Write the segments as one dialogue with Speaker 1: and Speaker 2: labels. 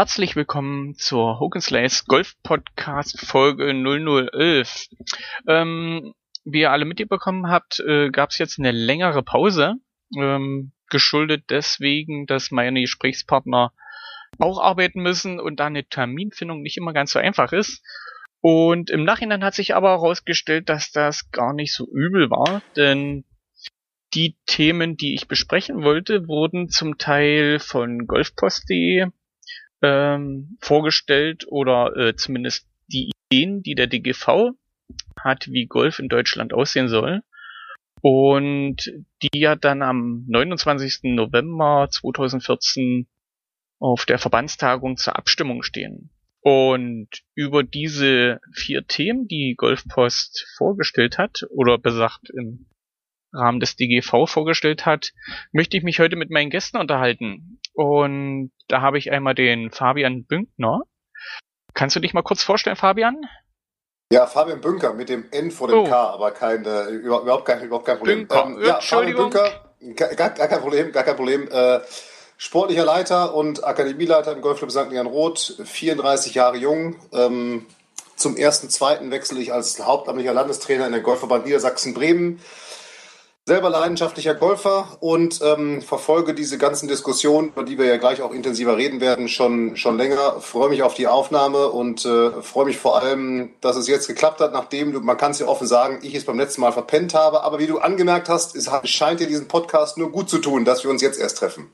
Speaker 1: Herzlich willkommen zur Hogan Slice Golf Podcast Folge 0011. Ähm, wie ihr alle mitbekommen habt, äh, gab es jetzt eine längere Pause, ähm, geschuldet deswegen, dass meine Gesprächspartner auch arbeiten müssen und da eine Terminfindung nicht immer ganz so einfach ist. Und im Nachhinein hat sich aber herausgestellt, dass das gar nicht so übel war, denn die Themen, die ich besprechen wollte, wurden zum Teil von golfpost.de ähm, vorgestellt oder äh, zumindest die Ideen, die der DGV hat, wie Golf in Deutschland aussehen soll. Und die ja dann am 29. November 2014 auf der Verbandstagung zur Abstimmung stehen. Und über diese vier Themen, die Golfpost vorgestellt hat, oder besagt im Rahmen des DGV vorgestellt hat, möchte ich mich heute mit meinen Gästen unterhalten. Und da habe ich einmal den Fabian Bünkner. Kannst du dich mal kurz vorstellen, Fabian?
Speaker 2: Ja, Fabian Bünker mit dem N vor dem oh. K, aber kein, äh, überhaupt, kein, überhaupt kein Problem.
Speaker 1: Bünker. Ähm, ja, Fabian Bünker,
Speaker 2: gar, gar, kein Problem, gar kein Problem. Äh, sportlicher Leiter und Akademieleiter im Golfclub St. Jan Roth, 34 Jahre jung. Ähm, zum ersten, zweiten wechsle ich als hauptamtlicher Landestrainer in den Golfverband Niedersachsen-Bremen selber leidenschaftlicher Golfer und ähm, verfolge diese ganzen Diskussionen, über die wir ja gleich auch intensiver reden werden, schon, schon länger. Freue mich auf die Aufnahme und äh, freue mich vor allem, dass es jetzt geklappt hat, nachdem du, man kann es ja offen sagen, ich es beim letzten Mal verpennt habe. Aber wie du angemerkt hast, es scheint dir diesen Podcast nur gut zu tun, dass wir uns jetzt erst treffen.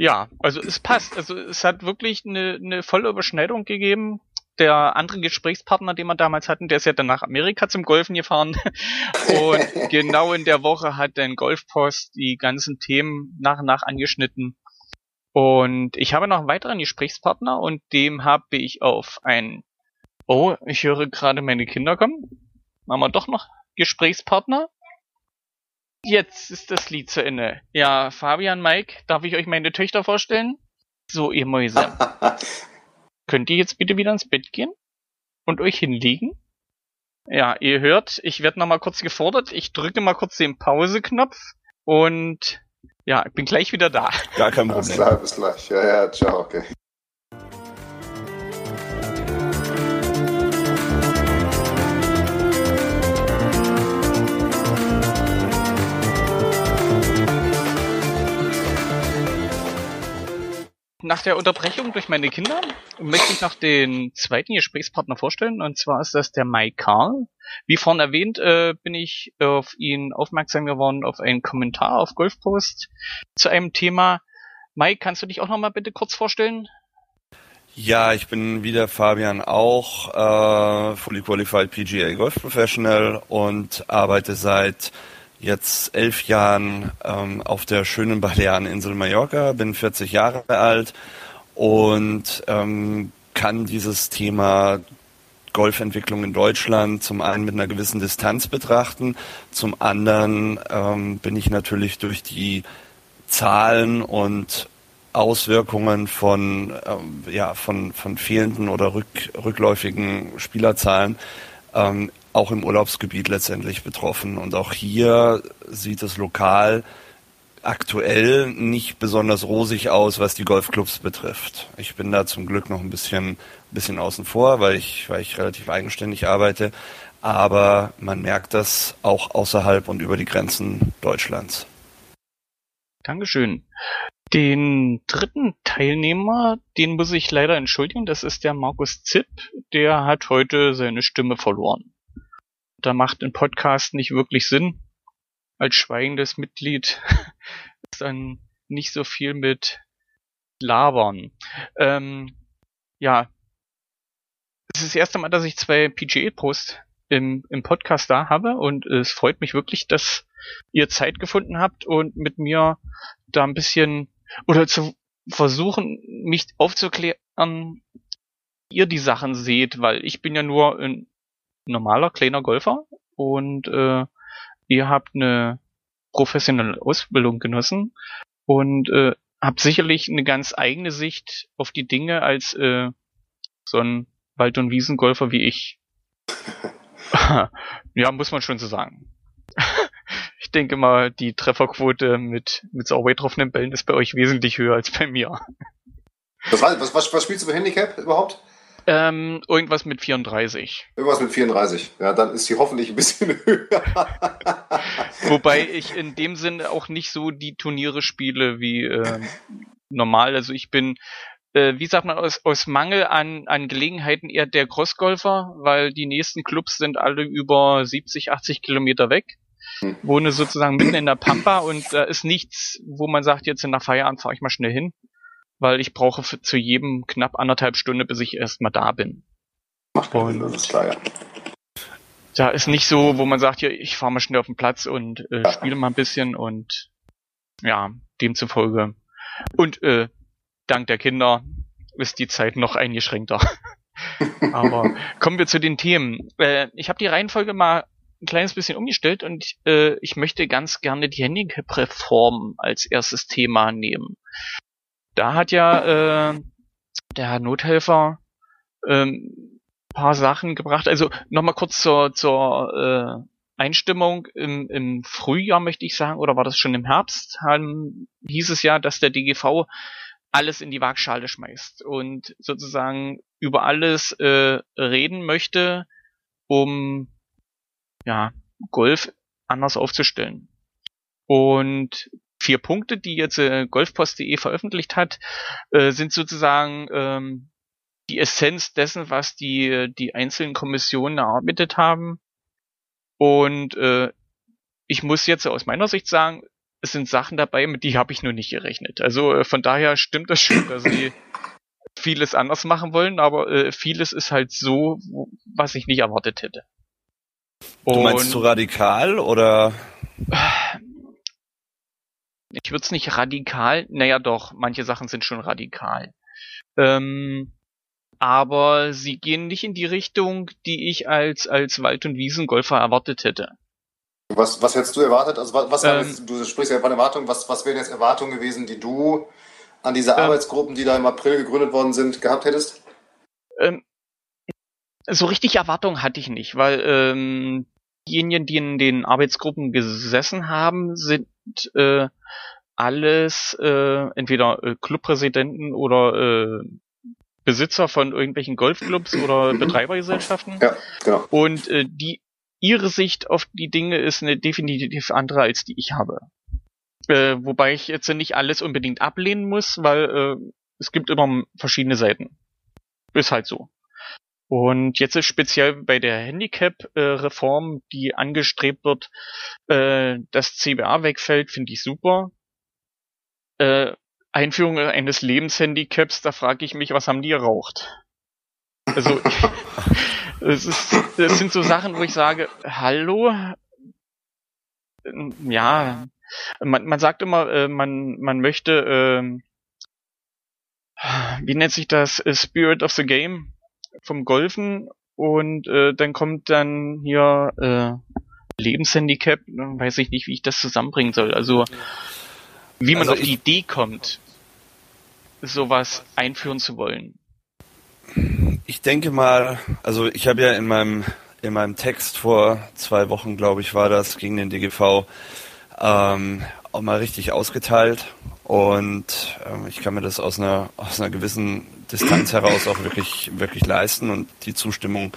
Speaker 1: Ja, also es passt. Also es hat wirklich eine, eine volle Überschneidung gegeben der andere Gesprächspartner, den wir damals hatten, der ist ja dann nach Amerika zum Golfen gefahren. Und genau in der Woche hat dann Golfpost die ganzen Themen nach und nach angeschnitten. Und ich habe noch einen weiteren Gesprächspartner und dem habe ich auf ein, oh, ich höre gerade meine Kinder kommen. Machen wir doch noch Gesprächspartner. Jetzt ist das Lied zu Ende. Ja, Fabian, Mike, darf ich euch meine Töchter vorstellen? So, ihr Mäuse. Könnt ihr jetzt bitte wieder ins Bett gehen und euch hinlegen? Ja, ihr hört, ich werde nochmal kurz gefordert. Ich drücke mal kurz den Pause-Knopf und ja, ich bin gleich wieder da.
Speaker 2: Gar kein Problem. Bis gleich, bis gleich. Ja, ja, ciao, okay.
Speaker 1: Nach der Unterbrechung durch meine Kinder möchte ich noch den zweiten Gesprächspartner vorstellen, und zwar ist das der Mike Karl. Wie vorhin erwähnt, äh, bin ich auf ihn aufmerksam geworden auf einen Kommentar auf Golfpost zu einem Thema. Mike, kannst du dich auch noch mal bitte kurz vorstellen?
Speaker 3: Ja, ich bin wieder Fabian auch, äh, Fully Qualified PGA Golf Professional und arbeite seit jetzt elf Jahren ähm, auf der schönen Baleareninsel Mallorca, bin 40 Jahre alt und ähm, kann dieses Thema Golfentwicklung in Deutschland zum einen mit einer gewissen Distanz betrachten, zum anderen ähm, bin ich natürlich durch die Zahlen und Auswirkungen von, ähm, ja, von, von fehlenden oder rück, rückläufigen Spielerzahlen ähm, auch im Urlaubsgebiet letztendlich betroffen. Und auch hier sieht es lokal aktuell nicht besonders rosig aus, was die Golfclubs betrifft. Ich bin da zum Glück noch ein bisschen, bisschen außen vor, weil ich, weil ich relativ eigenständig arbeite. Aber man merkt das auch außerhalb und über die Grenzen Deutschlands.
Speaker 1: Dankeschön. Den dritten Teilnehmer, den muss ich leider entschuldigen, das ist der Markus Zipp. Der hat heute seine Stimme verloren da macht ein Podcast nicht wirklich Sinn. Als schweigendes Mitglied ist dann nicht so viel mit Labern. Ähm, ja, es ist das erste Mal, dass ich zwei PGA-Posts im, im Podcast da habe und es freut mich wirklich, dass ihr Zeit gefunden habt und mit mir da ein bisschen oder zu versuchen, mich aufzuklären, wie ihr die Sachen seht, weil ich bin ja nur ein normaler kleiner Golfer und äh, ihr habt eine professionelle Ausbildung genossen und äh, habt sicherlich eine ganz eigene Sicht auf die Dinge als äh, so ein Wald- und Wiesengolfer wie ich. ja, muss man schon so sagen. ich denke mal, die Trefferquote mit, mit sauber getroffenen Bällen ist bei euch wesentlich höher als bei mir.
Speaker 2: Was, was, was, was spielst du für Handicap überhaupt?
Speaker 1: Ähm, irgendwas mit 34.
Speaker 2: Irgendwas mit 34. Ja, dann ist sie hoffentlich ein bisschen höher.
Speaker 1: Wobei ich in dem Sinne auch nicht so die Turniere spiele wie äh, normal. Also ich bin, äh, wie sagt man, aus, aus Mangel an, an Gelegenheiten eher der Crossgolfer, weil die nächsten Clubs sind alle über 70, 80 Kilometer weg. Hm. Wohne sozusagen mitten in der Pampa und da ist nichts, wo man sagt, jetzt in der Feierabend fahre ich mal schnell hin weil ich brauche für, zu jedem knapp anderthalb Stunde, bis ich erstmal da bin.
Speaker 2: Macht und das ist klar, ja.
Speaker 1: Da ist nicht so, wo man sagt, ja, ich fahre mal schnell auf den Platz und äh, ja. spiele mal ein bisschen und ja, demzufolge. Und äh, dank der Kinder ist die Zeit noch eingeschränkter. Aber kommen wir zu den Themen. Äh, ich habe die Reihenfolge mal ein kleines bisschen umgestellt und äh, ich möchte ganz gerne die Handicap-Reform als erstes Thema nehmen da hat ja äh, der Herr Nothelfer ähm, paar Sachen gebracht. Also nochmal kurz zur, zur äh, Einstimmung im, im Frühjahr möchte ich sagen, oder war das schon im Herbst, haben, hieß es ja, dass der DGV alles in die Waagschale schmeißt und sozusagen über alles äh, reden möchte, um ja Golf anders aufzustellen. Und vier Punkte, die jetzt äh, golfpost.de veröffentlicht hat, äh, sind sozusagen ähm, die Essenz dessen, was die, die einzelnen Kommissionen erarbeitet haben. Und äh, ich muss jetzt aus meiner Sicht sagen, es sind Sachen dabei, mit die habe ich nur nicht gerechnet. Also äh, von daher stimmt das schon, dass sie vieles anders machen wollen, aber äh, vieles ist halt so, was ich nicht erwartet hätte.
Speaker 3: Und, du meinst zu radikal oder?
Speaker 1: ich würde es nicht radikal, naja doch, manche Sachen sind schon radikal. Ähm, aber sie gehen nicht in die Richtung, die ich als, als Wald- und Wiesengolfer erwartet hätte.
Speaker 2: Was, was hättest du erwartet? Also was, was ähm, jetzt, du sprichst ja von Erwartungen, was, was wären jetzt Erwartungen gewesen, die du an diese ähm, Arbeitsgruppen, die da im April gegründet worden sind, gehabt hättest?
Speaker 1: Ähm, so richtig Erwartungen hatte ich nicht, weil ähm, diejenigen, die in den Arbeitsgruppen gesessen haben, sind äh, alles äh, entweder äh, Clubpräsidenten oder äh, Besitzer von irgendwelchen Golfclubs oder mhm. Betreibergesellschaften.
Speaker 2: Ja, genau.
Speaker 1: Und äh, die ihre Sicht auf die Dinge ist eine definitiv andere als die ich habe. Äh, wobei ich jetzt nicht alles unbedingt ablehnen muss, weil äh, es gibt immer verschiedene Seiten. Ist halt so. Und jetzt ist speziell bei der Handicap-Reform, die angestrebt wird, äh, das CBA wegfällt, finde ich super. Äh, Einführung eines Lebenshandicaps, da frage ich mich, was haben die geraucht? Also, es, ist, es sind so Sachen, wo ich sage, hallo? Ja, man, man sagt immer, äh, man, man möchte, äh, wie nennt sich das, Spirit of the Game vom Golfen und äh, dann kommt dann hier äh, Lebenshandicap, weiß ich nicht, wie ich das zusammenbringen soll. Also wie man also auf die Idee kommt, sowas einführen zu wollen.
Speaker 3: Ich denke mal, also ich habe ja in meinem in meinem Text vor zwei Wochen, glaube ich, war das gegen den DGV ähm, auch mal richtig ausgeteilt und ähm, ich kann mir das aus einer aus einer gewissen Distanz heraus auch wirklich wirklich leisten und die Zustimmung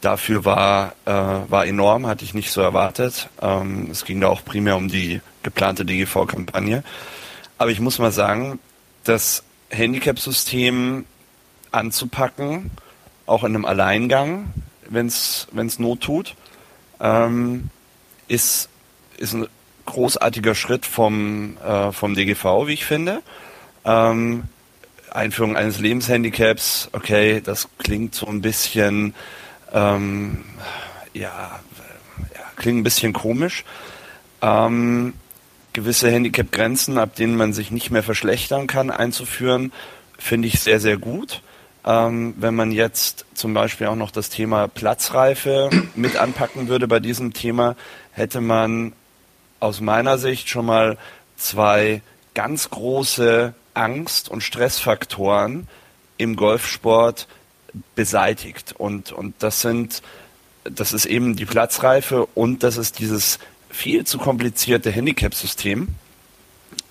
Speaker 3: dafür war äh, war enorm, hatte ich nicht so erwartet. Ähm, es ging da auch primär um die geplante DGV-Kampagne, aber ich muss mal sagen, das Handicap-System anzupacken, auch in einem Alleingang, wenn es Not tut, ähm, ist ist ein großartiger Schritt vom, äh, vom DGV, wie ich finde. Ähm, Einführung eines Lebenshandicaps, okay, das klingt so ein bisschen, ähm, ja, ja, klingt ein bisschen komisch. Ähm, gewisse Handicap-Grenzen, ab denen man sich nicht mehr verschlechtern kann, einzuführen, finde ich sehr, sehr gut. Ähm, wenn man jetzt zum Beispiel auch noch das Thema Platzreife mit anpacken würde bei diesem Thema, hätte man aus meiner Sicht schon mal zwei ganz große Angst- und Stressfaktoren im Golfsport beseitigt. Und, und das sind, das ist eben die Platzreife und das ist dieses viel zu komplizierte Handicap-System.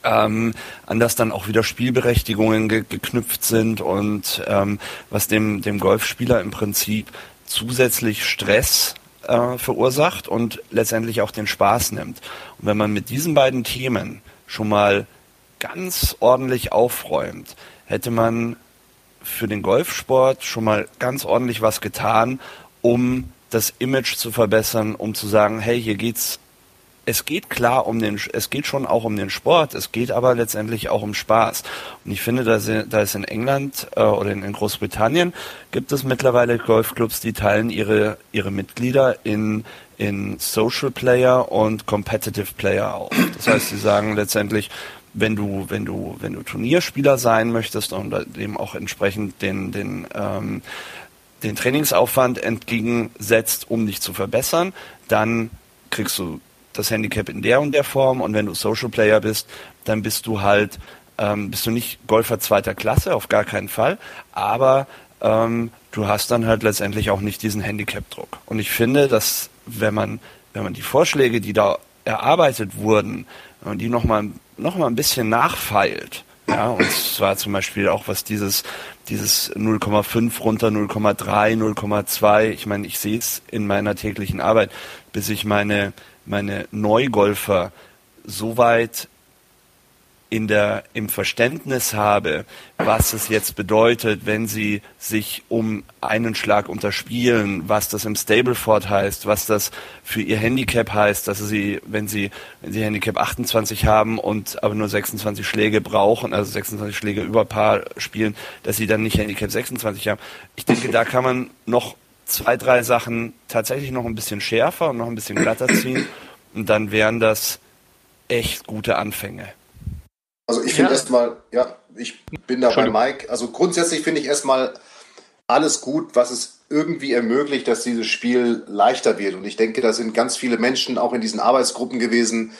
Speaker 3: ähm, an das dann auch wieder Spielberechtigungen ge geknüpft sind und ähm, was dem, dem Golfspieler im Prinzip zusätzlich Stress äh, verursacht und letztendlich auch den Spaß nimmt. Und wenn man mit diesen beiden Themen schon mal ganz ordentlich aufräumt, hätte man für den Golfsport schon mal ganz ordentlich was getan, um das Image zu verbessern, um zu sagen, hey, hier geht's es geht klar um den, es geht schon auch um den Sport, es geht aber letztendlich auch um Spaß. Und ich finde, da, ist in England äh, oder in, in, Großbritannien gibt es mittlerweile Golfclubs, die teilen ihre, ihre Mitglieder in, in Social Player und Competitive Player auf. Das heißt, sie sagen letztendlich, wenn du, wenn du, wenn du Turnierspieler sein möchtest und dem auch entsprechend den, den, ähm, den Trainingsaufwand entgegensetzt, um dich zu verbessern, dann kriegst du das Handicap in der und der Form. Und wenn du Social Player bist, dann bist du halt, ähm, bist du nicht Golfer zweiter Klasse, auf gar keinen Fall, aber ähm, du hast dann halt letztendlich auch nicht diesen Handicap-Druck. Und ich finde, dass wenn man, wenn man die Vorschläge, die da erarbeitet wurden, wenn man die nochmal noch mal ein bisschen nachfeilt, ja, und zwar zum Beispiel auch was dieses, dieses 0,5 runter 0,3, 0,2, ich meine, ich sehe es in meiner täglichen Arbeit, bis ich meine, meine Neugolfer so weit in der, im Verständnis habe, was es jetzt bedeutet, wenn sie sich um einen Schlag unterspielen, was das im Stableford heißt, was das für ihr Handicap heißt, dass sie, wenn sie, wenn sie Handicap 28 haben und aber nur 26 Schläge brauchen, also 26 Schläge über Paar spielen, dass sie dann nicht Handicap 26 haben. Ich denke, da kann man noch zwei, drei Sachen tatsächlich noch ein bisschen schärfer und noch ein bisschen glatter ziehen und dann wären das echt gute Anfänge.
Speaker 2: Also ich finde ja. erstmal, ja, ich bin da bei Mike. Also grundsätzlich finde ich erstmal alles gut, was es irgendwie ermöglicht, dass dieses Spiel leichter wird. Und ich denke, da sind ganz viele Menschen auch in diesen Arbeitsgruppen gewesen,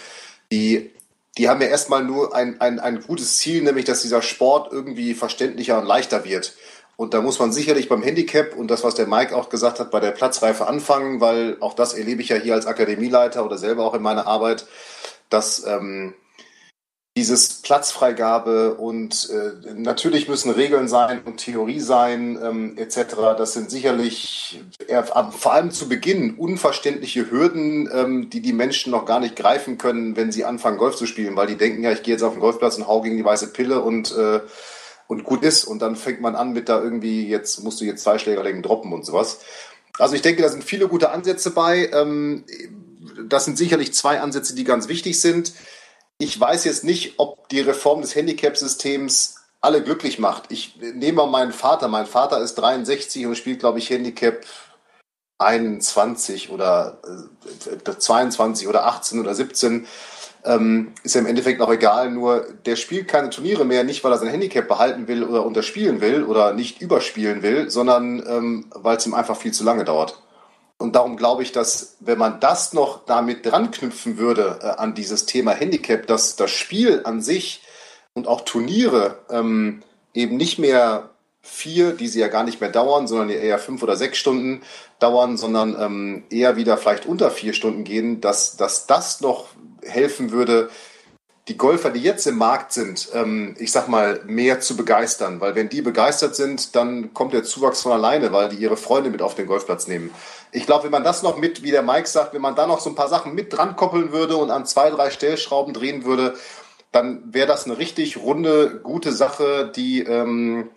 Speaker 2: die, die haben ja erstmal nur ein, ein, ein gutes Ziel, nämlich dass dieser Sport irgendwie verständlicher und leichter wird. Und da muss man sicherlich beim Handicap und das, was der Mike auch gesagt hat, bei der Platzreife anfangen, weil auch das erlebe ich ja hier als Akademieleiter oder selber auch in meiner Arbeit, dass ähm, dieses Platzfreigabe und äh, natürlich müssen Regeln sein und Theorie sein ähm, etc. Das sind sicherlich eher, vor allem zu Beginn unverständliche Hürden, ähm, die die Menschen noch gar nicht greifen können, wenn sie anfangen Golf zu spielen, weil die denken ja, ich gehe jetzt auf den Golfplatz und hau gegen die weiße Pille und äh, und gut ist und dann fängt man an mit da irgendwie jetzt musst du jetzt zwei Schlägerlängen droppen und sowas. Also ich denke, da sind viele gute Ansätze bei. Ähm, das sind sicherlich zwei Ansätze, die ganz wichtig sind. Ich weiß jetzt nicht, ob die Reform des Handicap-Systems alle glücklich macht. Ich nehme mal meinen Vater. Mein Vater ist 63 und spielt, glaube ich, Handicap 21 oder äh, 22 oder 18 oder 17. Ähm, ist ja im Endeffekt auch egal, nur der spielt keine Turniere mehr, nicht weil er sein Handicap behalten will oder unterspielen will oder nicht überspielen will, sondern ähm, weil es ihm einfach viel zu lange dauert. Und darum glaube ich, dass wenn man das noch damit dran knüpfen würde äh, an dieses Thema Handicap, dass das Spiel an sich und auch Turniere ähm, eben nicht mehr vier, die sie ja gar nicht mehr dauern, sondern eher fünf oder sechs Stunden dauern, sondern ähm, eher wieder vielleicht unter vier Stunden gehen, dass, dass das noch helfen würde, die Golfer, die jetzt im Markt sind, ähm, ich sag mal, mehr zu begeistern. Weil wenn die begeistert sind, dann kommt der Zuwachs von alleine, weil die ihre Freunde mit auf den Golfplatz nehmen. Ich glaube, wenn man das noch mit, wie der Mike sagt, wenn man da noch so ein paar Sachen mit dran koppeln würde und an zwei, drei Stellschrauben drehen würde, dann wäre das eine richtig runde, gute Sache, die ähm,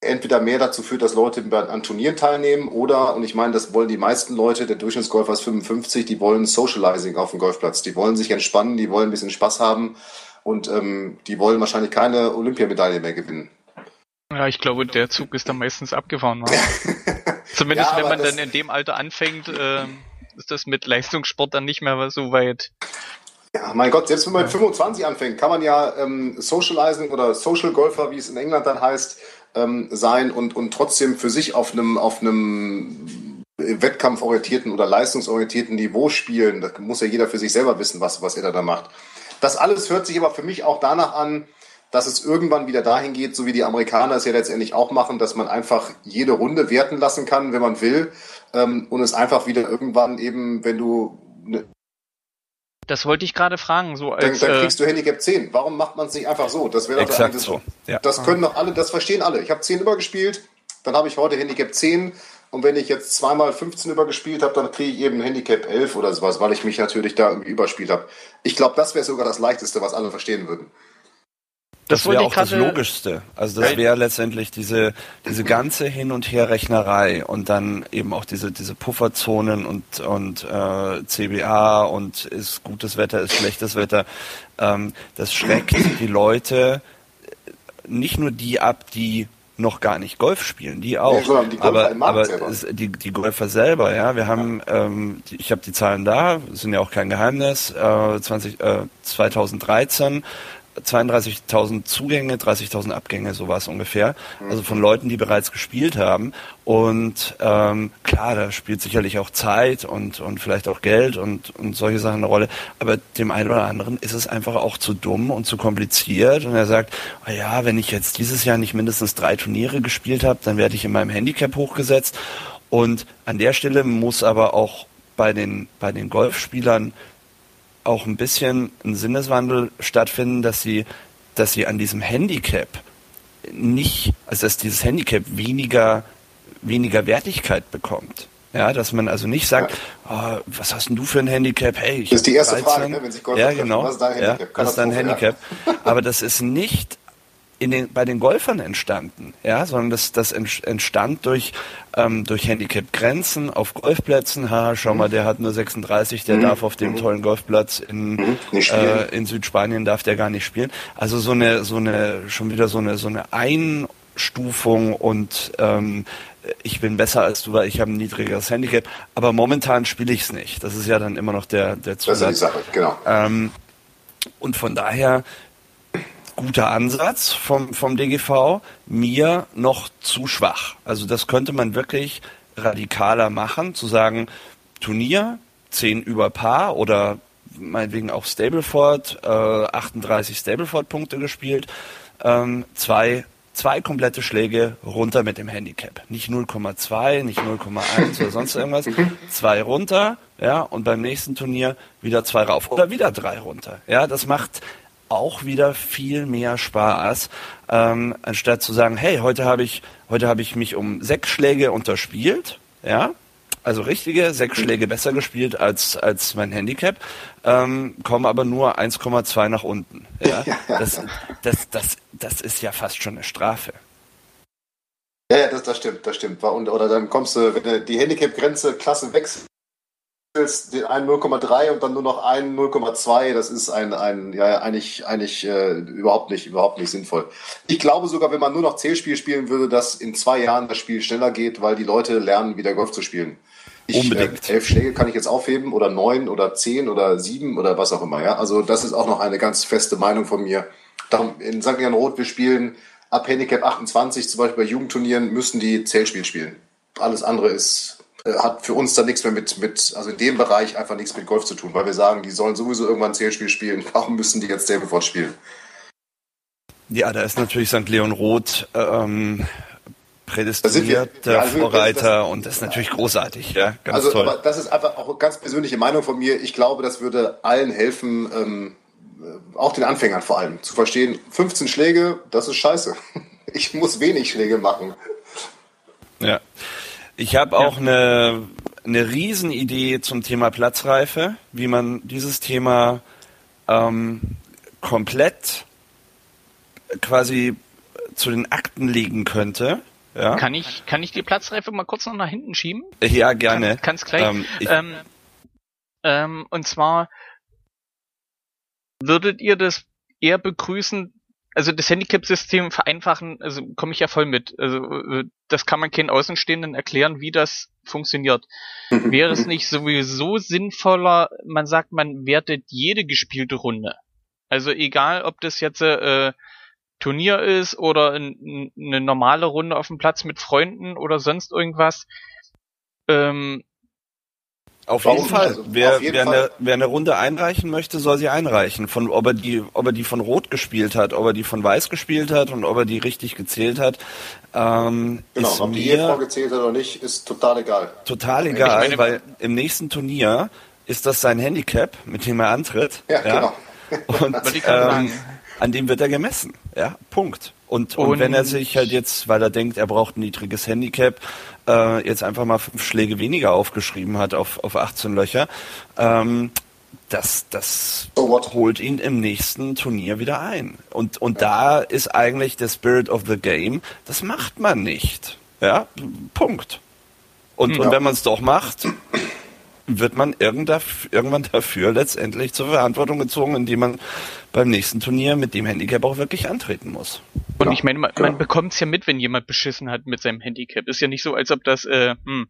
Speaker 2: entweder mehr dazu führt, dass Leute an Turnieren teilnehmen oder, und ich meine, das wollen die meisten Leute, der Durchschnittsgolfer ist 55, die wollen Socializing auf dem Golfplatz. Die wollen sich entspannen, die wollen ein bisschen Spaß haben und ähm, die wollen wahrscheinlich keine Olympiamedaille mehr gewinnen.
Speaker 1: Ja, ich glaube, der Zug ist dann meistens abgefahren. Zumindest ja, wenn man dann in dem Alter anfängt, äh, ist das mit Leistungssport dann nicht mehr so weit.
Speaker 2: Ja, mein Gott, selbst wenn man mit 25 anfängt, kann man ja ähm, Socializing oder Social Golfer, wie es in England dann heißt, ähm, sein und, und trotzdem für sich auf einem, auf einem wettkampforientierten oder leistungsorientierten Niveau spielen. Da muss ja jeder für sich selber wissen, was, was er da macht. Das alles hört sich aber für mich auch danach an, dass es irgendwann wieder dahin geht, so wie die Amerikaner es ja letztendlich auch machen, dass man einfach jede Runde werten lassen kann, wenn man will, ähm, und es einfach wieder irgendwann eben, wenn du
Speaker 1: Das wollte ich gerade fragen. So
Speaker 2: als, dann, dann äh, kriegst du Handicap 10. Warum macht man es nicht einfach so? Das wäre
Speaker 3: doch das, so.
Speaker 2: Ja. Das können doch alle, das verstehen alle. Ich habe 10 übergespielt, dann habe ich heute Handicap 10 und wenn ich jetzt zweimal 15 übergespielt habe, dann kriege ich eben Handicap 11 oder sowas, weil ich mich natürlich da irgendwie überspielt habe. Ich glaube, das wäre sogar das Leichteste, was alle verstehen würden.
Speaker 3: Das, das wäre auch das Logischste. Also das wäre letztendlich diese, diese ganze Hin- und Herrechnerei und dann eben auch diese, diese Pufferzonen und, und äh, CBA und ist gutes Wetter, ist schlechtes Wetter. Ähm, das schreckt die Leute, nicht nur die ab, die noch gar nicht Golf spielen, die auch. Ja, die aber aber die, die Golfer selber, ja, wir haben, ähm, die, ich habe die Zahlen da, sind ja auch kein Geheimnis, äh, 20, äh, 2013 32.000 Zugänge, 30.000 Abgänge, sowas ungefähr. Also von Leuten, die bereits gespielt haben. Und ähm, klar, da spielt sicherlich auch Zeit und, und vielleicht auch Geld und, und solche Sachen eine Rolle. Aber dem einen oder anderen ist es einfach auch zu dumm und zu kompliziert. Und er sagt, oh ja, wenn ich jetzt dieses Jahr nicht mindestens drei Turniere gespielt habe, dann werde ich in meinem Handicap hochgesetzt. Und an der Stelle muss aber auch bei den, bei den Golfspielern auch ein bisschen ein Sinneswandel stattfinden, dass sie, dass sie an diesem Handicap nicht, also dass dieses Handicap weniger, weniger Wertigkeit bekommt. Ja, dass man also nicht sagt, oh, was hast denn du für ein Handicap? Hey, ich
Speaker 2: das ist die erste 13. Frage, ne, wenn sich
Speaker 3: Gott Ja, genau. Was ist dein Handicap? Ja, was ist dein Handicap? Aber das ist nicht in den, bei den Golfern entstanden, ja, sondern das, das entstand durch, ähm, durch Handicap-Grenzen auf Golfplätzen. Ha, schau mal, der hat nur 36, der mhm. darf auf dem mhm. tollen Golfplatz in, mhm. äh, in Südspanien darf der gar nicht spielen. Also so eine, so eine, schon wieder so eine, so eine Einstufung und ähm, ich bin besser als du, weil ich habe ein niedrigeres Handicap. Aber momentan spiele ich es nicht. Das ist ja dann immer noch der, der Zusatz. Das ist die Sache, genau. Ähm, und von daher guter Ansatz vom, vom DGV, mir noch zu schwach. Also das könnte man wirklich radikaler machen, zu sagen, Turnier, 10 über Paar oder meinetwegen auch Stableford, äh, 38 Stableford-Punkte gespielt, ähm, zwei, zwei komplette Schläge runter mit dem Handicap. Nicht 0,2, nicht 0,1 oder sonst irgendwas. Zwei runter, ja, und beim nächsten Turnier wieder zwei rauf oder wieder drei runter. Ja, das macht auch wieder viel mehr Spaß, ähm, anstatt zu sagen, hey, heute habe ich, heute habe ich mich um sechs Schläge unterspielt, ja, also richtige sechs Schläge besser gespielt als, als mein Handicap, ähm, komme aber nur 1,2 nach unten. Ja? Das, das, das, das ist ja fast schon eine Strafe.
Speaker 2: Ja, ja das, das stimmt, das stimmt. Und, oder dann kommst du, wenn du die Handicap-Grenze Klasse wechselst, den einen 0,3 und dann nur noch einen 0,2, das ist ein, ein ja, eigentlich, eigentlich äh, überhaupt nicht, überhaupt nicht sinnvoll. Ich glaube sogar, wenn man nur noch Zählspiel spielen würde, dass in zwei Jahren das Spiel schneller geht, weil die Leute lernen, wieder Golf zu spielen. Ich, Unbedingt. Äh, elf Schläge kann ich jetzt aufheben oder neun oder zehn oder sieben oder was auch immer. Ja, also das ist auch noch eine ganz feste Meinung von mir. Darum in St. Jan Roth, wir spielen ab Handicap 28, zum Beispiel bei Jugendturnieren, müssen die Zählspiel spielen. Alles andere ist äh, hat für uns dann nichts mehr mit, mit, also in dem Bereich einfach nichts mit Golf zu tun, weil wir sagen, die sollen sowieso irgendwann Zählspiel spielen. Warum müssen die jetzt Stableford spielen?
Speaker 3: Ja, da ist natürlich St. Leon Roth ähm, prädestinierter ja, also Vorreiter das, und das ist natürlich großartig, ja,
Speaker 2: ganz also, toll. Aber das ist einfach auch eine ganz persönliche Meinung von mir. Ich glaube, das würde allen helfen, ähm, auch den Anfängern vor allem, zu verstehen, 15 Schläge, das ist scheiße. Ich muss wenig Schläge machen.
Speaker 3: Ja. Ich habe ja. auch eine, eine Riesenidee zum Thema Platzreife, wie man dieses Thema ähm, komplett quasi zu den Akten legen könnte. Ja.
Speaker 1: Kann ich, kann ich die Platzreife mal kurz noch nach hinten schieben?
Speaker 3: Ja, gerne.
Speaker 1: Kann, kann's gleich. Ähm, ähm, ähm, und zwar würdet ihr das eher begrüßen, also das Handicap-System vereinfachen, also komme ich ja voll mit. Also äh, das kann man keinen Außenstehenden erklären, wie das funktioniert. Wäre es nicht sowieso sinnvoller, man sagt, man wertet jede gespielte Runde. Also egal, ob das jetzt äh, Turnier ist oder ein, eine normale Runde auf dem Platz mit Freunden oder sonst irgendwas. Ähm,
Speaker 3: auf jeden Fall. Also, wer, jeden wer, Fall. Eine, wer eine Runde einreichen möchte, soll sie einreichen. Von, ob, er die, ob er die von Rot gespielt hat, ob er die von Weiß gespielt hat und ob er die richtig gezählt hat.
Speaker 2: Ähm, genau, ob die Ehefrau gezählt hat oder nicht, ist total egal.
Speaker 3: Total egal, meine, weil im nächsten Turnier ist das sein Handicap, mit dem er antritt.
Speaker 2: Ja, ja?
Speaker 3: genau. Und ähm, an dem wird er gemessen. Ja, Punkt. Und, und, und, wenn er sich halt jetzt, weil er denkt, er braucht ein niedriges Handicap, äh, jetzt einfach mal fünf Schläge weniger aufgeschrieben hat auf, auf 18 Löcher, ähm, das, das so holt ihn im nächsten Turnier wieder ein. Und, und ja. da ist eigentlich der Spirit of the Game, das macht man nicht. Ja, Punkt. Und, ja. und wenn man es doch macht, wird man irgendwann dafür letztendlich zur Verantwortung gezogen, indem man beim nächsten Turnier mit dem Handicap auch wirklich antreten muss.
Speaker 1: Und ja. ich meine, man, man bekommt es ja mit, wenn jemand beschissen hat mit seinem Handicap. Ist ja nicht so, als ob das, äh, hm,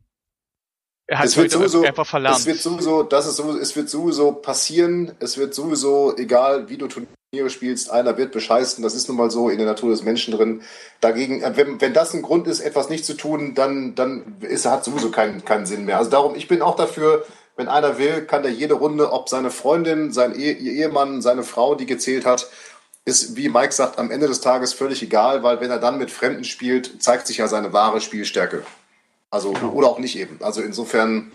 Speaker 2: er hat es wird sowieso, einfach verlernt. Es wird sowieso, das ist sowieso, es wird sowieso passieren. Es wird sowieso, egal wie du Turniere spielst, einer wird bescheißen. Das ist nun mal so in der Natur des Menschen drin. Dagegen, äh, wenn, wenn das ein Grund ist, etwas nicht zu tun, dann, dann ist, hat sowieso keinen, keinen Sinn mehr. Also darum, ich bin auch dafür, wenn einer will, kann der jede Runde, ob seine Freundin, sein Ehe, ihr Ehemann, seine Frau, die gezählt hat, ist, wie Mike sagt, am Ende des Tages völlig egal, weil wenn er dann mit Fremden spielt, zeigt sich ja seine wahre Spielstärke. Also, genau. oder auch nicht eben. Also insofern,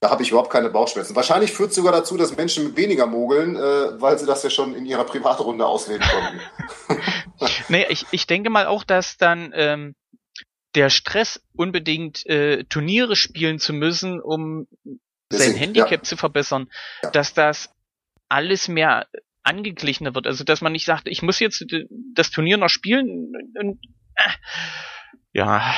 Speaker 2: da habe ich überhaupt keine Bauchschmerzen. Wahrscheinlich führt es sogar dazu, dass Menschen weniger mogeln, äh, weil sie das ja schon in ihrer Privatrunde ausleben konnten.
Speaker 1: nee, ich, ich denke mal auch, dass dann ähm, der Stress unbedingt äh, Turniere spielen zu müssen, um Deswegen, sein Handicap ja. zu verbessern, ja. dass das alles mehr angeglichener wird. Also dass man nicht sagt, ich muss jetzt das Turnier noch spielen und äh, ja,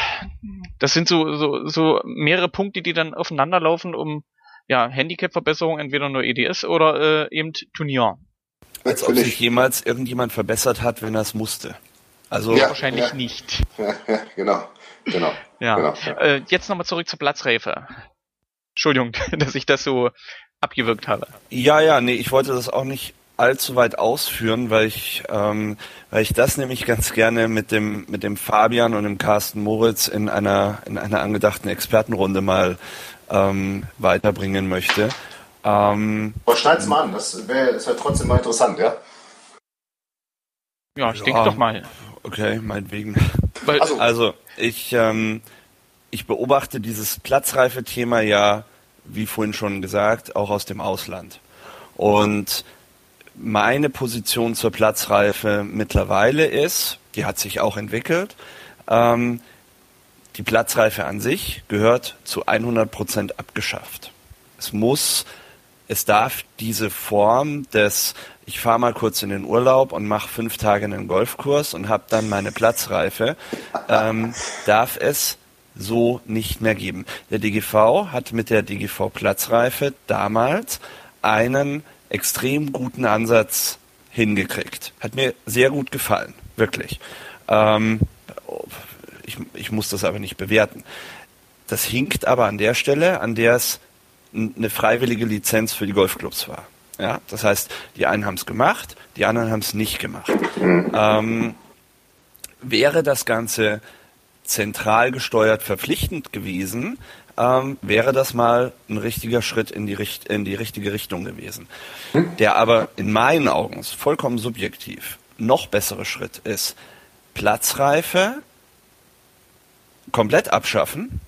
Speaker 1: das sind so, so, so mehrere Punkte, die dann aufeinander laufen, um ja, Handicap-Verbesserung, entweder nur EDS oder äh, eben Turnier.
Speaker 3: Als ob sich jemals irgendjemand verbessert hat, wenn er es musste.
Speaker 1: Also ja, wahrscheinlich ja. nicht.
Speaker 2: Ja, ja, genau. Genau.
Speaker 1: Ja.
Speaker 2: genau,
Speaker 1: ja. Äh, jetzt nochmal zurück zur Platzreife. Entschuldigung, dass ich das so abgewirkt habe.
Speaker 3: Ja, ja, nee, ich wollte das auch nicht allzu weit ausführen, weil ich, ähm, weil ich das nämlich ganz gerne mit dem, mit dem Fabian und dem Carsten Moritz in einer, in einer angedachten Expertenrunde mal ähm, weiterbringen möchte.
Speaker 2: Ähm, Aber schneid's mal an, das wäre ja trotzdem mal interessant, ja?
Speaker 1: Ja, ich ja, denke doch mal.
Speaker 3: Okay, meinetwegen. Also, also ich, ähm, ich beobachte dieses Platzreife-Thema ja, wie vorhin schon gesagt, auch aus dem Ausland. Und meine Position zur Platzreife mittlerweile ist, die hat sich auch entwickelt, ähm, die Platzreife an sich gehört zu 100 Prozent abgeschafft. Es muss, es darf diese Form des, ich fahre mal kurz in den Urlaub und mache fünf Tage einen Golfkurs und habe dann meine Platzreife, ähm, darf es so nicht mehr geben. Der DGV hat mit der DGV Platzreife damals einen extrem guten Ansatz hingekriegt. Hat mir sehr gut gefallen, wirklich. Ähm, ich, ich muss das aber nicht bewerten. Das hinkt aber an der Stelle, an der es eine freiwillige Lizenz für die Golfclubs war. Ja, das heißt, die einen haben es gemacht, die anderen haben es nicht gemacht. Ähm, wäre das Ganze zentral gesteuert verpflichtend gewesen, ähm, wäre das mal ein richtiger Schritt in die, Richt in die richtige Richtung gewesen. Hm? Der aber in meinen Augen, vollkommen subjektiv, noch bessere Schritt ist, Platzreife komplett abschaffen.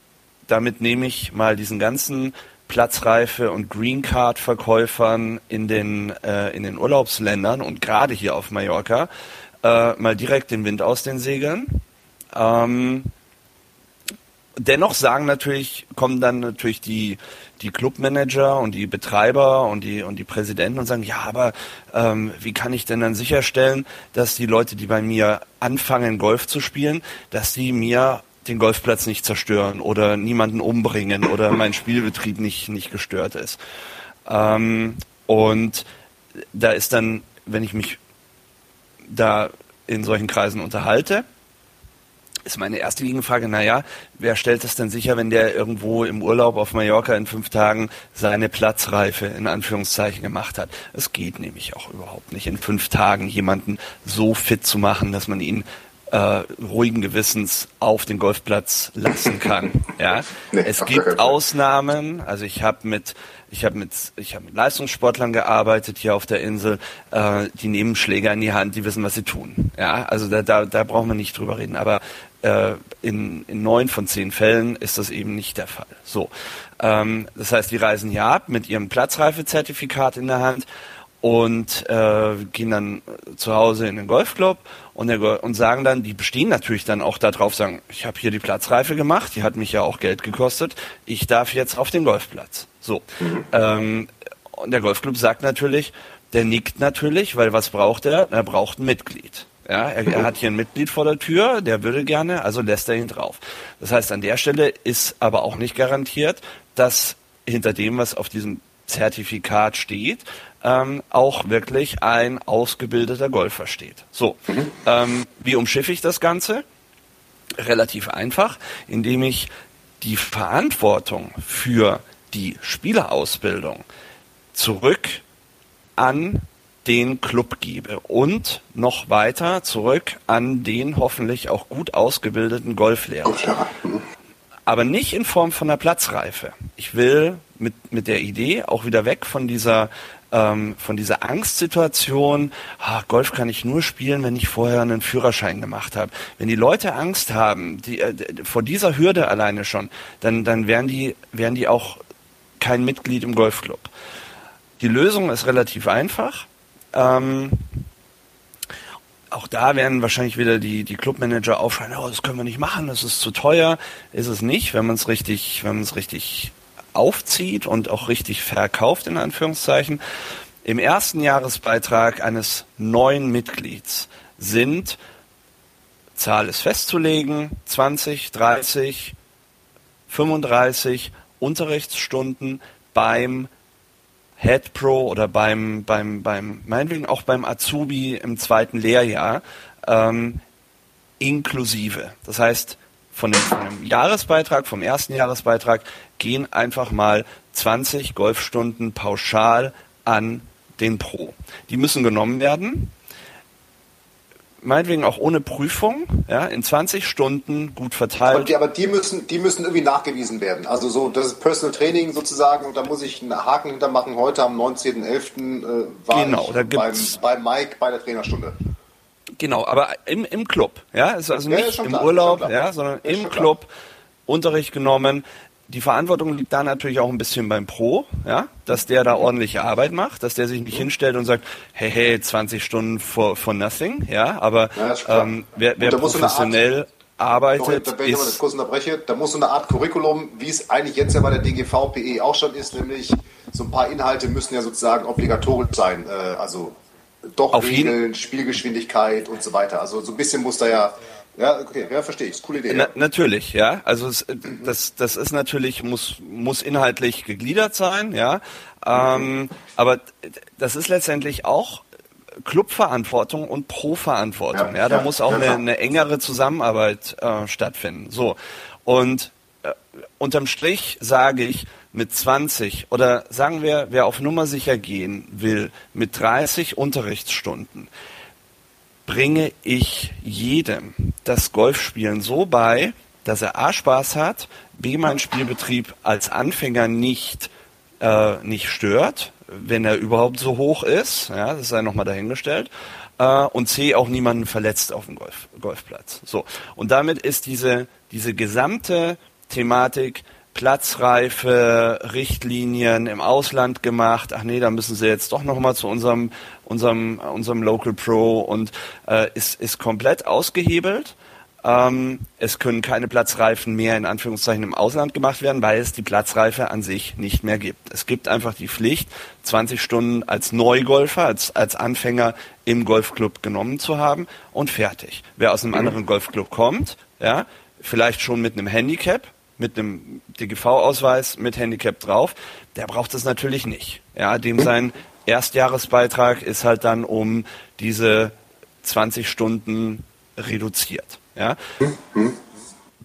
Speaker 3: Damit nehme ich mal diesen ganzen Platzreife und Green Card Verkäufern in den äh, in den Urlaubsländern und gerade hier auf Mallorca äh, mal direkt den Wind aus den Segeln. Ähm, dennoch sagen natürlich, kommen dann natürlich die, die Clubmanager und die Betreiber und die, und die Präsidenten und sagen, ja, aber ähm, wie kann ich denn dann sicherstellen, dass die Leute, die bei mir anfangen, Golf zu spielen, dass die mir den Golfplatz nicht zerstören oder niemanden umbringen oder mein Spielbetrieb nicht, nicht gestört ist. Ähm, und da ist dann, wenn ich mich da in solchen Kreisen unterhalte, ist meine erste Gegenfrage, naja, wer stellt es denn sicher, wenn der irgendwo im Urlaub auf Mallorca in fünf Tagen seine Platzreife in Anführungszeichen gemacht hat? Es geht nämlich auch überhaupt nicht, in fünf Tagen jemanden so fit zu machen, dass man ihn äh, ruhigen Gewissens auf den Golfplatz lassen kann. Ja, nee, es gibt Ausnahmen. Also ich habe mit ich habe mit ich habe mit Leistungssportlern gearbeitet hier auf der Insel. Äh, die nehmen Schläger in die Hand, die wissen, was sie tun. Ja, also da da, da brauchen wir nicht drüber reden. Aber äh, in, in neun von zehn Fällen ist das eben nicht der Fall. So, ähm, das heißt, die reisen hier ab mit ihrem Platzreifezertifikat in der Hand und äh, gehen dann zu Hause in den Golfclub und, der, und sagen dann, die bestehen natürlich dann auch darauf, sagen, ich habe hier die Platzreife gemacht, die hat mich ja auch Geld gekostet, ich darf jetzt auf den Golfplatz. So. Ähm, und der Golfclub sagt natürlich, der nickt natürlich, weil was braucht er? Er braucht ein Mitglied. Ja, er, er, hat hier ein Mitglied vor der Tür, der würde gerne, also lässt er ihn drauf. Das heißt, an der Stelle ist aber auch nicht garantiert, dass hinter dem, was auf diesem Zertifikat steht, ähm, auch wirklich ein ausgebildeter Golfer steht. So, ähm, wie umschiffe ich das Ganze? Relativ einfach, indem ich die Verantwortung für die Spielerausbildung zurück an den Club gebe und noch weiter zurück an den hoffentlich auch gut ausgebildeten Golflehrer. Mhm. Aber nicht in Form von einer Platzreife. Ich will mit, mit der Idee auch wieder weg von dieser ähm, von dieser Angstsituation, ah, Golf kann ich nur spielen, wenn ich vorher einen Führerschein gemacht habe. Wenn die Leute Angst haben, die, äh, vor dieser Hürde alleine schon, dann, dann wären, die, wären die auch kein Mitglied im Golfclub. Die Lösung ist relativ einfach. Ähm, auch da werden wahrscheinlich wieder die, die Clubmanager aufschreien, oh, das können wir nicht machen, das ist zu teuer. Ist es nicht, wenn man es richtig, wenn man es richtig aufzieht und auch richtig verkauft, in Anführungszeichen. Im ersten Jahresbeitrag eines neuen Mitglieds sind, Zahl ist festzulegen, 20, 30, 35 Unterrichtsstunden beim Head Pro oder beim, beim, beim, meinetwegen auch beim Azubi im zweiten Lehrjahr ähm, inklusive. Das heißt, von dem, von dem Jahresbeitrag, vom ersten Jahresbeitrag, gehen einfach mal 20 Golfstunden pauschal an den Pro. Die müssen genommen werden. Meinetwegen auch ohne Prüfung, ja, in 20 Stunden gut verteilt.
Speaker 2: Aber die, aber die müssen, die müssen irgendwie nachgewiesen werden. Also so, das ist Personal Training sozusagen und da muss ich einen Haken hintermachen. Heute am 19.11. Äh, war
Speaker 3: genau,
Speaker 2: ich beim, bei Mike bei der Trainerstunde.
Speaker 3: Genau, aber im, im Club, ja, also nicht ja, im klar, Urlaub, ja, sondern im Club klar. Unterricht genommen. Die Verantwortung liegt da natürlich auch ein bisschen beim Pro, ja, dass der da ordentliche Arbeit macht, dass der sich nicht hinstellt und sagt, hey, hey, 20 Stunden for, for nothing, ja, aber ja, ähm, wer, wer professionell arbeitet,
Speaker 2: da, wenn ich das kurz unterbreche, da muss so eine Art Curriculum, wie es eigentlich jetzt ja bei der DGVPE auch schon ist, nämlich so ein paar Inhalte müssen ja sozusagen obligatorisch sein, äh, also doch
Speaker 3: Auf Regeln,
Speaker 2: Spielgeschwindigkeit und so weiter. Also so ein bisschen muss da ja ja, okay, ja, verstehe ich. Coole Idee.
Speaker 3: Na, natürlich, ja. Also es, das, das ist natürlich, muss, muss inhaltlich gegliedert sein, ja. Ähm, aber das ist letztendlich auch Clubverantwortung und Pro-Verantwortung. Ja, ja, da ja, muss auch ja, eine, eine, engere Zusammenarbeit äh, stattfinden. So. Und äh, unterm Strich sage ich, mit 20 oder sagen wir, wer auf Nummer sicher gehen will, mit 30 Unterrichtsstunden, bringe ich jedem das Golfspielen so bei, dass er A Spaß hat, B meinen Spielbetrieb als Anfänger nicht, äh, nicht stört, wenn er überhaupt so hoch ist, ja, das sei nochmal dahingestellt, äh, und C auch niemanden verletzt auf dem Golf, Golfplatz. So. Und damit ist diese, diese gesamte Thematik Platzreife, Richtlinien im Ausland gemacht. Ach nee, da müssen sie jetzt doch nochmal zu unserem, unserem, unserem Local Pro und äh, ist, ist komplett ausgehebelt. Ähm, es können keine Platzreifen mehr in Anführungszeichen im Ausland gemacht werden, weil es die Platzreife an sich nicht mehr gibt. Es gibt einfach die Pflicht, 20 Stunden als Neugolfer, als, als Anfänger im Golfclub genommen zu haben und fertig. Wer aus einem anderen Golfclub kommt, ja, vielleicht schon mit einem Handicap, mit einem DGV-Ausweis mit Handicap drauf, der braucht es natürlich nicht. Ja, dem sein Erstjahresbeitrag ist halt dann um diese 20 Stunden reduziert. Ja.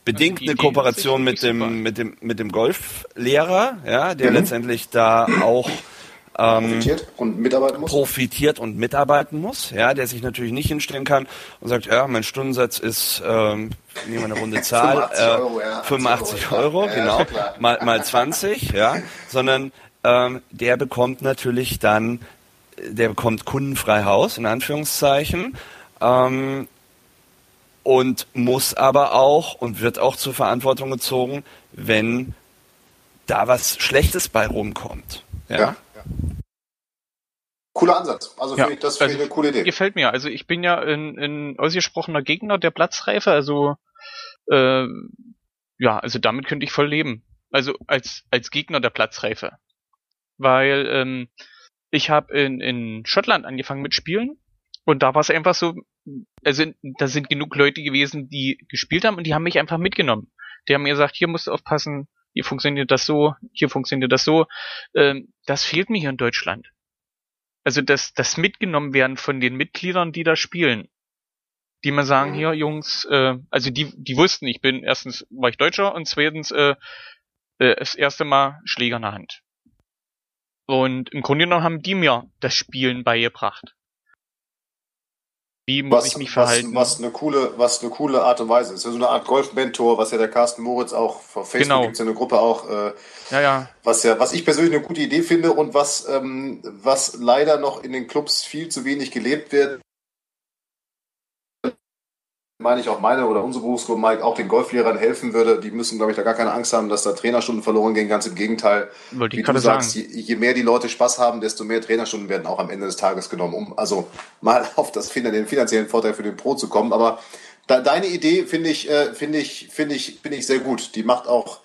Speaker 3: Bedingt also eine Kooperation mit dem, mit dem, mit dem Golflehrer, ja, der mhm. letztendlich da auch profitiert und mitarbeiten muss. Profitiert und mitarbeiten muss, ja, der sich natürlich nicht hinstellen kann und sagt, ja, mein Stundensatz ist, ähm, nehmen wir eine runde Zahl, 85 äh, Euro, ja, 85 Euro, Euro ja, genau, mal, mal 20, ja, sondern ähm, der bekommt natürlich dann, der bekommt kundenfrei Haus, in Anführungszeichen, ähm, und muss aber auch und wird auch zur Verantwortung gezogen, wenn da was Schlechtes bei rumkommt. Ja. ja.
Speaker 2: Cooler Ansatz. Also ja,
Speaker 1: ich, das finde also, eine coole Idee. Gefällt mir. Also ich bin ja ein, ein ausgesprochener Gegner der Platzreife. Also äh, ja, also damit könnte ich voll leben. Also als als Gegner der Platzreife, weil ähm, ich habe in, in Schottland angefangen mit Spielen und da war es einfach so, also da sind genug Leute gewesen, die gespielt haben und die haben mich einfach mitgenommen. Die haben mir gesagt, hier musst du aufpassen, hier funktioniert das so, hier funktioniert das so. Ähm, das fehlt mir hier in Deutschland. Also das, das mitgenommen werden von den Mitgliedern, die da spielen. Die mal sagen, hier Jungs, äh, also die, die wussten, ich bin, erstens war ich Deutscher und zweitens äh, äh, das erste Mal Schläger in der Hand. Und im Grunde genommen haben die mir das Spielen beigebracht.
Speaker 2: Wie muss was, ich mich verhalten? Was, was, eine coole, was eine coole Art und Weise ist. So eine Art Golf-Mentor, was ja der Carsten Moritz auch auf Facebook genau. gibt es ja eine Gruppe auch. Äh, ja, ja. Was ja, was ich persönlich eine gute Idee finde und was, ähm, was leider noch in den Clubs viel zu wenig gelebt wird, meine ich auch meine oder unsere Berufsgruppe Mike auch den Golflehrern helfen würde. Die müssen, glaube ich, da gar keine Angst haben, dass da Trainerstunden verloren gehen. Ganz im Gegenteil. Wollte Wie du sagst, je, je, mehr die Leute Spaß haben, desto mehr Trainerstunden werden auch am Ende des Tages genommen, um also mal auf das, den finanziellen Vorteil für den Pro zu kommen. Aber da, deine Idee finde ich, äh, finde ich, finde ich, finde ich sehr gut. Die macht auch,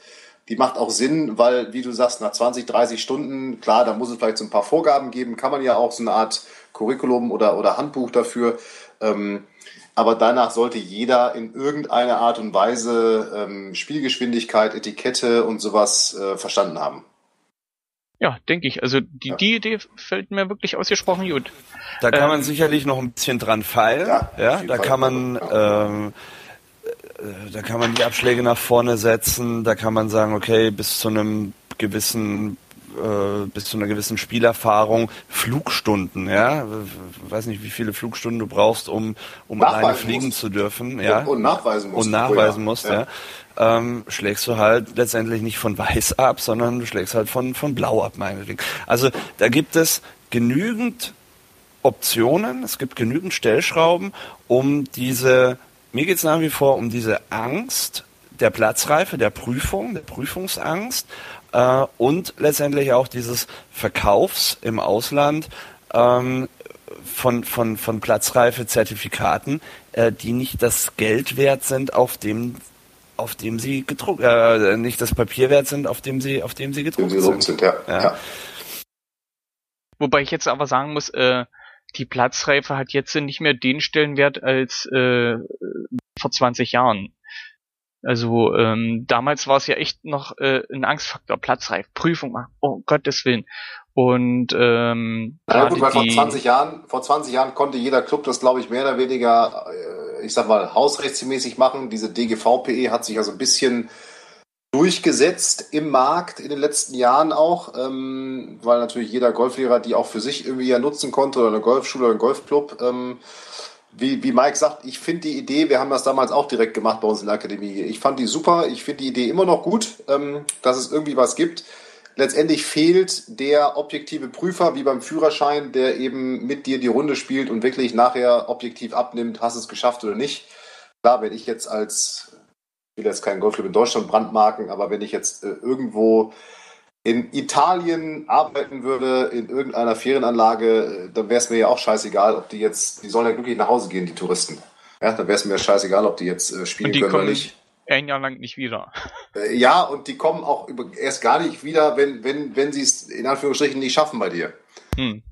Speaker 2: die macht auch Sinn, weil, wie du sagst, nach 20, 30 Stunden, klar, da muss es vielleicht so ein paar Vorgaben geben, kann man ja auch so eine Art Curriculum oder, oder Handbuch dafür. Ähm, aber danach sollte jeder in irgendeiner Art und Weise ähm, Spielgeschwindigkeit, Etikette und sowas äh, verstanden haben.
Speaker 1: Ja, denke ich. Also die, ja. die Idee fällt mir wirklich ausgesprochen gut.
Speaker 3: Da kann ähm, man sicherlich noch ein bisschen dran feilen. Ja, ja da kann man ähm, äh, da kann man die Abschläge nach vorne setzen. Da kann man sagen, okay, bis zu einem gewissen äh, bis zu einer gewissen Spielerfahrung Flugstunden, ja, weiß nicht, wie viele Flugstunden du brauchst, um um alleine fliegen musst. zu dürfen, ja,
Speaker 2: und, und nachweisen musst,
Speaker 3: und nachweisen musst, ja. ja. Ähm, schlägst du halt letztendlich nicht von Weiß ab, sondern du schlägst halt von von Blau ab, meinetwegen. Also da gibt es genügend Optionen, es gibt genügend Stellschrauben, um diese, mir geht es nach wie vor um diese Angst der Platzreife, der Prüfung, der Prüfungsangst äh, und letztendlich auch dieses Verkaufs im Ausland ähm, von, von, von Platzreife-Zertifikaten, äh, die nicht das Geld wert sind, auf dem auf dem sie gedruckt, äh, nicht das Papier wert sind, auf dem sie, auf dem sie gedruckt sie sind. sind ja. Ja. ja.
Speaker 1: Wobei ich jetzt aber sagen muss, äh, die Platzreife hat jetzt nicht mehr den Stellenwert als äh, vor 20 Jahren. Also ähm, damals war es ja echt noch äh, ein Angstfaktor, Platzreif, Prüfung machen, oh Gottes Willen. Und ähm,
Speaker 2: ja, gut, weil vor 20 Jahren, vor 20 Jahren konnte jeder Club das, glaube ich, mehr oder weniger, äh, ich sag mal, hausrechtsmäßig machen. Diese DGVPE hat sich also ein bisschen durchgesetzt im Markt in den letzten Jahren auch, ähm, weil natürlich jeder Golflehrer die auch für sich irgendwie ja nutzen konnte oder eine Golfschule oder ein Golfclub. Ähm, wie, wie Mike sagt, ich finde die Idee, wir haben das damals auch direkt gemacht bei uns in der Akademie. Ich fand die super, ich finde die Idee immer noch gut, ähm, dass es irgendwie was gibt. Letztendlich fehlt der objektive Prüfer, wie beim Führerschein, der eben mit dir die Runde spielt und wirklich nachher objektiv abnimmt, hast es geschafft oder nicht. Klar, wenn ich jetzt als, ich will jetzt keinen Golfclub in Deutschland brandmarken, aber wenn ich jetzt äh, irgendwo in Italien arbeiten würde, in irgendeiner Ferienanlage, dann wäre es mir ja auch scheißegal, ob die jetzt, die sollen ja glücklich nach Hause gehen, die Touristen. Ja, dann wäre es mir scheißegal, ob die jetzt äh, spielen können oder nicht.
Speaker 1: Ein Jahr lang nicht wieder.
Speaker 2: Äh, ja, und die kommen auch über, erst gar nicht wieder, wenn, wenn, wenn sie es in Anführungsstrichen nicht schaffen bei dir. Hm.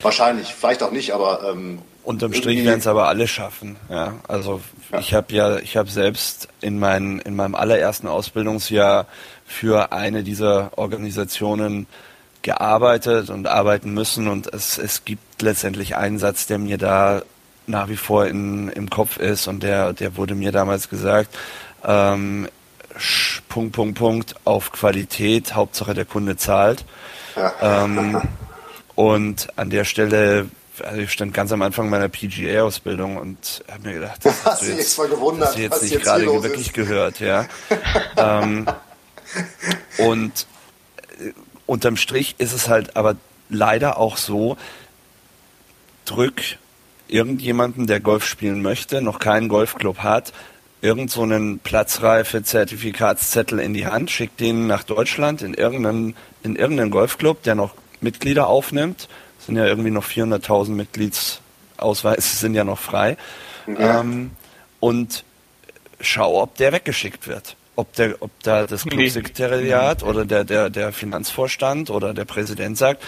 Speaker 2: Wahrscheinlich, vielleicht auch nicht, aber ähm,
Speaker 3: Unterm Strich werden es aber alle schaffen. Ja, also ja. ich habe ja, ich habe selbst in, mein, in meinem allerersten Ausbildungsjahr für eine dieser Organisationen gearbeitet und arbeiten müssen und es, es gibt letztendlich einen Satz, der mir da nach wie vor in, im Kopf ist und der, der wurde mir damals gesagt, ähm, Punkt, Punkt, Punkt auf Qualität, Hauptsache der Kunde zahlt. Ähm, und an der Stelle, also ich stand ganz am Anfang meiner PGA-Ausbildung und habe mir gedacht, das hast, du jetzt, gewundert, hast du jetzt nicht jetzt gerade wirklich ist. gehört, ja. ähm, und äh, unterm Strich ist es halt aber leider auch so, drück irgendjemanden, der Golf spielen möchte, noch keinen Golfclub hat, irgend so einen Platzreife-Zertifikatszettel in die Hand, schickt den nach Deutschland in irgendeinen, in irgendeinen Golfclub, der noch Mitglieder aufnimmt. Es sind ja irgendwie noch 400.000 Mitgliedsausweise, sind ja noch frei. Ja. Ähm, und schau, ob der weggeschickt wird. Ob, der, ob da das Clubsekretariat oder der, der, der Finanzvorstand oder der Präsident sagt,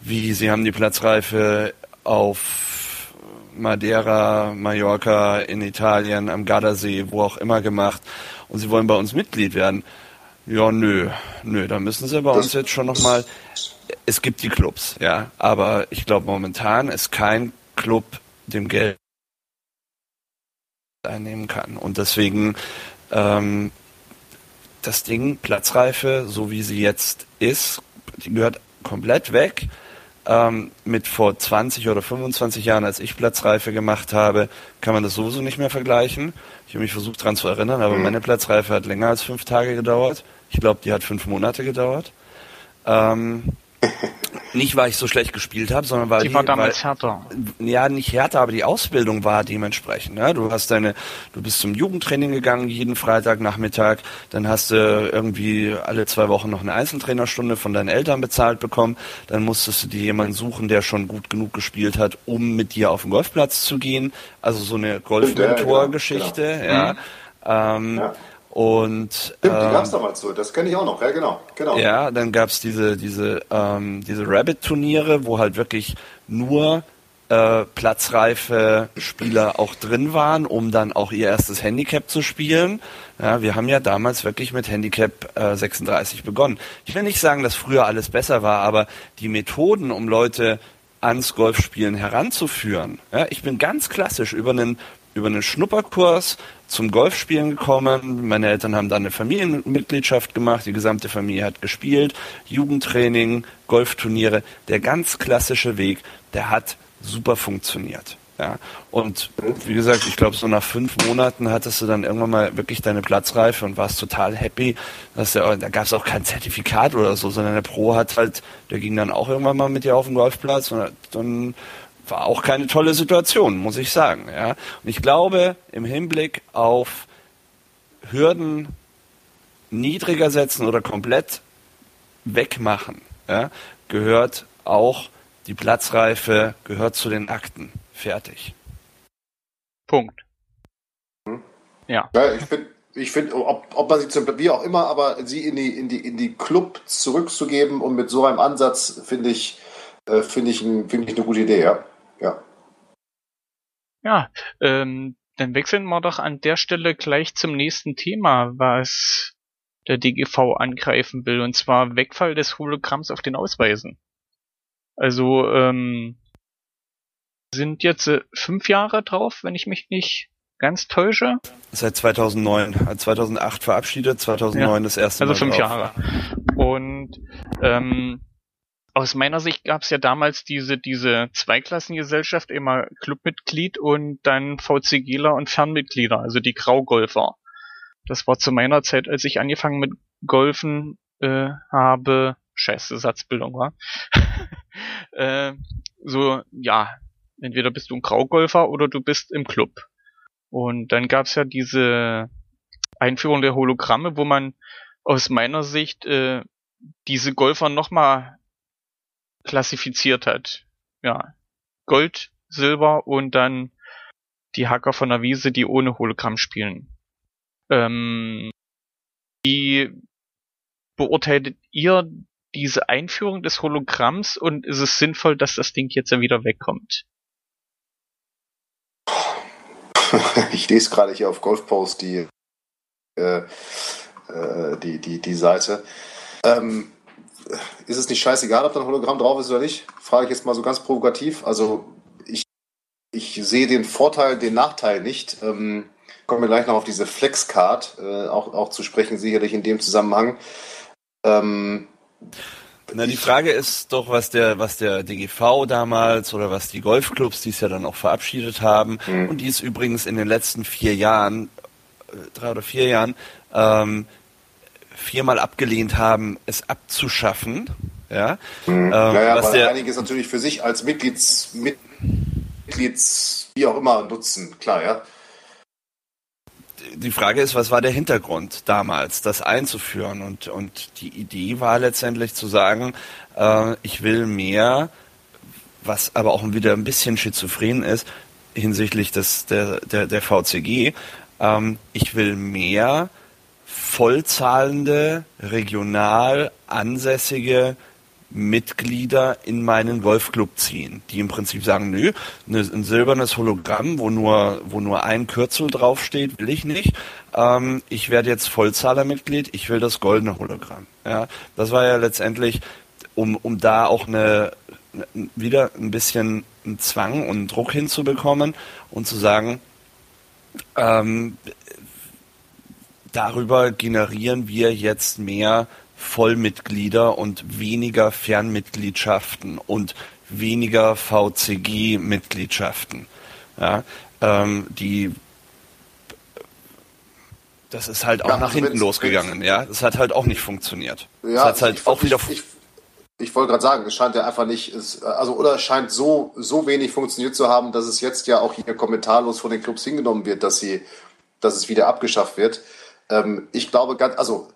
Speaker 3: wie, Sie haben die Platzreife auf Madeira, Mallorca, in Italien, am Gardasee, wo auch immer gemacht und Sie wollen bei uns Mitglied werden. Ja, nö, nö, da müssen Sie bei uns jetzt schon nochmal, es gibt die Clubs, ja, aber ich glaube momentan ist kein Club dem Geld einnehmen kann und deswegen ähm, das Ding Platzreife, so wie sie jetzt ist, die gehört komplett weg ähm, mit vor 20 oder 25 Jahren, als ich Platzreife gemacht habe, kann man das sowieso nicht mehr vergleichen. Ich habe mich versucht daran zu erinnern, aber mhm. meine Platzreife hat länger als fünf Tage gedauert. Ich glaube, die hat fünf Monate gedauert. Ähm, nicht, weil ich so schlecht gespielt habe, sondern weil
Speaker 1: die, die war damals weil, härter.
Speaker 3: Ja, nicht härter, aber die Ausbildung war dementsprechend. Ne? Du hast deine, du bist zum Jugendtraining gegangen jeden Freitagnachmittag, dann hast du irgendwie alle zwei Wochen noch eine Einzeltrainerstunde von deinen Eltern bezahlt bekommen, dann musstest du dir jemanden suchen, der schon gut genug gespielt hat, um mit dir auf den Golfplatz zu gehen. Also so eine Golf-Mentor-Geschichte, ja. Genau. ja. Mhm. Ähm, ja. Und
Speaker 2: Stimmt, die ähm, gab es damals so, das kenne ich auch noch, ja genau. genau.
Speaker 3: Ja, dann gab es diese, diese, ähm, diese Rabbit-Turniere, wo halt wirklich nur äh, platzreife Spieler auch drin waren, um dann auch ihr erstes Handicap zu spielen. Ja, wir haben ja damals wirklich mit Handicap äh, 36 begonnen. Ich will nicht sagen, dass früher alles besser war, aber die Methoden, um Leute ans Golfspielen heranzuführen. Ja, ich bin ganz klassisch über einen über einen Schnupperkurs zum Golfspielen gekommen. Meine Eltern haben dann eine Familienmitgliedschaft gemacht. Die gesamte Familie hat gespielt. Jugendtraining, Golfturniere. Der ganz klassische Weg, der hat super funktioniert. Ja, und wie gesagt, ich glaube, so nach fünf Monaten hattest du dann irgendwann mal wirklich deine Platzreife und warst total happy. Dass der, da gab es auch kein Zertifikat oder so, sondern der Pro hat halt, der ging dann auch irgendwann mal mit dir auf den Golfplatz und dann war auch keine tolle Situation, muss ich sagen. Ja. Und ich glaube, im Hinblick auf Hürden niedriger setzen oder komplett wegmachen, ja, gehört auch die Platzreife, gehört zu den Akten. Fertig.
Speaker 1: Punkt.
Speaker 2: Ja. ja ich finde, ich find, ob, ob man sie zum, wie auch immer, aber sie in die, in die, in die Club zurückzugeben und mit so einem Ansatz, finde ich, äh, finde ich, find ich eine gute Idee, ja. Ja.
Speaker 1: Ja, ähm, dann wechseln wir doch an der Stelle gleich zum nächsten Thema, was der DGV angreifen will, und zwar Wegfall des Hologramms auf den Ausweisen. Also, ähm, sind jetzt äh, fünf Jahre drauf, wenn ich mich nicht ganz täusche.
Speaker 3: Seit 2009, 2008 verabschiedet, 2009 ja, das erste
Speaker 1: also Mal. Also fünf drauf. Jahre. Und ähm, aus meiner Sicht gab es ja damals diese, diese Zweiklassengesellschaft, immer Clubmitglied und dann VCGler und Fernmitglieder, also die Graugolfer. Das war zu meiner Zeit, als ich angefangen mit Golfen äh, habe, scheiße Satzbildung war. äh, so, ja, entweder bist du ein Graugolfer oder du bist im Club. Und dann gab's ja diese Einführung der Hologramme, wo man aus meiner Sicht äh, diese Golfer nochmal klassifiziert hat. Ja. Gold, Silber und dann die Hacker von der Wiese, die ohne Hologramm spielen. Ähm, wie beurteilt ihr diese Einführung des Hologramms und ist es sinnvoll, dass das Ding jetzt wieder wegkommt?
Speaker 2: Ich lese gerade hier auf Golfpost die, äh, äh, die, die, die Seite. Ähm, ist es nicht scheißegal, ob da ein Hologramm drauf ist oder nicht? Frage ich jetzt mal so ganz provokativ. Also ich, ich sehe den Vorteil, den Nachteil nicht. Ähm, kommen wir gleich noch auf diese Flexcard, äh, auch, auch zu sprechen, sicherlich in dem Zusammenhang. Ähm,
Speaker 3: Na, die Frage ist doch, was der, was der DGV damals oder was die Golfclubs, die es ja dann auch verabschiedet haben, mhm. und die es übrigens in den letzten vier Jahren, äh, drei oder vier Jahren, ähm, viermal abgelehnt haben, es abzuschaffen. Ja,
Speaker 2: mhm. ähm, naja, was weil der, einiges natürlich für sich als Mitglieds, Mitglieds, wie auch immer nutzen, klar, ja
Speaker 3: die Frage ist, was war der Hintergrund damals, das einzuführen? Und, und die Idee war letztendlich zu sagen, äh, ich will mehr, was aber auch wieder ein bisschen schizophren ist hinsichtlich des, der, der, der VCG, ähm, ich will mehr vollzahlende, regional ansässige Mitglieder in meinen Golfclub ziehen, die im Prinzip sagen, nö, ne, ein silbernes Hologramm, wo nur, wo nur ein Kürzel draufsteht, will ich nicht. Ähm, ich werde jetzt Vollzahlermitglied, ich will das goldene Hologramm. Ja, das war ja letztendlich, um, um da auch eine, wieder ein bisschen einen Zwang und einen Druck hinzubekommen und zu sagen, ähm, darüber generieren wir jetzt mehr Vollmitglieder und weniger Fernmitgliedschaften und weniger VCG-Mitgliedschaften. Ja, ähm, die das ist halt auch ja, nach also hinten losgegangen, ja. Das hat halt auch nicht funktioniert.
Speaker 2: Ja, das hat halt ich, auch wieder. Ich, ich, ich wollte gerade sagen, es scheint ja einfach nicht, es, also oder es scheint so so wenig funktioniert zu haben, dass es jetzt ja auch hier kommentarlos von den Clubs hingenommen wird, dass sie, dass es wieder abgeschafft wird. Ähm, ich glaube ganz, also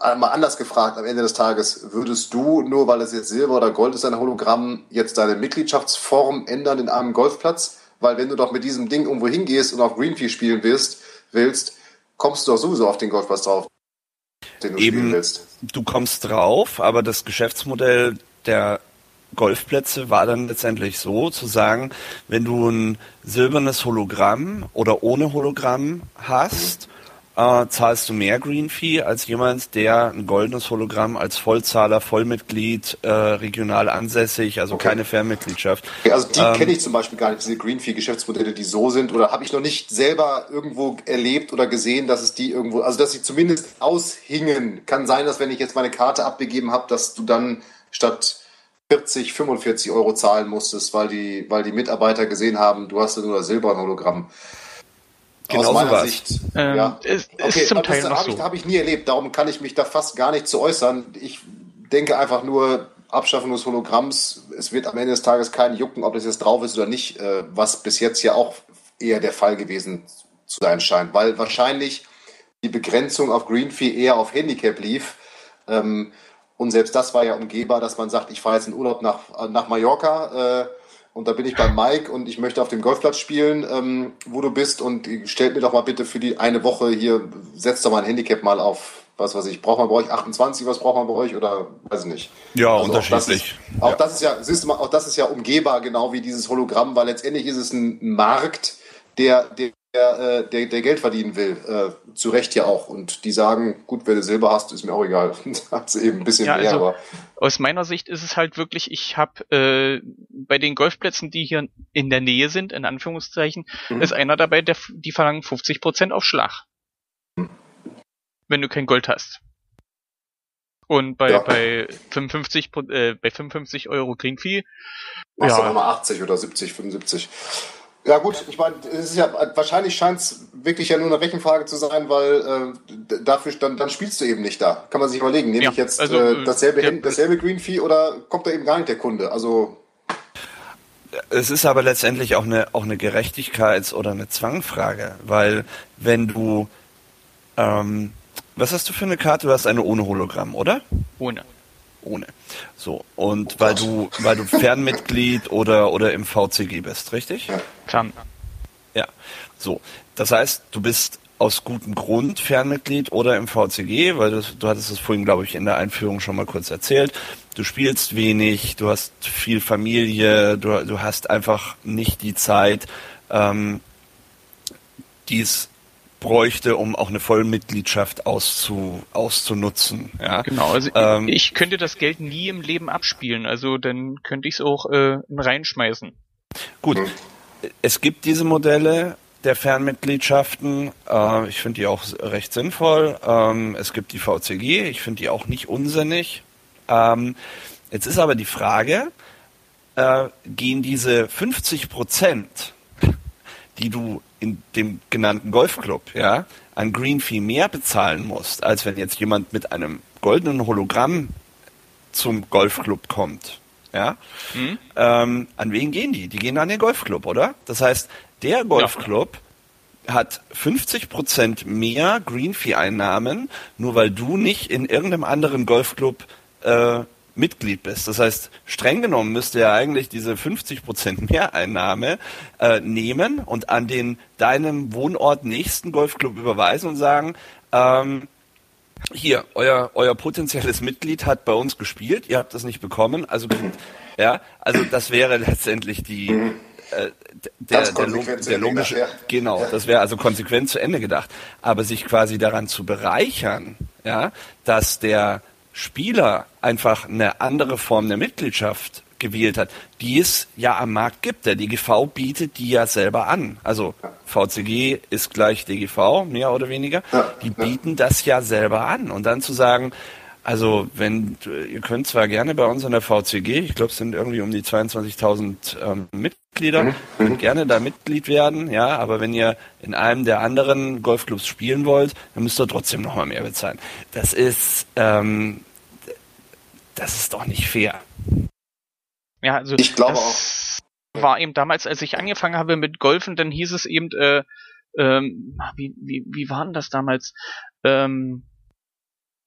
Speaker 2: einmal anders gefragt, am Ende des Tages, würdest du, nur weil es jetzt Silber oder Gold ist, ein Hologramm, jetzt deine Mitgliedschaftsform ändern in einem Golfplatz? Weil wenn du doch mit diesem Ding irgendwo hingehst und auf Greenfee spielen willst, willst, kommst du doch sowieso auf den Golfplatz drauf,
Speaker 3: den du Eben, spielen willst. Du kommst drauf, aber das Geschäftsmodell der Golfplätze war dann letztendlich so zu sagen, wenn du ein silbernes Hologramm oder ohne Hologramm hast, äh, zahlst du mehr Green Fee als jemand, der ein goldenes Hologramm als Vollzahler, Vollmitglied, äh, regional ansässig, also okay. keine Fernmitgliedschaft.
Speaker 2: Okay, also die ähm, kenne ich zum Beispiel gar nicht, diese Green Fee Geschäftsmodelle, die so sind, oder habe ich noch nicht selber irgendwo erlebt oder gesehen, dass es die irgendwo, also dass sie zumindest aushingen. Kann sein, dass wenn ich jetzt meine Karte abgegeben habe, dass du dann statt 40, 45 Euro zahlen musstest, weil die, weil die Mitarbeiter gesehen haben, du hast ja nur das silberne Hologramm. Genau aus meiner Sicht. Ähm, ja. Ist, okay, zum Teil das habe ich, hab ich nie erlebt, darum kann ich mich da fast gar nicht zu äußern. Ich denke einfach nur, Abschaffung des Hologramms, es wird am Ende des Tages keinen jucken, ob das jetzt drauf ist oder nicht, äh, was bis jetzt ja auch eher der Fall gewesen zu sein scheint, weil wahrscheinlich die Begrenzung auf Greenfee eher auf Handicap lief. Ähm, und selbst das war ja umgehbar, dass man sagt, ich fahre jetzt in Urlaub nach, nach Mallorca, äh, und da bin ich beim Mike und ich möchte auf dem Golfplatz spielen, ähm, wo du bist und stellt mir doch mal bitte für die eine Woche hier, setzt doch mal ein Handicap mal auf, was weiß ich, braucht man bei euch 28, was braucht man bei euch oder weiß ich nicht.
Speaker 3: Ja, also unterschiedlich.
Speaker 2: Auch das, ist, auch, ja. Das ist ja, siehst du mal, auch das ist ja umgehbar, genau wie dieses Hologramm, weil letztendlich ist es ein Markt, der, der der, der, der Geld verdienen will, äh, zu Recht ja auch. Und die sagen, gut, wenn du Silber hast, ist mir auch egal. Hat's eben ein bisschen ja, mehr, also, aber.
Speaker 1: Aus meiner Sicht ist es halt wirklich, ich habe äh, bei den Golfplätzen, die hier in der Nähe sind, in Anführungszeichen, mhm. ist einer dabei, der, die verlangen 50% auf Schlag. Mhm. Wenn du kein Gold hast. Und bei, ja. bei 55, äh, bei 55 Euro Green Fee.
Speaker 2: Machst ja. du nochmal 80 oder 70, 75. Ja gut, ich meine, es ist ja wahrscheinlich scheint es wirklich ja nur eine Rechenfrage zu sein, weil äh, dafür dann, dann spielst du eben nicht da. Kann man sich überlegen, nehme ja, ich jetzt also, äh, dasselbe, ja, dasselbe Green Fee oder kommt da eben gar nicht der Kunde? Also
Speaker 3: es ist aber letztendlich auch eine auch eine Gerechtigkeits- oder eine Zwangfrage, weil wenn du ähm, was hast du für eine Karte? Du hast eine ohne Hologramm, oder?
Speaker 1: Ohne
Speaker 3: ohne. So, und weil du, weil du Fernmitglied oder, oder im VCG bist, richtig?
Speaker 1: Kann.
Speaker 3: Ja. So. Das heißt, du bist aus gutem Grund Fernmitglied oder im VCG, weil du, du hattest es vorhin, glaube ich, in der Einführung schon mal kurz erzählt. Du spielst wenig, du hast viel Familie, du, du hast einfach nicht die Zeit, ähm, die es bräuchte, um auch eine Vollmitgliedschaft auszu, auszunutzen. Ja?
Speaker 1: Genau, also ähm, ich könnte das Geld nie im Leben abspielen, also dann könnte ich es auch äh, reinschmeißen.
Speaker 3: Gut, es gibt diese Modelle, der Fernmitgliedschaften. Äh, ich finde die auch recht sinnvoll. Ähm, es gibt die VCG, ich finde die auch nicht unsinnig. Ähm, jetzt ist aber die Frage, äh, gehen diese 50 Prozent, die du in dem genannten Golfclub ja, an Green Fee mehr bezahlen musst, als wenn jetzt jemand mit einem goldenen Hologramm zum Golfclub kommt, ja, mhm. ähm, an wen gehen die? Die gehen an den Golfclub, oder? Das heißt, der Golfclub ja. hat 50 Prozent mehr Green Fee Einnahmen, nur weil du nicht in irgendeinem anderen Golfclub äh, Mitglied bist. Das heißt, streng genommen müsste er eigentlich diese 50 Prozent Mehreinnahme äh, nehmen und an den deinem Wohnort nächsten Golfclub überweisen und sagen, ähm, hier, euer, euer potenzielles Mitglied hat bei uns gespielt, ihr habt das nicht bekommen, also ja, also das wäre letztendlich die, äh, der, der, der, logische, ja. genau, das wäre also konsequent zu Ende gedacht. Aber sich quasi daran zu bereichern, ja, dass der Spieler einfach eine andere Form der Mitgliedschaft gewählt hat, die es ja am Markt gibt. Der DGV bietet die ja selber an. Also VCG ist gleich DGV, mehr oder weniger. Die bieten das ja selber an. Und dann zu sagen, also wenn ihr könnt zwar gerne bei uns in der VCG, ich glaube es sind irgendwie um die 22.000 ähm, Mitglieder, mhm. könnt gerne da Mitglied werden, ja, aber wenn ihr in einem der anderen Golfclubs spielen wollt, dann müsst ihr trotzdem nochmal mehr bezahlen. Das ist, ähm, das ist doch nicht fair.
Speaker 1: Ja, also ich glaube auch. War eben damals, als ich angefangen habe mit Golfen, dann hieß es eben, äh, ähm, wie, wie, wie war denn das damals? Ähm,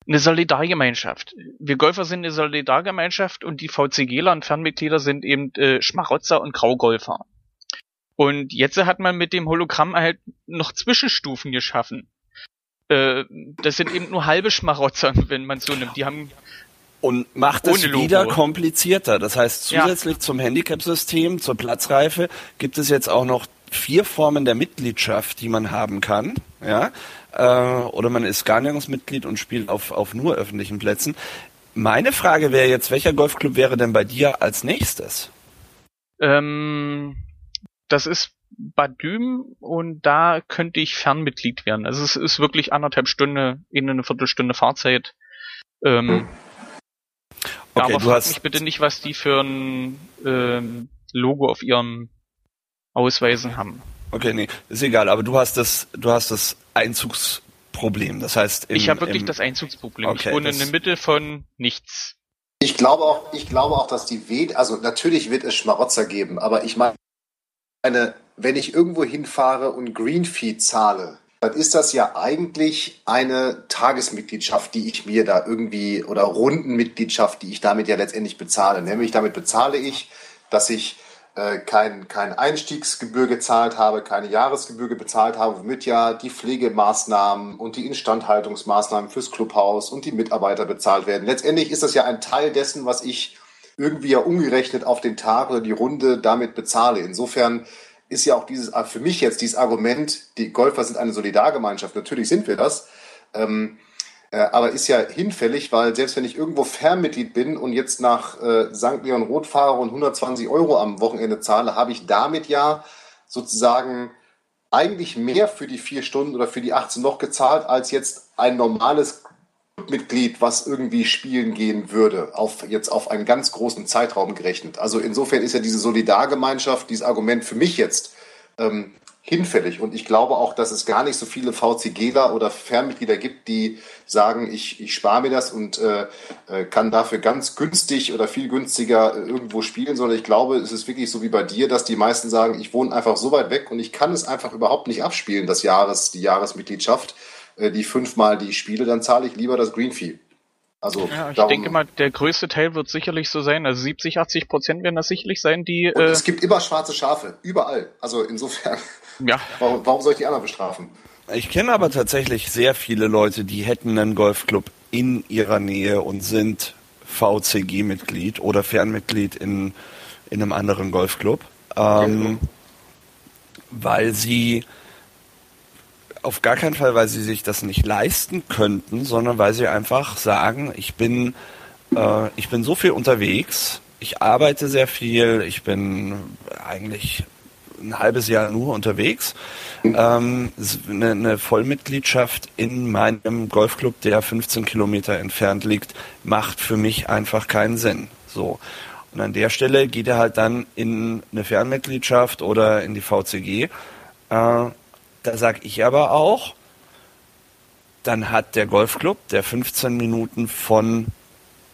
Speaker 1: eine Solidargemeinschaft. Wir Golfer sind eine Solidargemeinschaft und die VCGler und Fernmitglieder sind eben äh, Schmarotzer und Graugolfer. Und jetzt hat man mit dem Hologramm halt noch Zwischenstufen geschaffen. Äh, das sind eben nur halbe Schmarotzer, wenn man so nimmt. Die haben
Speaker 3: und macht es wieder komplizierter. Das heißt, zusätzlich ja. zum Handicap-System, zur Platzreife, gibt es jetzt auch noch vier Formen der Mitgliedschaft, die man haben kann. Ja? Äh, oder man ist gar Mitglied und spielt auf, auf nur öffentlichen Plätzen. Meine Frage wäre jetzt, welcher Golfclub wäre denn bei dir als nächstes?
Speaker 1: Ähm, das ist Bad Düm und da könnte ich Fernmitglied werden. Also es ist wirklich anderthalb Stunden, in eine Viertelstunde Fahrzeit. Ähm, hm. Okay, aber du hast mich bitte nicht, was die für ein ähm, Logo auf ihrem Ausweisen haben.
Speaker 3: Okay, nee, ist egal, aber du hast das, du hast das Einzugsproblem. Das heißt,
Speaker 1: im, ich habe wirklich im, das Einzugsproblem. Okay, ich wohne in der Mitte von nichts.
Speaker 2: Ich glaube auch, ich glaube auch, dass die Wed, also natürlich wird es Schmarotzer geben, aber ich meine, wenn ich irgendwo hinfahre und Greenfeed zahle, dann ist das ja eigentlich eine Tagesmitgliedschaft, die ich mir da irgendwie oder Rundenmitgliedschaft, die ich damit ja letztendlich bezahle. Nämlich damit bezahle ich, dass ich äh, kein, kein Einstiegsgebühr gezahlt habe, keine Jahresgebühr bezahlt habe, womit ja die Pflegemaßnahmen und die Instandhaltungsmaßnahmen fürs Clubhaus und die Mitarbeiter bezahlt werden. Letztendlich ist das ja ein Teil dessen, was ich irgendwie ja umgerechnet auf den Tag oder die Runde damit bezahle. Insofern ist ja auch dieses, für mich jetzt dieses Argument, die Golfer sind eine Solidargemeinschaft, natürlich sind wir das, ähm, äh, aber ist ja hinfällig, weil selbst wenn ich irgendwo Fernmitglied bin und jetzt nach äh, St. Leon Roth fahre und 120 Euro am Wochenende zahle, habe ich damit ja sozusagen eigentlich mehr für die vier Stunden oder für die 18 noch gezahlt, als jetzt ein normales Mitglied, was irgendwie spielen gehen würde, auf jetzt auf einen ganz großen Zeitraum gerechnet. Also insofern ist ja diese Solidargemeinschaft, dieses Argument für mich jetzt ähm, hinfällig. Und ich glaube auch, dass es gar nicht so viele VCGler oder Fernmitglieder gibt, die sagen, ich, ich spare mir das und äh, äh, kann dafür ganz günstig oder viel günstiger äh, irgendwo spielen, sondern ich glaube, es ist wirklich so wie bei dir, dass die meisten sagen, ich wohne einfach so weit weg und ich kann es einfach überhaupt nicht abspielen, das Jahres, die Jahresmitgliedschaft, die fünfmal die ich spiele, dann zahle ich lieber das Green Fee.
Speaker 1: Also ja, ich darum, denke mal, der größte Teil wird sicherlich so sein. Also 70, 80 Prozent werden das sicherlich sein, die.
Speaker 2: Und äh, es gibt immer schwarze Schafe, überall. Also insofern. Ja. Warum, warum soll ich die anderen bestrafen?
Speaker 3: Ich kenne aber tatsächlich sehr viele Leute, die hätten einen Golfclub in ihrer Nähe und sind VCG-Mitglied oder Fernmitglied in, in einem anderen Golfclub, ähm, weil sie auf gar keinen Fall, weil sie sich das nicht leisten könnten, sondern weil sie einfach sagen, ich bin, äh, ich bin so viel unterwegs, ich arbeite sehr viel, ich bin eigentlich ein halbes Jahr nur unterwegs. Ähm, eine, eine Vollmitgliedschaft in meinem Golfclub, der 15 Kilometer entfernt liegt, macht für mich einfach keinen Sinn. So. Und an der Stelle geht er halt dann in eine Fernmitgliedschaft oder in die VCG. Äh, da sage ich aber auch, dann hat der Golfclub, der 15 Minuten von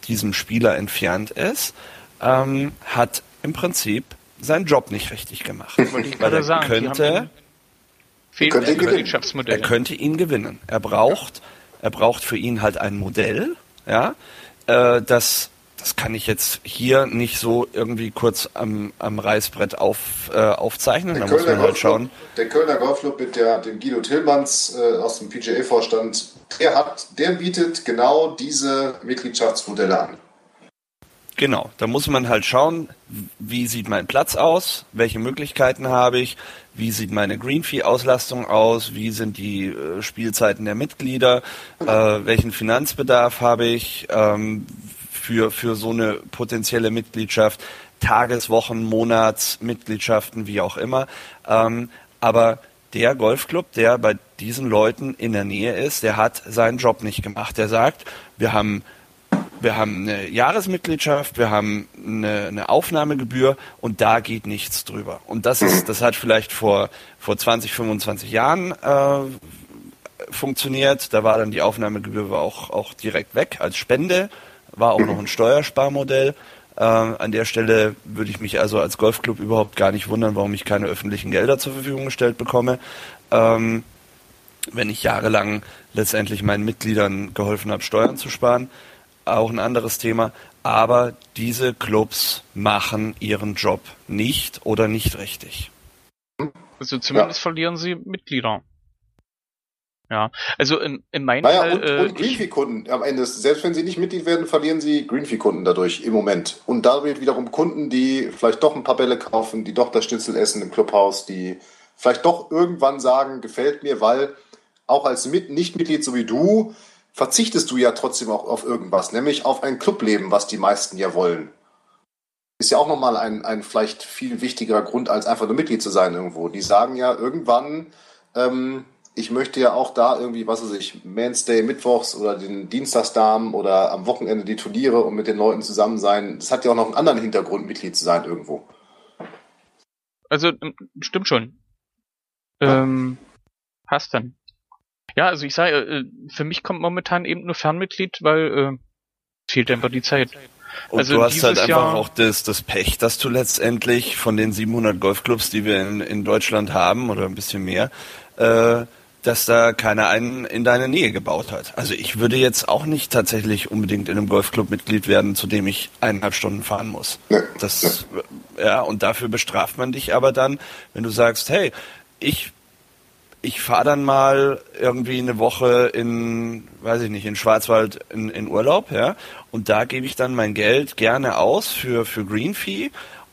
Speaker 3: diesem Spieler entfernt ist, ähm, hat im Prinzip seinen Job nicht richtig gemacht. Weil er sagen, könnte, er könnte ihn gewinnen. Er braucht, er braucht für ihn halt ein Modell, ja, äh, das das kann ich jetzt hier nicht so irgendwie kurz am, am Reißbrett auf, äh, aufzeichnen. Der da Kölner muss man halt schauen.
Speaker 2: Der Kölner Golfclub mit der, dem Guido Tillmanns äh, aus dem PGA-Vorstand, der, hat, der bietet genau diese Mitgliedschaftsmodelle an.
Speaker 3: Genau, da muss man halt schauen, wie sieht mein Platz aus, welche Möglichkeiten habe ich, wie sieht meine Greenfee-Auslastung aus, wie sind die äh, Spielzeiten der Mitglieder, äh, welchen Finanzbedarf habe ich ähm, für, für so eine potenzielle Mitgliedschaft, Tageswochen, Monatsmitgliedschaften, wie auch immer. Ähm, aber der Golfclub, der bei diesen Leuten in der Nähe ist, der hat seinen Job nicht gemacht. Der sagt, wir haben wir haben eine Jahresmitgliedschaft, wir haben eine, eine, Aufnahmegebühr und da geht nichts drüber. Und das ist, das hat vielleicht vor, vor 20, 25 Jahren äh, funktioniert. Da war dann die Aufnahmegebühr auch, auch direkt weg als Spende, war auch noch ein Steuersparmodell. Äh, an der Stelle würde ich mich also als Golfclub überhaupt gar nicht wundern, warum ich keine öffentlichen Gelder zur Verfügung gestellt bekomme. Ähm, wenn ich jahrelang letztendlich meinen Mitgliedern geholfen habe, Steuern zu sparen auch ein anderes Thema. Aber diese Clubs machen ihren Job nicht oder nicht richtig.
Speaker 1: Also zumindest ja. verlieren sie Mitglieder. Ja, also in, in meinem naja, Fall.
Speaker 2: Und, äh, und Greenfee-Kunden am Ende. Selbst wenn sie nicht Mitglied werden, verlieren sie Greenfee-Kunden dadurch im Moment. Und da wird wiederum Kunden, die vielleicht doch ein paar Bälle kaufen, die doch das Schnitzel essen im Clubhaus, die vielleicht doch irgendwann sagen, gefällt mir, weil auch als Nicht-Mitglied so wie du verzichtest du ja trotzdem auch auf irgendwas, nämlich auf ein Clubleben, was die meisten ja wollen. Ist ja auch nochmal ein, ein vielleicht viel wichtigerer Grund, als einfach nur Mitglied zu sein irgendwo. Die sagen ja irgendwann, ähm, ich möchte ja auch da irgendwie, was weiß ich, Man's mittwochs oder den Dienstagsdamen oder am Wochenende die Turniere und mit den Leuten zusammen sein. Das hat ja auch noch einen anderen Hintergrund, Mitglied zu sein irgendwo.
Speaker 1: Also, ähm, stimmt schon. Ähm, passt dann. Ja, also ich sage, äh, für mich kommt momentan eben nur Fernmitglied, weil äh, fehlt einfach die Zeit.
Speaker 3: Und also du hast halt einfach Jahr auch das, das Pech, dass du letztendlich von den 700 Golfclubs, die wir in, in Deutschland haben, oder ein bisschen mehr, äh, dass da keiner einen in deine Nähe gebaut hat. Also ich würde jetzt auch nicht tatsächlich unbedingt in einem Golfclub Mitglied werden, zu dem ich eineinhalb Stunden fahren muss. Das, ja, und dafür bestraft man dich aber dann, wenn du sagst, hey, ich ich fahre dann mal irgendwie eine Woche in, weiß ich nicht, in Schwarzwald in, in Urlaub, ja, und da gebe ich dann mein Geld gerne aus für, für Green Fee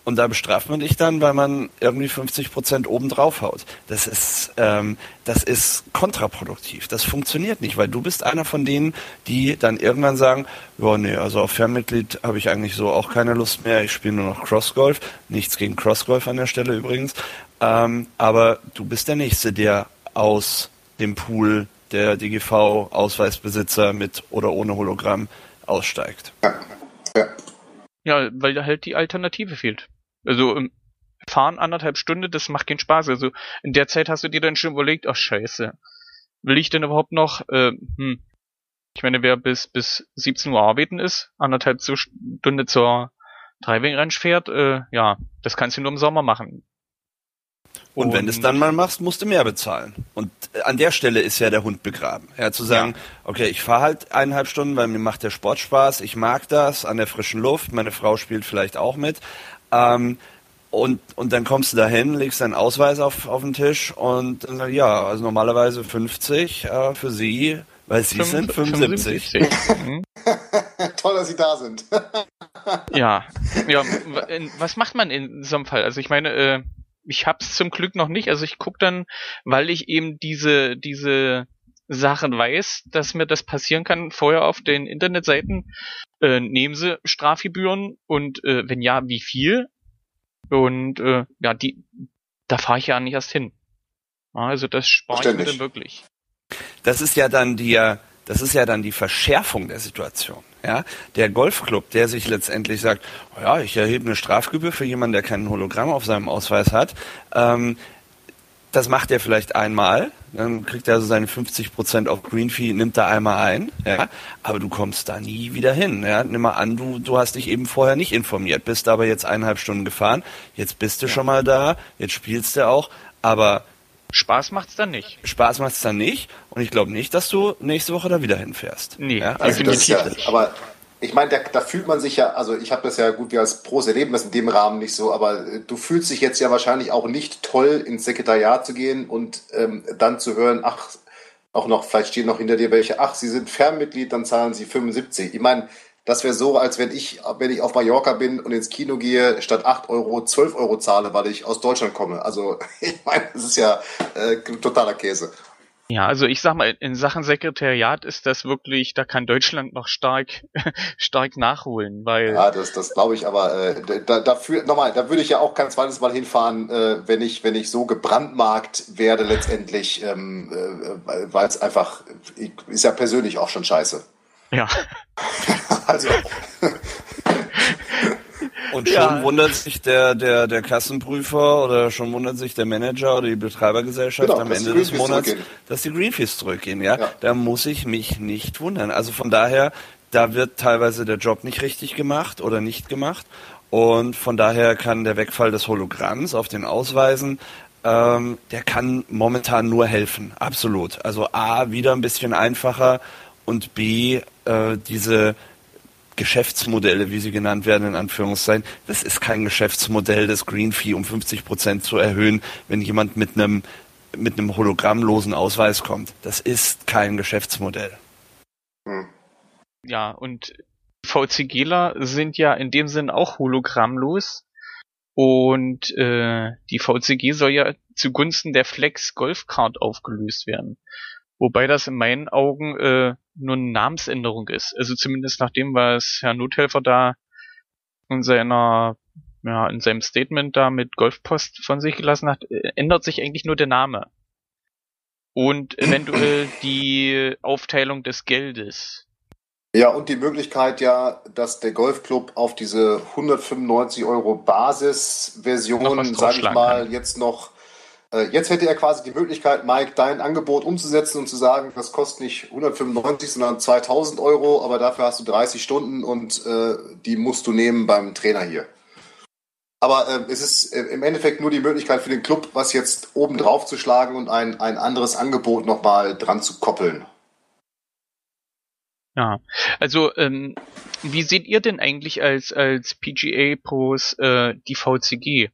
Speaker 3: und da bestraft man dich dann, weil man irgendwie 50 Prozent oben drauf haut. Das ist, ähm, das ist kontraproduktiv. Das funktioniert nicht, weil du bist einer von denen, die dann irgendwann sagen, ja, nee, also auf Fernmitglied habe ich eigentlich so auch keine Lust mehr. Ich spiele nur noch Crossgolf. Nichts gegen Crossgolf an der Stelle übrigens. Ähm, aber du bist der Nächste, der aus dem Pool der DGV-Ausweisbesitzer mit oder ohne Hologramm aussteigt. Ja.
Speaker 1: ja. ja, weil da halt die Alternative fehlt. Also fahren anderthalb Stunden, das macht keinen Spaß. Also in der Zeit hast du dir dann schon überlegt, ach scheiße, will ich denn überhaupt noch, äh, hm, ich meine, wer bis bis 17 Uhr arbeiten ist, anderthalb Stunde zur Driving Range fährt, äh, ja, das kannst du nur im Sommer machen.
Speaker 3: Und, und wenn du es dann mal machst, musst du mehr bezahlen. Und an der Stelle ist ja der Hund begraben. Ja, zu sagen, ja. okay, ich fahre halt eineinhalb Stunden, weil mir macht der Sport Spaß, ich mag das, an der frischen Luft, meine Frau spielt vielleicht auch mit. Ähm, und, und dann kommst du dahin, legst deinen Ausweis auf, auf den Tisch und dann ja, also normalerweise 50 äh, für sie, weil sie 5, sind 75. 75.
Speaker 2: Mhm. Toll, dass sie da sind.
Speaker 1: ja, ja, was macht man in so einem Fall? Also ich meine, äh, ich hab's zum Glück noch nicht. Also ich guck dann, weil ich eben diese, diese Sachen weiß, dass mir das passieren kann, vorher auf den Internetseiten, äh, nehmen sie Strafgebühren und äh, wenn ja, wie viel? Und äh, ja, die da fahre ich ja nicht erst hin. Also das spare ich mir dann wirklich.
Speaker 3: Das ist ja dann die, das ist ja dann die Verschärfung der Situation. Ja, der Golfclub, der sich letztendlich sagt, oh ja, ich erhebe eine Strafgebühr für jemanden, der kein Hologramm auf seinem Ausweis hat, ähm, das macht er vielleicht einmal, dann kriegt er also seine 50 Prozent auf Green Fee, nimmt er einmal ein, ja, aber du kommst da nie wieder hin. Ja. Nimm mal an, du, du hast dich eben vorher nicht informiert, bist aber jetzt eineinhalb Stunden gefahren, jetzt bist du ja. schon mal da, jetzt spielst du auch, aber
Speaker 1: Spaß macht's dann nicht.
Speaker 3: Spaß macht's dann nicht und ich glaube nicht, dass du nächste Woche da wieder hinfährst.
Speaker 2: Nee, ja? also definitiv ja, nicht. Aber ich meine, da, da, fühlt man sich ja, also ich habe das ja gut, wir als Pros erleben das in dem Rahmen nicht so, aber äh, du fühlst dich jetzt ja wahrscheinlich auch nicht toll ins Sekretariat zu gehen und ähm, dann zu hören, ach, auch noch, vielleicht stehen noch hinter dir welche, ach, Sie sind Fernmitglied, dann zahlen Sie 75. Ich meine, das wäre so, als wenn ich, wenn ich auf Mallorca bin und ins Kino gehe, statt 8 Euro 12 Euro zahle, weil ich aus Deutschland komme. Also ich meine, das ist ja äh, totaler Käse.
Speaker 1: Ja, also ich sag mal, in Sachen Sekretariat ist das wirklich, da kann Deutschland noch stark, stark nachholen, weil.
Speaker 2: Ja, das, das glaube ich, aber äh, da, dafür, nochmal, da würde ich ja auch kein zweites Mal hinfahren, äh, wenn ich, wenn ich so gebrandmarkt werde letztendlich, ähm, äh, weil es einfach, ist ja persönlich auch schon scheiße.
Speaker 1: Ja.
Speaker 2: also.
Speaker 3: Und schon ja. wundert sich der, der, der Kassenprüfer oder schon wundert sich der Manager oder die Betreibergesellschaft genau, am Ende des Monats, dass die Greenfees zurückgehen. Ja? ja, da muss ich mich nicht wundern. Also von daher, da wird teilweise der Job nicht richtig gemacht oder nicht gemacht. Und von daher kann der Wegfall des Hologramms auf den Ausweisen, ähm, der kann momentan nur helfen. Absolut. Also A, wieder ein bisschen einfacher und B, äh, diese Geschäftsmodelle, wie sie genannt werden, in Anführungszeichen, das ist kein Geschäftsmodell, das Green Fee um 50 Prozent zu erhöhen, wenn jemand mit einem mit einem hologrammlosen Ausweis kommt. Das ist kein Geschäftsmodell.
Speaker 1: Hm. Ja, und VCGler sind ja in dem Sinn auch hologrammlos. Und äh, die VCG soll ja zugunsten der Flex Golfcard aufgelöst werden. Wobei das in meinen Augen äh, nur eine Namensänderung ist. Also zumindest nach dem, was Herr Nothelfer da in seiner, ja, in seinem Statement da mit Golfpost von sich gelassen hat, äh, ändert sich eigentlich nur der Name. Und eventuell die Aufteilung des Geldes.
Speaker 2: Ja, und die Möglichkeit ja, dass der Golfclub auf diese 195 Euro Basisversion, sage ich mal, kann. jetzt noch jetzt hätte er quasi die Möglichkeit, Mike, dein Angebot umzusetzen und zu sagen, das kostet nicht 195, sondern 2000 Euro, aber dafür hast du 30 Stunden und äh, die musst du nehmen beim Trainer hier. Aber äh, es ist äh, im Endeffekt nur die Möglichkeit für den Club, was jetzt oben drauf zu schlagen und ein, ein anderes Angebot nochmal dran zu koppeln.
Speaker 1: Ja, also ähm, wie seht ihr denn eigentlich als, als PGA Pros äh, die VCG?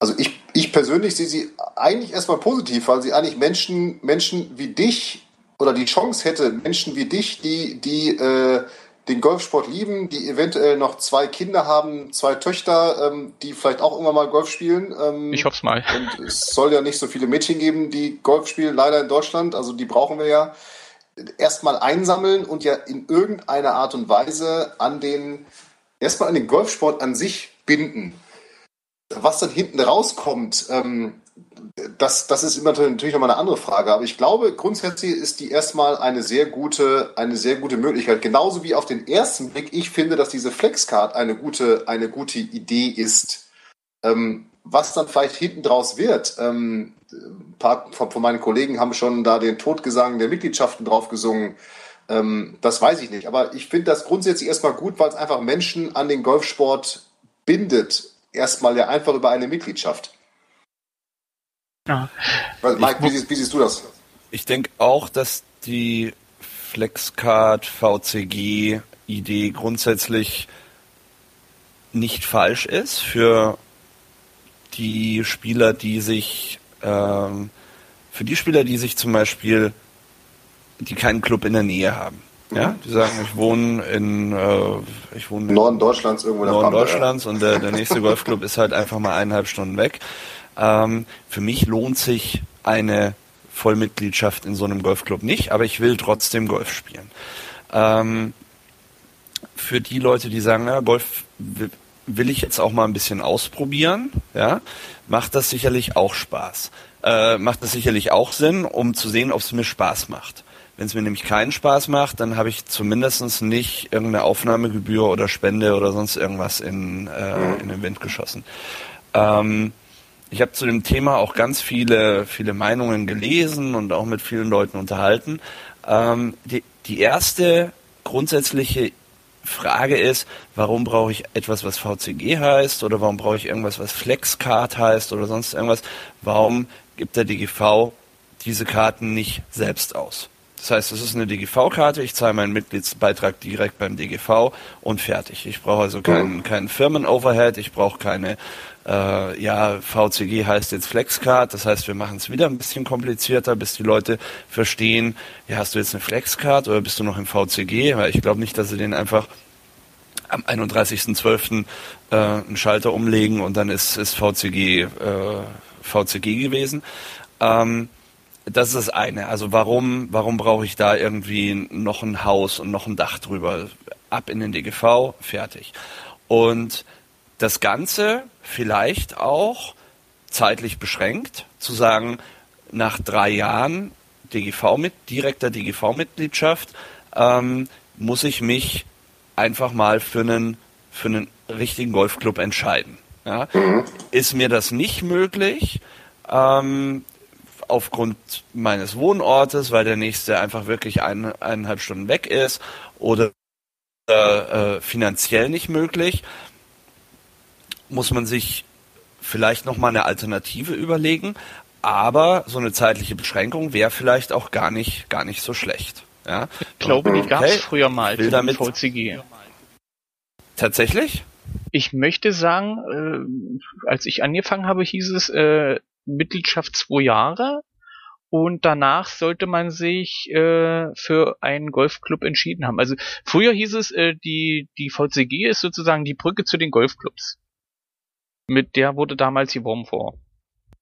Speaker 2: Also ich, ich persönlich sehe sie eigentlich erstmal positiv, weil sie eigentlich Menschen, Menschen wie dich oder die Chance hätte, Menschen wie dich, die, die äh, den Golfsport lieben, die eventuell noch zwei Kinder haben, zwei Töchter, ähm, die vielleicht auch immer mal Golf spielen. Ähm,
Speaker 1: ich hoffe mal.
Speaker 2: Und es soll ja nicht so viele Mädchen geben, die Golf spielen, leider in Deutschland. Also die brauchen wir ja. Erstmal einsammeln und ja in irgendeiner Art und Weise an den, erstmal an den Golfsport an sich binden. Was dann hinten rauskommt, ähm, das, das ist immer natürlich nochmal eine andere Frage. Aber ich glaube, grundsätzlich ist die erstmal eine sehr gute, eine sehr gute Möglichkeit. Genauso wie auf den ersten Blick ich finde, dass diese Flexcard eine gute, eine gute Idee ist. Ähm, was dann vielleicht hinten draus wird, ähm, ein paar von, von, meinen Kollegen haben schon da den Todgesang der Mitgliedschaften drauf gesungen. Ähm, das weiß ich nicht. Aber ich finde das grundsätzlich erstmal gut, weil es einfach Menschen an den Golfsport bindet erstmal ja einfach über eine Mitgliedschaft. Ja. Mike, wie, wie siehst du das?
Speaker 3: Ich denke auch, dass die Flexcard VCG Idee grundsätzlich nicht falsch ist für die Spieler, die sich ähm, für die Spieler, die sich zum Beispiel, die keinen Club in der Nähe haben. Ja, die sagen, ich wohne in, äh, ich wohne
Speaker 2: Norden Deutschlands irgendwo in
Speaker 3: der Norden Deutschlands ja. und der, der nächste Golfclub ist halt einfach mal eineinhalb Stunden weg. Ähm, für mich lohnt sich eine Vollmitgliedschaft in so einem Golfclub nicht, aber ich will trotzdem Golf spielen. Ähm, für die Leute, die sagen, ja, Golf will, will ich jetzt auch mal ein bisschen ausprobieren, ja, macht das sicherlich auch Spaß. Äh, macht das sicherlich auch Sinn, um zu sehen, ob es mir Spaß macht. Wenn es mir nämlich keinen Spaß macht, dann habe ich zumindest nicht irgendeine Aufnahmegebühr oder Spende oder sonst irgendwas in, äh, in den Wind geschossen. Ähm, ich habe zu dem Thema auch ganz viele, viele Meinungen gelesen und auch mit vielen Leuten unterhalten. Ähm, die, die erste grundsätzliche Frage ist, warum brauche ich etwas, was VCG heißt oder warum brauche ich irgendwas, was Flexcard heißt oder sonst irgendwas? Warum gibt der DGV diese Karten nicht selbst aus? Das heißt, es ist eine DGV-Karte, ich zahle meinen Mitgliedsbeitrag direkt beim DGV und fertig. Ich brauche also keinen, keinen Firmen-Overhead, ich brauche keine, äh, ja, VCG heißt jetzt Flexcard, das heißt, wir machen es wieder ein bisschen komplizierter, bis die Leute verstehen, ja, hast du jetzt eine Flexcard oder bist du noch im VCG? Weil ich glaube nicht, dass sie den einfach am 31.12. Äh, einen Schalter umlegen und dann ist, ist VCG, äh, VCG gewesen. Ähm, das ist das eine. Also warum, warum brauche ich da irgendwie noch ein Haus und noch ein Dach drüber? Ab in den DGV, fertig. Und das Ganze vielleicht auch zeitlich beschränkt, zu sagen, nach drei Jahren DGV mit direkter DGV-Mitgliedschaft ähm, muss ich mich einfach mal für einen für einen richtigen Golfclub entscheiden. Ja? Mhm. Ist mir das nicht möglich, ähm, aufgrund meines Wohnortes, weil der nächste einfach wirklich ein, eineinhalb Stunden weg ist oder äh, finanziell nicht möglich, muss man sich vielleicht nochmal eine Alternative überlegen. Aber so eine zeitliche Beschränkung wäre vielleicht auch gar nicht, gar nicht so schlecht. Ja?
Speaker 1: Ich glaube, die gab es okay. früher mal
Speaker 3: für damit VCG. Tatsächlich?
Speaker 1: Ich möchte sagen, äh, als ich angefangen habe, hieß es, äh, Mitgliedschaft zwei Jahre und danach sollte man sich äh, für einen Golfclub entschieden haben. Also früher hieß es, äh, die, die VCG ist sozusagen die Brücke zu den Golfclubs. Mit der wurde damals geworben vor.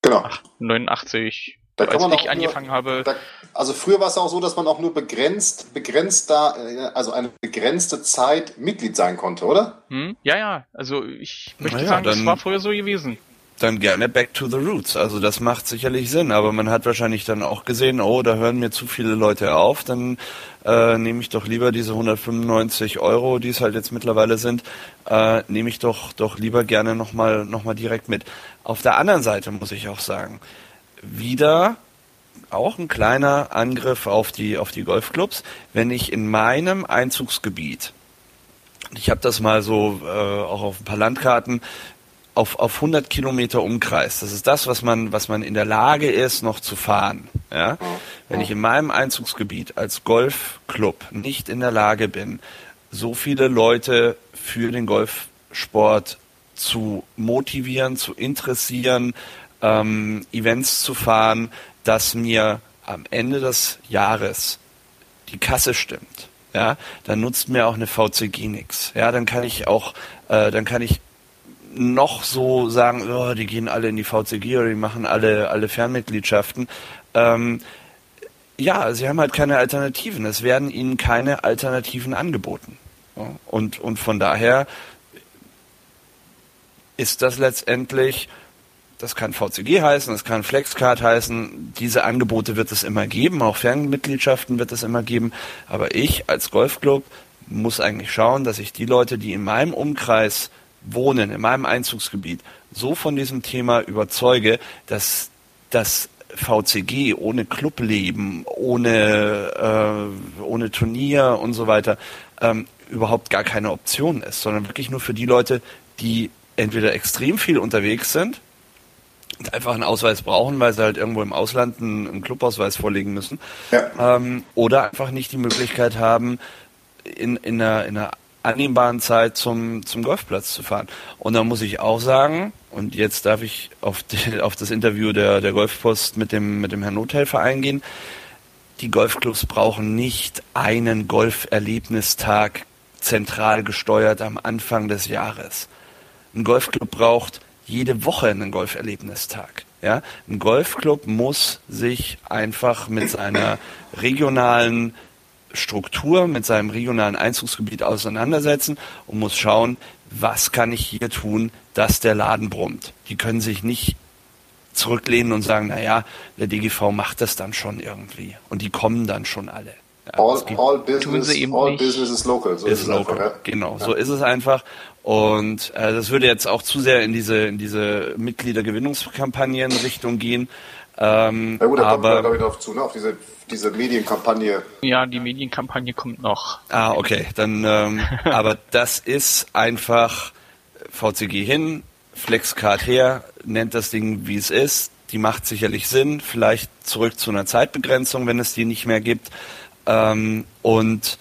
Speaker 2: Genau.
Speaker 1: Ach, 89.
Speaker 2: Da als
Speaker 1: ich nur, angefangen habe.
Speaker 2: Da, also früher war es auch so, dass man auch nur begrenzt, begrenzt da, äh, also eine begrenzte Zeit Mitglied sein konnte, oder?
Speaker 1: Hm? Ja, ja. Also ich möchte naja, sagen, das war früher so gewesen
Speaker 3: dann gerne back to the roots. Also das macht sicherlich Sinn, aber man hat wahrscheinlich dann auch gesehen, oh, da hören mir zu viele Leute auf, dann äh, nehme ich doch lieber diese 195 Euro, die es halt jetzt mittlerweile sind, äh, nehme ich doch doch lieber gerne nochmal noch mal direkt mit. Auf der anderen Seite muss ich auch sagen, wieder auch ein kleiner Angriff auf die auf die Golfclubs, wenn ich in meinem Einzugsgebiet ich habe das mal so äh, auch auf ein paar Landkarten auf, auf 100 Kilometer Umkreis. Das ist das, was man, was man in der Lage ist, noch zu fahren. Ja? Wenn ich in meinem Einzugsgebiet als Golfclub nicht in der Lage bin, so viele Leute für den Golfsport zu motivieren, zu interessieren, ähm, Events zu fahren, dass mir am Ende des Jahres die Kasse stimmt, ja, dann nutzt mir auch eine VCG nichts. Ja, dann kann ich auch, äh, dann kann ich noch so sagen, oh, die gehen alle in die VCG oder die machen alle, alle Fernmitgliedschaften. Ähm, ja, sie haben halt keine Alternativen. Es werden ihnen keine Alternativen angeboten. Und, und von daher ist das letztendlich, das kann VCG heißen, das kann Flexcard heißen, diese Angebote wird es immer geben, auch Fernmitgliedschaften wird es immer geben, aber ich als Golfclub muss eigentlich schauen, dass ich die Leute, die in meinem Umkreis Wohnen, in meinem Einzugsgebiet, so von diesem Thema überzeuge, dass das VCG ohne Clubleben, ohne, äh, ohne Turnier und so weiter ähm, überhaupt gar keine Option ist, sondern wirklich nur für die Leute, die entweder extrem viel unterwegs sind und einfach einen Ausweis brauchen, weil sie halt irgendwo im Ausland einen, einen Clubausweis vorlegen müssen, ja. ähm, oder einfach nicht die Möglichkeit haben, in, in, einer, in einer annehmbaren Zeit zum, zum Golfplatz zu fahren. Und da muss ich auch sagen, und jetzt darf ich auf, die, auf das Interview der, der Golfpost mit dem, mit dem Herrn Nothelfer eingehen. Die Golfclubs brauchen nicht einen Golferlebnistag zentral gesteuert am Anfang des Jahres. Ein Golfclub braucht jede Woche einen Golferlebnistag. Ja, ein Golfclub muss sich einfach mit seiner regionalen Struktur, mit seinem regionalen Einzugsgebiet auseinandersetzen und muss schauen, was kann ich hier tun, dass der Laden brummt. Die können sich nicht zurücklehnen und sagen, naja, der DGV macht das dann schon irgendwie. Und die kommen dann schon alle.
Speaker 2: Ja, all, all, business, all business is local.
Speaker 3: So ist, ist local. Einfach, ja. Genau, ja. so ist es einfach. Und äh, das würde jetzt auch zu sehr in diese, in diese Mitgliedergewinnungskampagnen Richtung gehen.
Speaker 2: Ähm, ja gut, da aber, kommt ich darauf zu, ne? auf diese, diese Medienkampagne.
Speaker 1: Ja, die Medienkampagne kommt noch.
Speaker 3: Ah, okay. Dann, ähm, aber das ist einfach VCG hin, Flexcard her, nennt das Ding wie es ist. Die macht sicherlich Sinn. Vielleicht zurück zu einer Zeitbegrenzung, wenn es die nicht mehr gibt. Ähm, und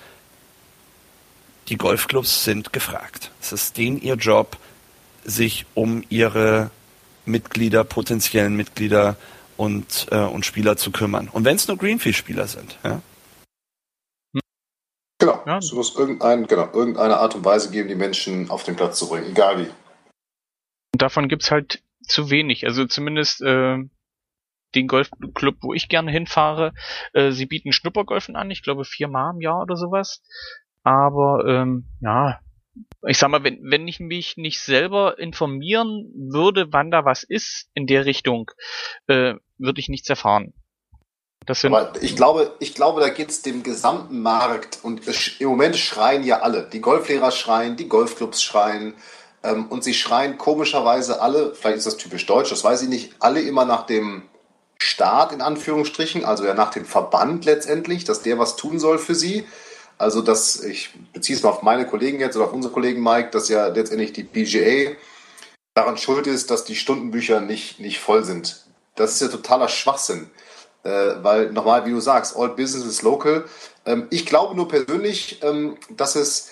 Speaker 3: die Golfclubs sind gefragt. Es ist denen ihr Job, sich um ihre Mitglieder, potenziellen Mitglieder und, äh, und Spieler zu kümmern. Und wenn es nur Greenfield-Spieler sind. Ja?
Speaker 2: Genau. Ja. Es muss irgendein, genau, irgendeine Art und Weise geben, die Menschen auf den Platz zu bringen, egal wie.
Speaker 1: Und davon gibt's halt zu wenig. Also zumindest äh, den Golfclub, wo ich gerne hinfahre, äh, sie bieten Schnuppergolfen an, ich glaube viermal im Jahr oder sowas. Aber ähm, ja, ich sag mal, wenn, wenn ich mich nicht selber informieren würde, wann da was ist in der Richtung, äh, würde ich nichts erfahren.
Speaker 2: Das sind Aber ich glaube, ich glaube, da geht's dem gesamten Markt und im Moment schreien ja alle. Die Golflehrer schreien, die Golfclubs schreien ähm, und sie schreien komischerweise alle, vielleicht ist das typisch deutsch, das weiß ich nicht, alle immer nach dem Staat in Anführungsstrichen, also ja nach dem Verband letztendlich, dass der was tun soll für sie. Also, dass ich beziehe es mal auf meine Kollegen jetzt oder auf unsere Kollegen Mike, dass ja letztendlich die PGA daran schuld ist, dass die Stundenbücher nicht, nicht voll sind. Das ist ja totaler Schwachsinn. Äh, weil nochmal, wie du sagst, all business is local. Ähm, ich glaube nur persönlich, ähm, dass es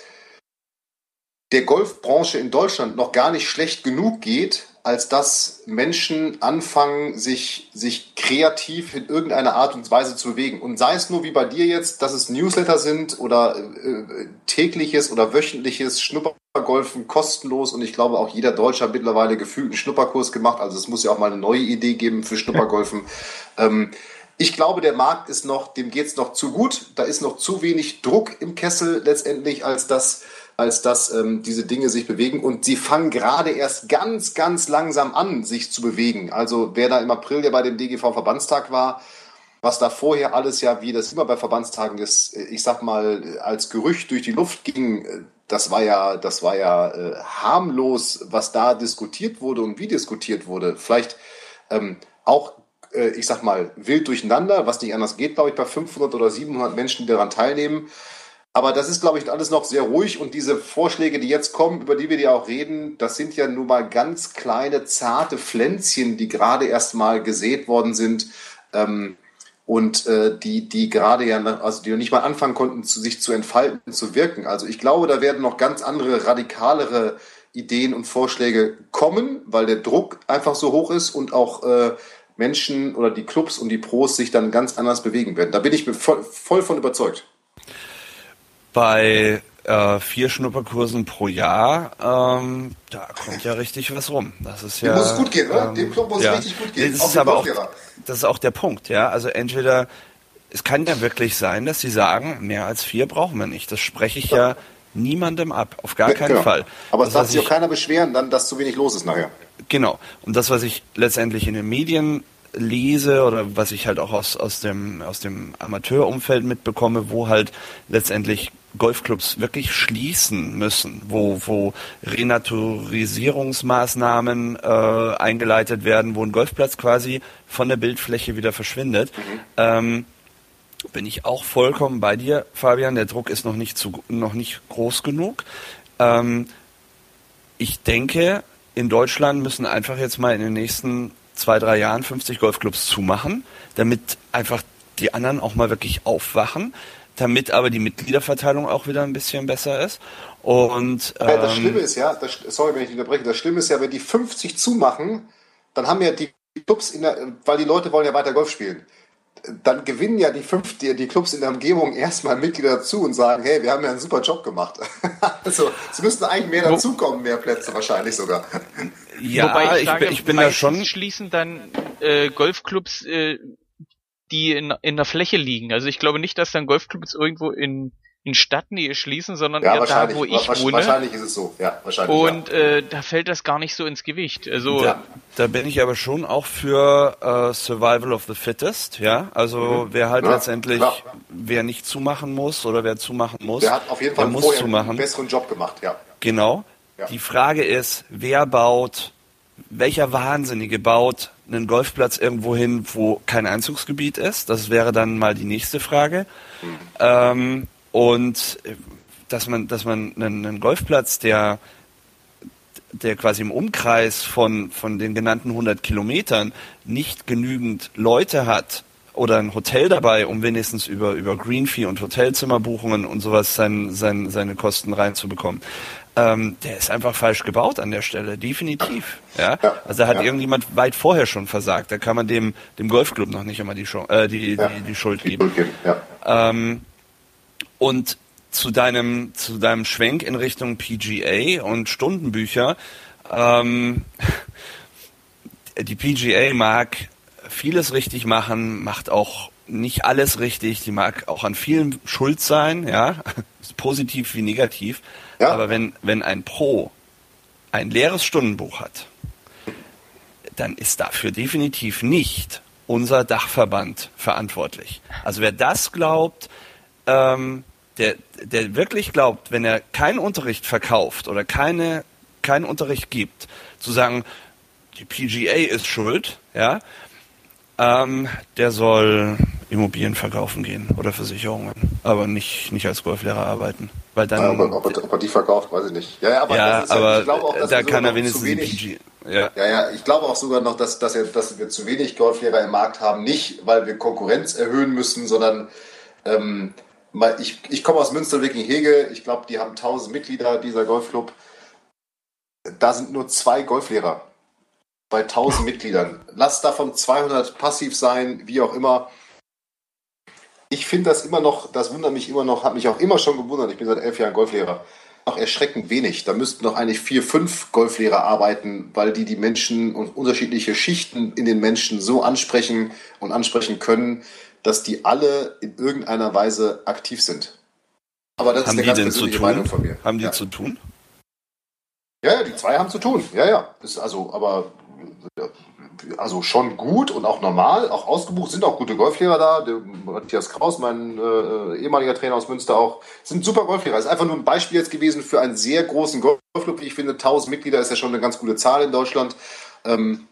Speaker 2: der Golfbranche in Deutschland noch gar nicht schlecht genug geht, als dass Menschen anfangen, sich, sich kreativ in irgendeiner Art und Weise zu bewegen. Und sei es nur wie bei dir jetzt, dass es Newsletter sind oder äh, tägliches oder wöchentliches Schnuppergolfen kostenlos. Und ich glaube, auch jeder Deutsche hat mittlerweile gefühlt einen Schnupperkurs gemacht. Also es muss ja auch mal eine neue Idee geben für Schnuppergolfen. ähm, ich glaube, der Markt ist noch, dem geht's noch zu gut. Da ist noch zu wenig Druck im Kessel letztendlich, als dass als dass ähm, diese Dinge sich bewegen. Und sie fangen gerade erst ganz, ganz langsam an, sich zu bewegen. Also wer da im April ja bei dem DGV-Verbandstag war, was da vorher alles ja, wie das immer bei Verbandstagen ist, ich sag mal, als Gerücht durch die Luft ging, das war ja, das war ja äh, harmlos, was da diskutiert wurde und wie diskutiert wurde. Vielleicht ähm, auch, äh, ich sag mal, wild durcheinander, was nicht anders geht, glaube ich, bei 500 oder 700 Menschen, die daran teilnehmen. Aber das ist, glaube ich, alles noch sehr ruhig und diese Vorschläge, die jetzt kommen, über die wir ja auch reden, das sind ja nun mal ganz kleine, zarte Pflänzchen, die gerade erst mal gesät worden sind ähm, und äh, die, die gerade ja, also die nicht mal anfangen konnten, zu, sich zu entfalten, zu wirken. Also ich glaube, da werden noch ganz andere, radikalere Ideen und Vorschläge kommen, weil der Druck einfach so hoch ist und auch äh, Menschen oder die Clubs und die Pros sich dann ganz anders bewegen werden. Da bin ich voll, voll von überzeugt
Speaker 3: bei äh, vier Schnupperkursen pro Jahr, ähm, da kommt ja richtig was rum. Das ist ja.
Speaker 2: Dem muss gut gehen, oder? Ähm, Dem Club muss ja. richtig gut gehen.
Speaker 3: Das ist aber auch, das ist auch der Punkt, ja. Also entweder, es kann ja wirklich sein, dass sie sagen, mehr als vier brauchen wir nicht. Das spreche ich ja, ja niemandem ab, auf gar keinen genau. Fall.
Speaker 2: Aber es darf sich auch keiner beschweren, dann, dass zu wenig los ist nachher.
Speaker 3: Genau. Und das, was ich letztendlich in den Medien lese oder was ich halt auch aus, aus dem, aus dem Amateurumfeld mitbekomme, wo halt letztendlich Golfclubs wirklich schließen müssen, wo, wo Renaturisierungsmaßnahmen äh, eingeleitet werden, wo ein Golfplatz quasi von der Bildfläche wieder verschwindet. Mhm. Ähm, bin ich auch vollkommen bei dir, Fabian. Der Druck ist noch nicht zu, noch nicht groß genug. Ähm, ich denke, in Deutschland müssen einfach jetzt mal in den nächsten zwei, drei Jahren 50 Golfclubs zumachen, damit einfach die anderen auch mal wirklich aufwachen damit aber die Mitgliederverteilung auch wieder ein bisschen besser ist. Und
Speaker 2: ähm, ja, das Schlimme ist ja, das, sorry, wenn ich unterbreche, das Schlimme ist ja, wenn die 50 zumachen, dann haben ja die Clubs in der, weil die Leute wollen ja weiter Golf spielen. Dann gewinnen ja die fünf, die, die Clubs in der Umgebung erstmal Mitglieder dazu und sagen, hey, wir haben ja einen super Job gemacht. also, es müssten eigentlich mehr dazukommen, mehr Plätze wahrscheinlich sogar.
Speaker 1: Ja, Wobei ich, sage, ich, bin da schon. Schließen dann äh, Golfclubs äh, die in, in der Fläche liegen. Also ich glaube nicht, dass dann Golfclubs irgendwo in in Stadtnähe schließen, sondern ja, eher da, wo ich wohne.
Speaker 2: Wahrscheinlich ist es so, ja, wahrscheinlich.
Speaker 1: Und ja. Äh, da fällt das gar nicht so ins Gewicht. Also
Speaker 3: da, da bin ich aber schon auch für äh, Survival of the Fittest, ja. Also mhm. wer halt ja, letztendlich, klar. wer nicht zumachen muss oder wer zumachen muss,
Speaker 2: der hat auf jeden Fall
Speaker 3: muss zumachen.
Speaker 2: einen besseren Job gemacht, ja.
Speaker 3: Genau. Ja. Die Frage ist, wer baut, welcher Wahnsinnige baut einen Golfplatz irgendwo hin, wo kein Einzugsgebiet ist? Das wäre dann mal die nächste Frage. Ähm, und äh, dass man, dass man einen, einen Golfplatz, der der quasi im Umkreis von, von den genannten 100 Kilometern nicht genügend Leute hat oder ein Hotel dabei, um wenigstens über, über Greenfee und Hotelzimmerbuchungen und sowas sein, sein, seine Kosten reinzubekommen. Ähm, der ist einfach falsch gebaut an der Stelle, definitiv. Ja, also da hat ja. irgendjemand weit vorher schon versagt. Da kann man dem dem Golfclub noch nicht immer die, Show, äh, die, ja. die, die Schuld geben. Ja. Ähm, und zu deinem, zu deinem Schwenk in Richtung PGA und Stundenbücher. Ähm, die PGA mag vieles richtig machen, macht auch nicht alles richtig, die mag auch an vielen schuld sein, ja, positiv wie negativ. Ja. Aber wenn, wenn ein Pro ein leeres Stundenbuch hat, dann ist dafür definitiv nicht unser Dachverband verantwortlich. Also wer das glaubt, ähm, der, der wirklich glaubt, wenn er keinen Unterricht verkauft oder keine, keinen Unterricht gibt, zu sagen, die PGA ist schuld, ja, ähm, der soll Immobilien verkaufen gehen oder Versicherungen, aber nicht, nicht als Golflehrer arbeiten. Weil dann,
Speaker 2: ja, ob, er, ob, er, die verkauft, weiß ich nicht.
Speaker 3: Ja, ja aber, ja, aber ja, ich glaube auch, dass da kann er wenigstens
Speaker 2: wenig, ja. ja, ja, ich glaube auch sogar noch, dass, dass, er, dass wir zu wenig Golflehrer im Markt haben, nicht weil wir Konkurrenz erhöhen müssen, sondern ähm, ich, ich komme aus Münster-Wicking-Hege. Ich glaube, die haben 1000 Mitglieder, dieser Golfclub. Da sind nur zwei Golflehrer bei 1000 Mitgliedern. Lass davon 200 passiv sein, wie auch immer. Ich finde das immer noch, das wundert mich immer noch, hat mich auch immer schon gewundert. Ich bin seit elf Jahren Golflehrer. Auch erschreckend wenig. Da müssten noch eigentlich vier, fünf Golflehrer arbeiten, weil die die Menschen und unterschiedliche Schichten in den Menschen so ansprechen und ansprechen können, dass die alle in irgendeiner Weise aktiv sind.
Speaker 3: Aber das haben ist eine ganz persönliche Meinung von mir. Haben die ja. zu tun?
Speaker 2: Ja, ja, die zwei haben zu tun. Ja, ja. Ist also, aber also schon gut und auch normal, auch ausgebucht, sind auch gute Golflehrer da. Der Matthias Kraus, mein äh, ehemaliger Trainer aus Münster auch, sind super Golflehrer. Ist einfach nur ein Beispiel jetzt gewesen für einen sehr großen Golfclub. Ich finde, 1000 Mitglieder ist ja schon eine ganz gute Zahl in Deutschland. Ähm,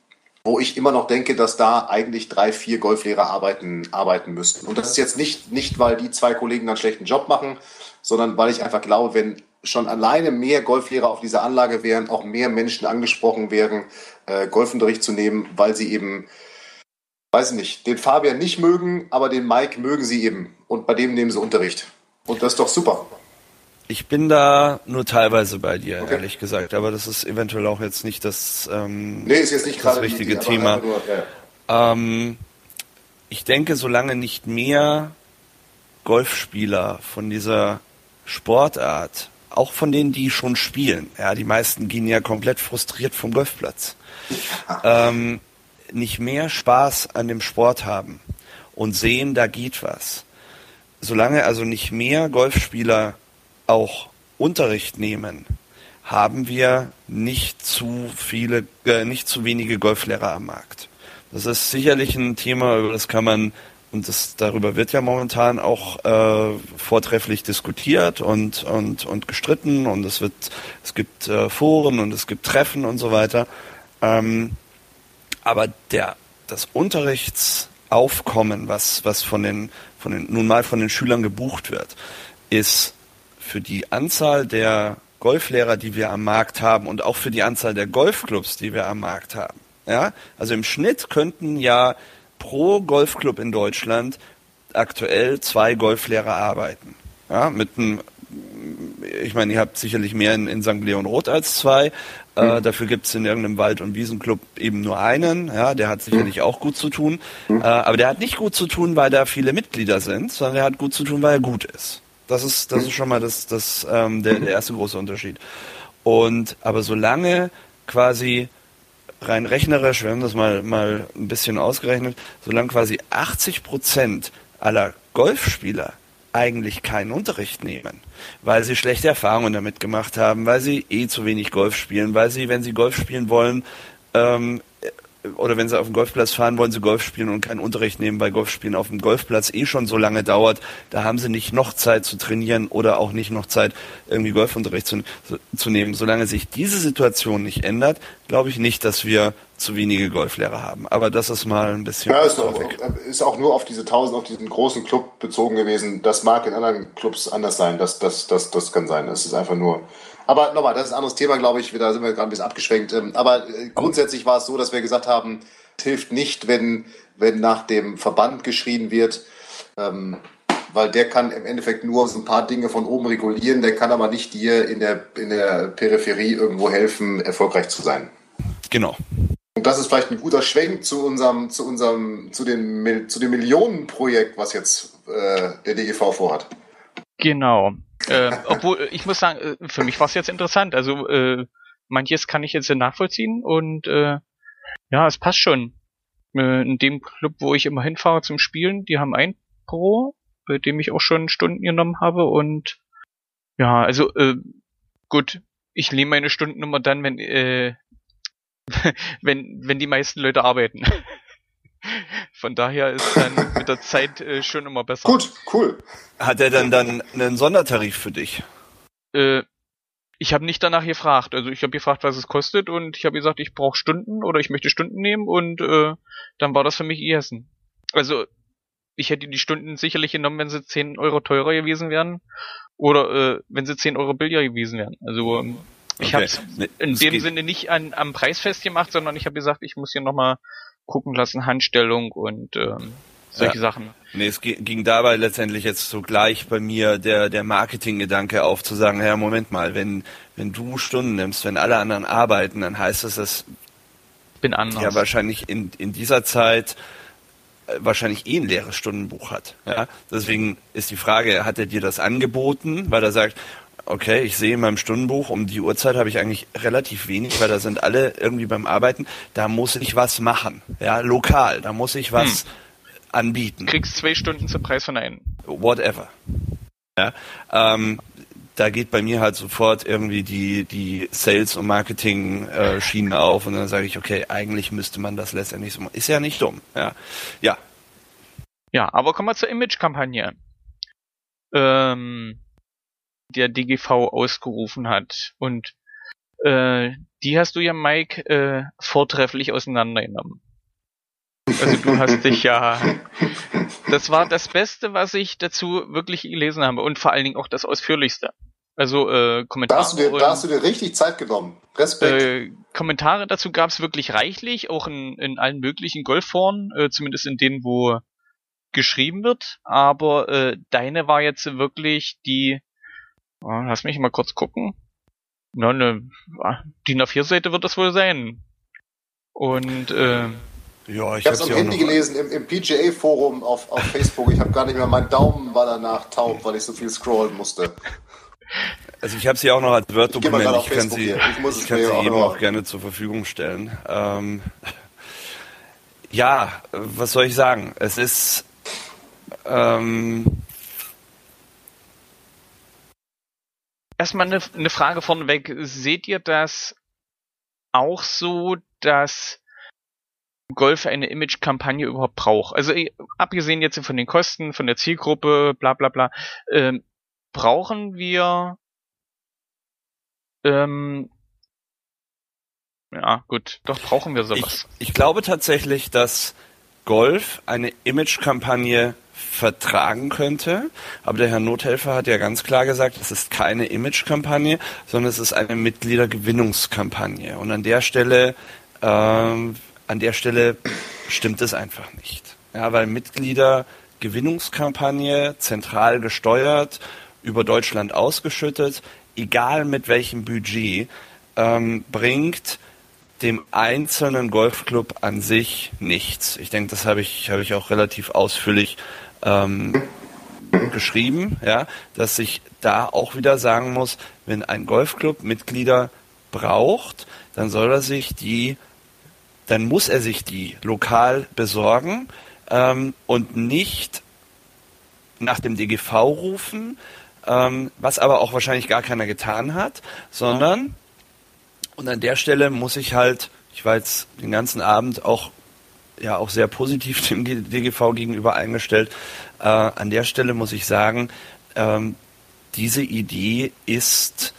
Speaker 2: wo ich immer noch denke, dass da eigentlich drei, vier Golflehrer arbeiten, arbeiten müssten. Und das ist jetzt nicht, nicht, weil die zwei Kollegen einen schlechten Job machen, sondern weil ich einfach glaube, wenn schon alleine mehr Golflehrer auf dieser Anlage wären, auch mehr Menschen angesprochen wären, äh, Golfunterricht zu nehmen, weil sie eben, weiß ich nicht, den Fabian nicht mögen, aber den Mike mögen sie eben. Und bei dem nehmen sie Unterricht. Und das ist doch super.
Speaker 3: Ich bin da nur teilweise bei dir, okay. ehrlich gesagt. Aber das ist eventuell auch jetzt nicht das, ähm,
Speaker 2: nee, ist jetzt nicht
Speaker 3: das richtige die, Thema. Nur, ja. ähm, ich denke, solange nicht mehr Golfspieler von dieser Sportart, auch von denen, die schon spielen, ja, die meisten gehen ja komplett frustriert vom Golfplatz, ähm, nicht mehr Spaß an dem Sport haben und sehen, da geht was. Solange also nicht mehr Golfspieler auch Unterricht nehmen, haben wir nicht zu viele, äh, nicht zu wenige Golflehrer am Markt. Das ist sicherlich ein Thema, über das kann man und das, darüber wird ja momentan auch äh, vortrefflich diskutiert und, und, und gestritten und es wird, es gibt äh, Foren und es gibt Treffen und so weiter. Ähm, aber der, das Unterrichtsaufkommen, was, was von den, von den, nun mal von den Schülern gebucht wird, ist für die Anzahl der Golflehrer, die wir am Markt haben und auch für die Anzahl der Golfclubs, die wir am Markt haben. Ja, also im Schnitt könnten ja pro Golfclub in Deutschland aktuell zwei Golflehrer arbeiten. Ja, mit einem, ich meine, ihr habt sicherlich mehr in, in St. Leon Roth als zwei. Äh, mhm. dafür gibt es in irgendeinem Wald- und Wiesenclub eben nur einen. Ja, der hat sicherlich auch gut zu tun. Mhm. Äh, aber der hat nicht gut zu tun, weil da viele Mitglieder sind, sondern der hat gut zu tun, weil er gut ist. Das ist, das ist schon mal das, das, ähm, der, der erste große Unterschied. Und aber solange quasi rein rechnerisch, wir haben das mal, mal ein bisschen ausgerechnet, solange quasi 80 Prozent aller Golfspieler eigentlich keinen Unterricht nehmen, weil sie schlechte Erfahrungen damit gemacht haben, weil sie eh zu wenig Golf spielen, weil sie, wenn sie Golf spielen wollen, ähm, oder wenn sie auf dem Golfplatz fahren, wollen sie Golf spielen und keinen Unterricht nehmen, weil Golfspielen auf dem Golfplatz eh schon so lange dauert. Da haben sie nicht noch Zeit zu trainieren oder auch nicht noch Zeit, irgendwie Golfunterricht zu, zu nehmen. Solange sich diese Situation nicht ändert, glaube ich nicht, dass wir zu wenige Golflehrer haben. Aber das ist mal ein bisschen.
Speaker 2: Ja, ist auch, ist auch nur auf diese 1000, auf diesen großen Club bezogen gewesen. Das mag in anderen Clubs anders sein. Das, das, das, das kann sein. Das ist einfach nur aber nochmal, das ist ein anderes Thema, glaube ich. Da sind wir gerade ein bisschen abgeschwenkt. Ähm, aber äh, grundsätzlich war es so, dass wir gesagt haben, es hilft nicht, wenn, wenn nach dem Verband geschrien wird, ähm, weil der kann im Endeffekt nur so ein paar Dinge von oben regulieren, der kann aber nicht dir in der, in der Peripherie irgendwo helfen, erfolgreich zu sein.
Speaker 3: Genau.
Speaker 2: Und das ist vielleicht ein guter Schwenk zu unserem, zu unserem, zu dem, zu dem Millionenprojekt, was jetzt äh, der DGV vorhat.
Speaker 1: Genau. Äh, obwohl, ich muss sagen, äh, für mich war es jetzt interessant. Also äh, manches kann ich jetzt nachvollziehen und äh, ja, es passt schon. Äh, in dem Club, wo ich immer hinfahre zum Spielen, die haben ein Pro, bei dem ich auch schon Stunden genommen habe und ja, also äh, gut, ich nehme meine Stunden immer dann, wenn äh, wenn wenn die meisten Leute arbeiten. Von daher ist dann mit der Zeit äh, schon immer besser.
Speaker 2: Gut, cool.
Speaker 3: Hat er dann dann einen Sondertarif für dich?
Speaker 1: Äh, ich habe nicht danach gefragt. Also ich habe gefragt, was es kostet und ich habe gesagt, ich brauche Stunden oder ich möchte Stunden nehmen und äh, dann war das für mich Essen. Also ich hätte die Stunden sicherlich genommen, wenn sie 10 Euro teurer gewesen wären oder äh, wenn sie 10 Euro billiger gewesen wären. Also ähm, ich okay. habe es in dem Sinne nicht an, am Preis festgemacht, sondern ich habe gesagt, ich muss hier nochmal gucken lassen, Handstellung und ähm, solche ja. Sachen.
Speaker 3: Nee, es ging dabei letztendlich jetzt so gleich bei mir der, der Marketinggedanke auf zu sagen, ja, Moment mal, wenn, wenn du Stunden nimmst, wenn alle anderen arbeiten, dann heißt das, dass
Speaker 1: bin anders.
Speaker 3: ja wahrscheinlich in, in dieser Zeit äh, wahrscheinlich eh ein leeres Stundenbuch hat. Ja? Deswegen ist die Frage, hat er dir das angeboten, weil er sagt, okay, ich sehe in meinem Stundenbuch, um die Uhrzeit habe ich eigentlich relativ wenig, weil da sind alle irgendwie beim Arbeiten. Da muss ich was machen, ja, lokal. Da muss ich was hm. anbieten.
Speaker 1: Kriegst zwei Stunden zum Preis von einem.
Speaker 3: Whatever. Ja, ähm, da geht bei mir halt sofort irgendwie die, die Sales- und Marketing-Schiene äh, auf und dann sage ich, okay, eigentlich müsste man das letztendlich so machen. Ist ja nicht dumm. Ja, ja.
Speaker 1: Ja, aber kommen wir zur Image-Kampagne. Ähm, der DGV ausgerufen hat. Und äh, die hast du ja, Mike, äh, vortrefflich auseinandergenommen. Also du hast dich ja. Das war das Beste, was ich dazu wirklich gelesen habe und vor allen Dingen auch das ausführlichste. Also äh, Kommentare.
Speaker 2: Da hast, dir, da hast du dir richtig Zeit genommen. Respekt.
Speaker 1: Äh, Kommentare dazu gab es wirklich reichlich, auch in, in allen möglichen Golfforen, äh, zumindest in denen, wo geschrieben wird. Aber äh, deine war jetzt wirklich die lass mich mal kurz gucken. Na, ne, DIN A4-Seite wird das wohl sein. Und äh,
Speaker 2: ja, ich, ich habe es am Handy gelesen im, im PGA-Forum auf, auf Facebook. Ich habe gar nicht mehr, mein Daumen war danach taub, weil ich so viel scrollen musste.
Speaker 3: Also ich habe sie auch noch als Word-Dokument. Ich, ich, kann sie, ich, ich kann sie eben auch gerne zur Verfügung stellen. Ähm, ja, was soll ich sagen? Es ist ähm,
Speaker 1: erstmal eine, eine Frage vorneweg. Seht ihr das auch so, dass Golf eine Image-Kampagne überhaupt braucht? Also eh, abgesehen jetzt von den Kosten, von der Zielgruppe, bla bla bla, ähm, brauchen wir ähm, ja, gut, doch brauchen wir sowas.
Speaker 3: Ich, ich glaube tatsächlich, dass Golf eine Image-Kampagne vertragen könnte. Aber der Herr Nothelfer hat ja ganz klar gesagt, es ist keine Image-Kampagne, sondern es ist eine Mitgliedergewinnungskampagne. Und an der Stelle, äh, an der Stelle stimmt es einfach nicht. Ja, weil Mitgliedergewinnungskampagne zentral gesteuert, über Deutschland ausgeschüttet, egal mit welchem Budget, ähm, bringt dem einzelnen Golfclub an sich nichts. Ich denke, das habe ich, habe ich auch relativ ausführlich ähm, geschrieben, ja, dass ich da auch wieder sagen muss, wenn ein Golfclub Mitglieder braucht, dann soll er sich die, dann muss er sich die lokal besorgen ähm, und nicht nach dem DGV rufen, ähm, was aber auch wahrscheinlich gar keiner getan hat, sondern, und an der Stelle muss ich halt, ich war jetzt den ganzen Abend auch ja auch sehr positiv dem DGV gegenüber eingestellt. Äh, an der Stelle muss ich sagen, ähm, diese Idee ist,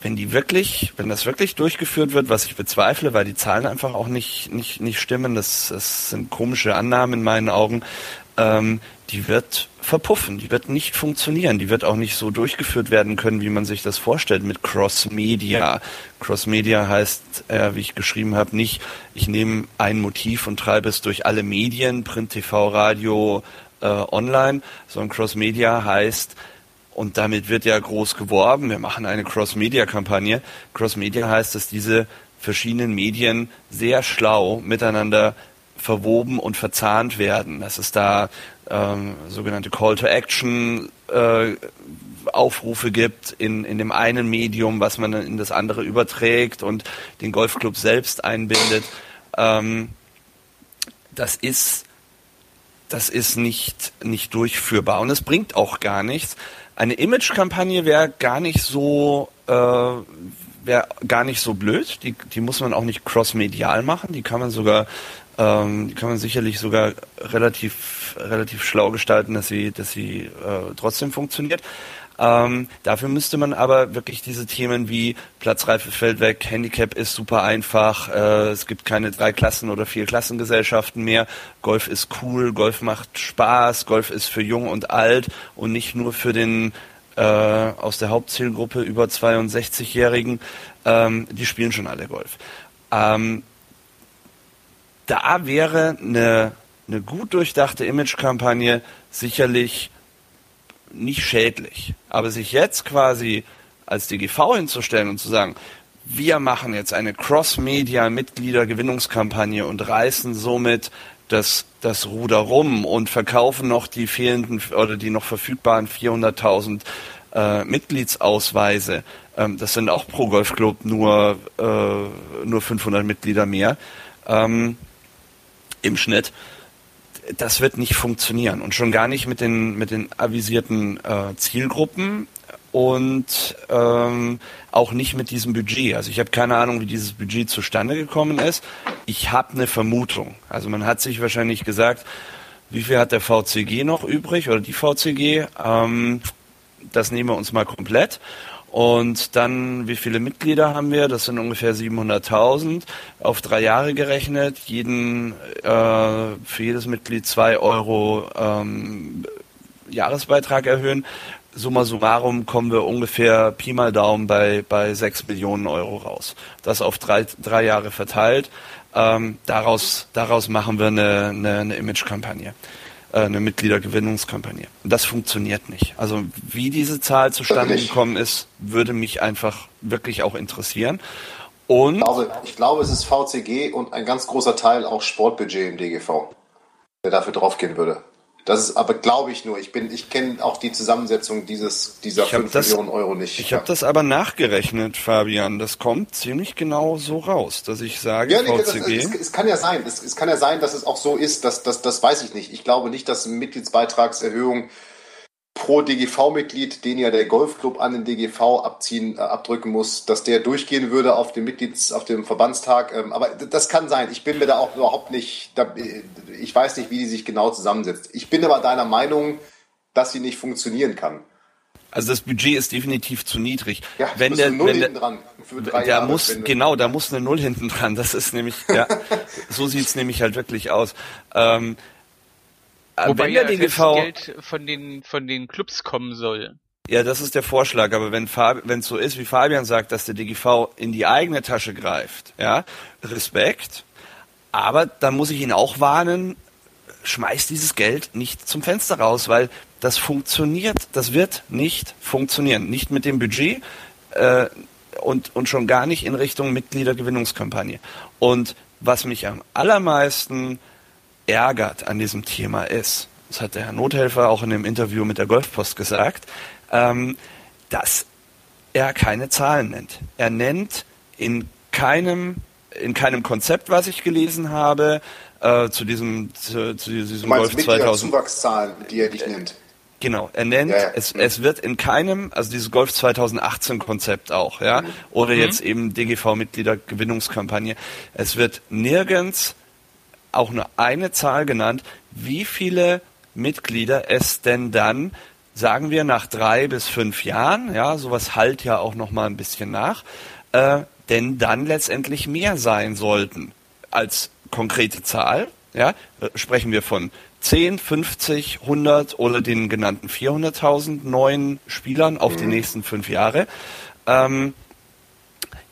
Speaker 3: wenn die wirklich, wenn das wirklich durchgeführt wird, was ich bezweifle, weil die Zahlen einfach auch nicht, nicht, nicht stimmen, das, das sind komische Annahmen in meinen Augen, ähm, die wird verpuffen, die wird nicht funktionieren, die wird auch nicht so durchgeführt werden können, wie man sich das vorstellt mit Cross-Media. Cross-Media heißt, äh, wie ich geschrieben habe, nicht, ich nehme ein Motiv und treibe es durch alle Medien, Print, TV, Radio, äh, online, sondern Cross-Media heißt, und damit wird ja groß geworben, wir machen eine Cross-Media-Kampagne. Cross-Media heißt, dass diese verschiedenen Medien sehr schlau miteinander verwoben und verzahnt werden. Dass es da ähm, sogenannte Call to Action äh, Aufrufe gibt in, in dem einen Medium, was man in das andere überträgt und den Golfclub selbst einbindet. Ähm, das ist das ist nicht, nicht durchführbar und es bringt auch gar nichts. Eine Image-Kampagne wäre gar nicht so äh, wäre gar nicht so blöd. Die, die muss man auch nicht cross-medial machen. Die kann man sogar ähm, die kann man sicherlich sogar relativ, relativ schlau gestalten, dass sie, dass sie äh, trotzdem funktioniert. Ähm, dafür müsste man aber wirklich diese Themen wie Platzreife fällt weg, Handicap ist super einfach, äh, es gibt keine drei Klassen oder vier Klassengesellschaften mehr, Golf ist cool, Golf macht Spaß, Golf ist für jung und alt und nicht nur für den äh, aus der Hauptzielgruppe über 62-Jährigen, ähm, die spielen schon alle Golf. Ähm, da wäre eine, eine gut durchdachte Imagekampagne sicherlich nicht schädlich. Aber sich jetzt quasi als DGV hinzustellen und zu sagen, wir machen jetzt eine Cross-Media-Mitgliedergewinnungskampagne und reißen somit das, das Ruder rum und verkaufen noch die fehlenden oder die noch verfügbaren 400.000 äh, Mitgliedsausweise. Ähm, das sind auch pro Golfclub nur, äh, nur 500 Mitglieder mehr. Ähm, im Schnitt. Das wird nicht funktionieren und schon gar nicht mit den, mit den avisierten äh, Zielgruppen und ähm, auch nicht mit diesem Budget. Also ich habe keine Ahnung, wie dieses Budget zustande gekommen ist. Ich habe eine Vermutung. Also man hat sich wahrscheinlich gesagt, wie viel hat der VCG noch übrig oder die VCG? Ähm, das nehmen wir uns mal komplett. Und dann, wie viele Mitglieder haben wir? Das sind ungefähr 700.000 auf drei Jahre gerechnet. Jeden, äh, für jedes Mitglied zwei Euro ähm, Jahresbeitrag erhöhen. Summa summarum kommen wir ungefähr Pi mal Daumen bei, bei 6 Millionen Euro raus. Das auf drei, drei Jahre verteilt. Ähm, daraus, daraus machen wir eine, eine, eine Image-Kampagne. Äh, eine Mitgliedergewinnungskampagne. Das funktioniert nicht. Also wie diese Zahl zustande gekommen ist, würde mich einfach wirklich auch interessieren. Und
Speaker 2: ich glaube, ich glaube, es ist VCG und ein ganz großer Teil auch Sportbudget im DGV, der dafür draufgehen würde. Das ist aber, glaube ich nur. Ich bin, ich kenne auch die Zusammensetzung dieses, dieser ich 5 das, Millionen Euro nicht.
Speaker 3: Ich habe das aber nachgerechnet, Fabian. Das kommt ziemlich genau so raus, dass ich sage, ja, nee, VCG.
Speaker 2: Das, es, es, kann ja sein. Es, es, kann ja sein, dass es auch so ist. Dass, dass, das weiß ich nicht. Ich glaube nicht, dass Mitgliedsbeitragserhöhung pro DGV-Mitglied, den ja der Golfclub an den DGV abziehen, äh, abdrücken muss, dass der durchgehen würde auf dem Mitglieds, auf dem Verbandstag. Ähm, aber das kann sein. Ich bin mir da auch überhaupt nicht, da, äh, ich weiß nicht, wie die sich genau zusammensetzt. Ich bin aber deiner Meinung, dass sie nicht funktionieren kann.
Speaker 3: Also das Budget ist definitiv zu niedrig.
Speaker 2: Ja, wenn der, Null wenn der, dran
Speaker 3: für drei der Jahre, muss genau, da muss eine Null hinten dran. Das ist nämlich, ja, so sieht's nämlich halt wirklich aus. Ähm,
Speaker 1: äh, Wobei wenn ja der DGV Geld von den von den Clubs kommen soll.
Speaker 3: Ja, das ist der Vorschlag, aber wenn wenn es so ist, wie Fabian sagt, dass der DGV in die eigene Tasche greift, ja, Respekt, aber dann muss ich ihn auch warnen, schmeiß dieses Geld nicht zum Fenster raus, weil das funktioniert, das wird nicht funktionieren, nicht mit dem Budget äh, und und schon gar nicht in Richtung Mitgliedergewinnungskampagne. Und was mich am allermeisten ärgert an diesem Thema ist, das hat der Herr Nothelfer auch in dem Interview mit der Golfpost gesagt, ähm, dass er keine Zahlen nennt. Er nennt in keinem, in keinem Konzept, was ich gelesen habe, äh, zu diesem, zu, zu diesem
Speaker 2: Golf 2000. Zuwachszahlen, die er nicht nennt.
Speaker 3: Genau, er nennt, ja, ja. Es, es wird in keinem, also dieses Golf 2018 Konzept auch, ja, oder mhm. jetzt eben DGV-Mitgliedergewinnungskampagne, es wird nirgends auch nur eine Zahl genannt, wie viele Mitglieder es denn dann, sagen wir nach drei bis fünf Jahren, ja, sowas halt ja auch noch mal ein bisschen nach, äh, denn dann letztendlich mehr sein sollten als konkrete Zahl, ja, sprechen wir von 10, 50, 100 oder den genannten 400.000 neuen Spielern auf mhm. die nächsten fünf Jahre. Ähm,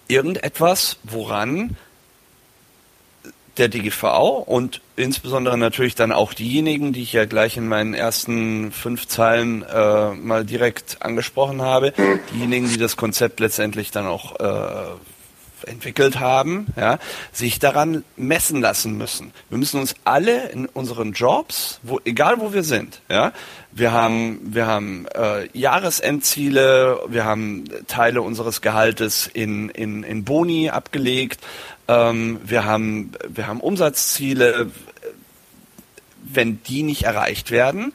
Speaker 3: irgendetwas, woran der DGV und insbesondere natürlich dann auch diejenigen, die ich ja gleich in meinen ersten fünf Zeilen äh, mal direkt angesprochen habe, diejenigen, die das Konzept letztendlich dann auch äh, entwickelt haben, ja, sich daran messen lassen müssen. Wir müssen uns alle in unseren Jobs, wo, egal wo wir sind, ja, wir haben, wir haben äh, Jahresendziele, wir haben Teile unseres Gehaltes in, in, in Boni abgelegt, ähm, wir, haben, wir haben Umsatzziele. Wenn die nicht erreicht werden,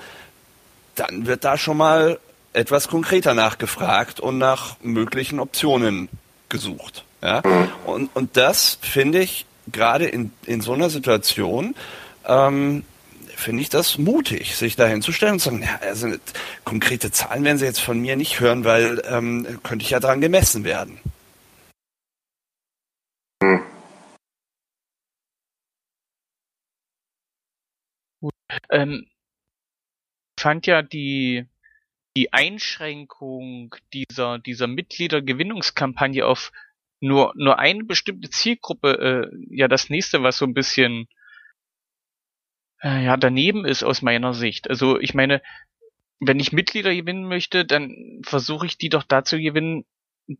Speaker 3: dann wird da schon mal etwas konkreter nachgefragt und nach möglichen Optionen gesucht. Ja? Und, und das finde ich gerade in, in so einer Situation, ähm, finde ich das mutig, sich dahin zu stellen und zu sagen, ja, also konkrete Zahlen werden Sie jetzt von mir nicht hören, weil ähm, könnte ich ja daran gemessen werden.
Speaker 1: Ähm, fand ja die die Einschränkung dieser dieser Mitgliedergewinnungskampagne auf nur nur eine bestimmte Zielgruppe äh, ja das nächste, was so ein bisschen äh, ja daneben ist aus meiner Sicht. Also ich meine, wenn ich Mitglieder gewinnen möchte, dann versuche ich die doch dazu gewinnen,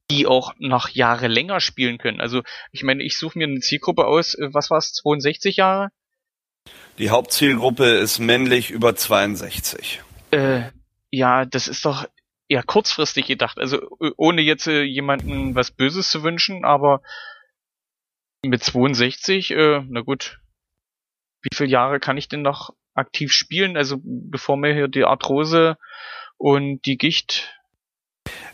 Speaker 1: die auch noch Jahre länger spielen können. Also ich meine, ich suche mir eine Zielgruppe aus, äh, was war es, 62 Jahre?
Speaker 3: Die Hauptzielgruppe ist männlich über 62.
Speaker 1: Äh, ja, das ist doch eher kurzfristig gedacht. Also ohne jetzt äh, jemanden was Böses zu wünschen, aber mit 62, äh, na gut, wie viele Jahre kann ich denn noch aktiv spielen? Also bevor mir hier die Arthrose und die Gicht.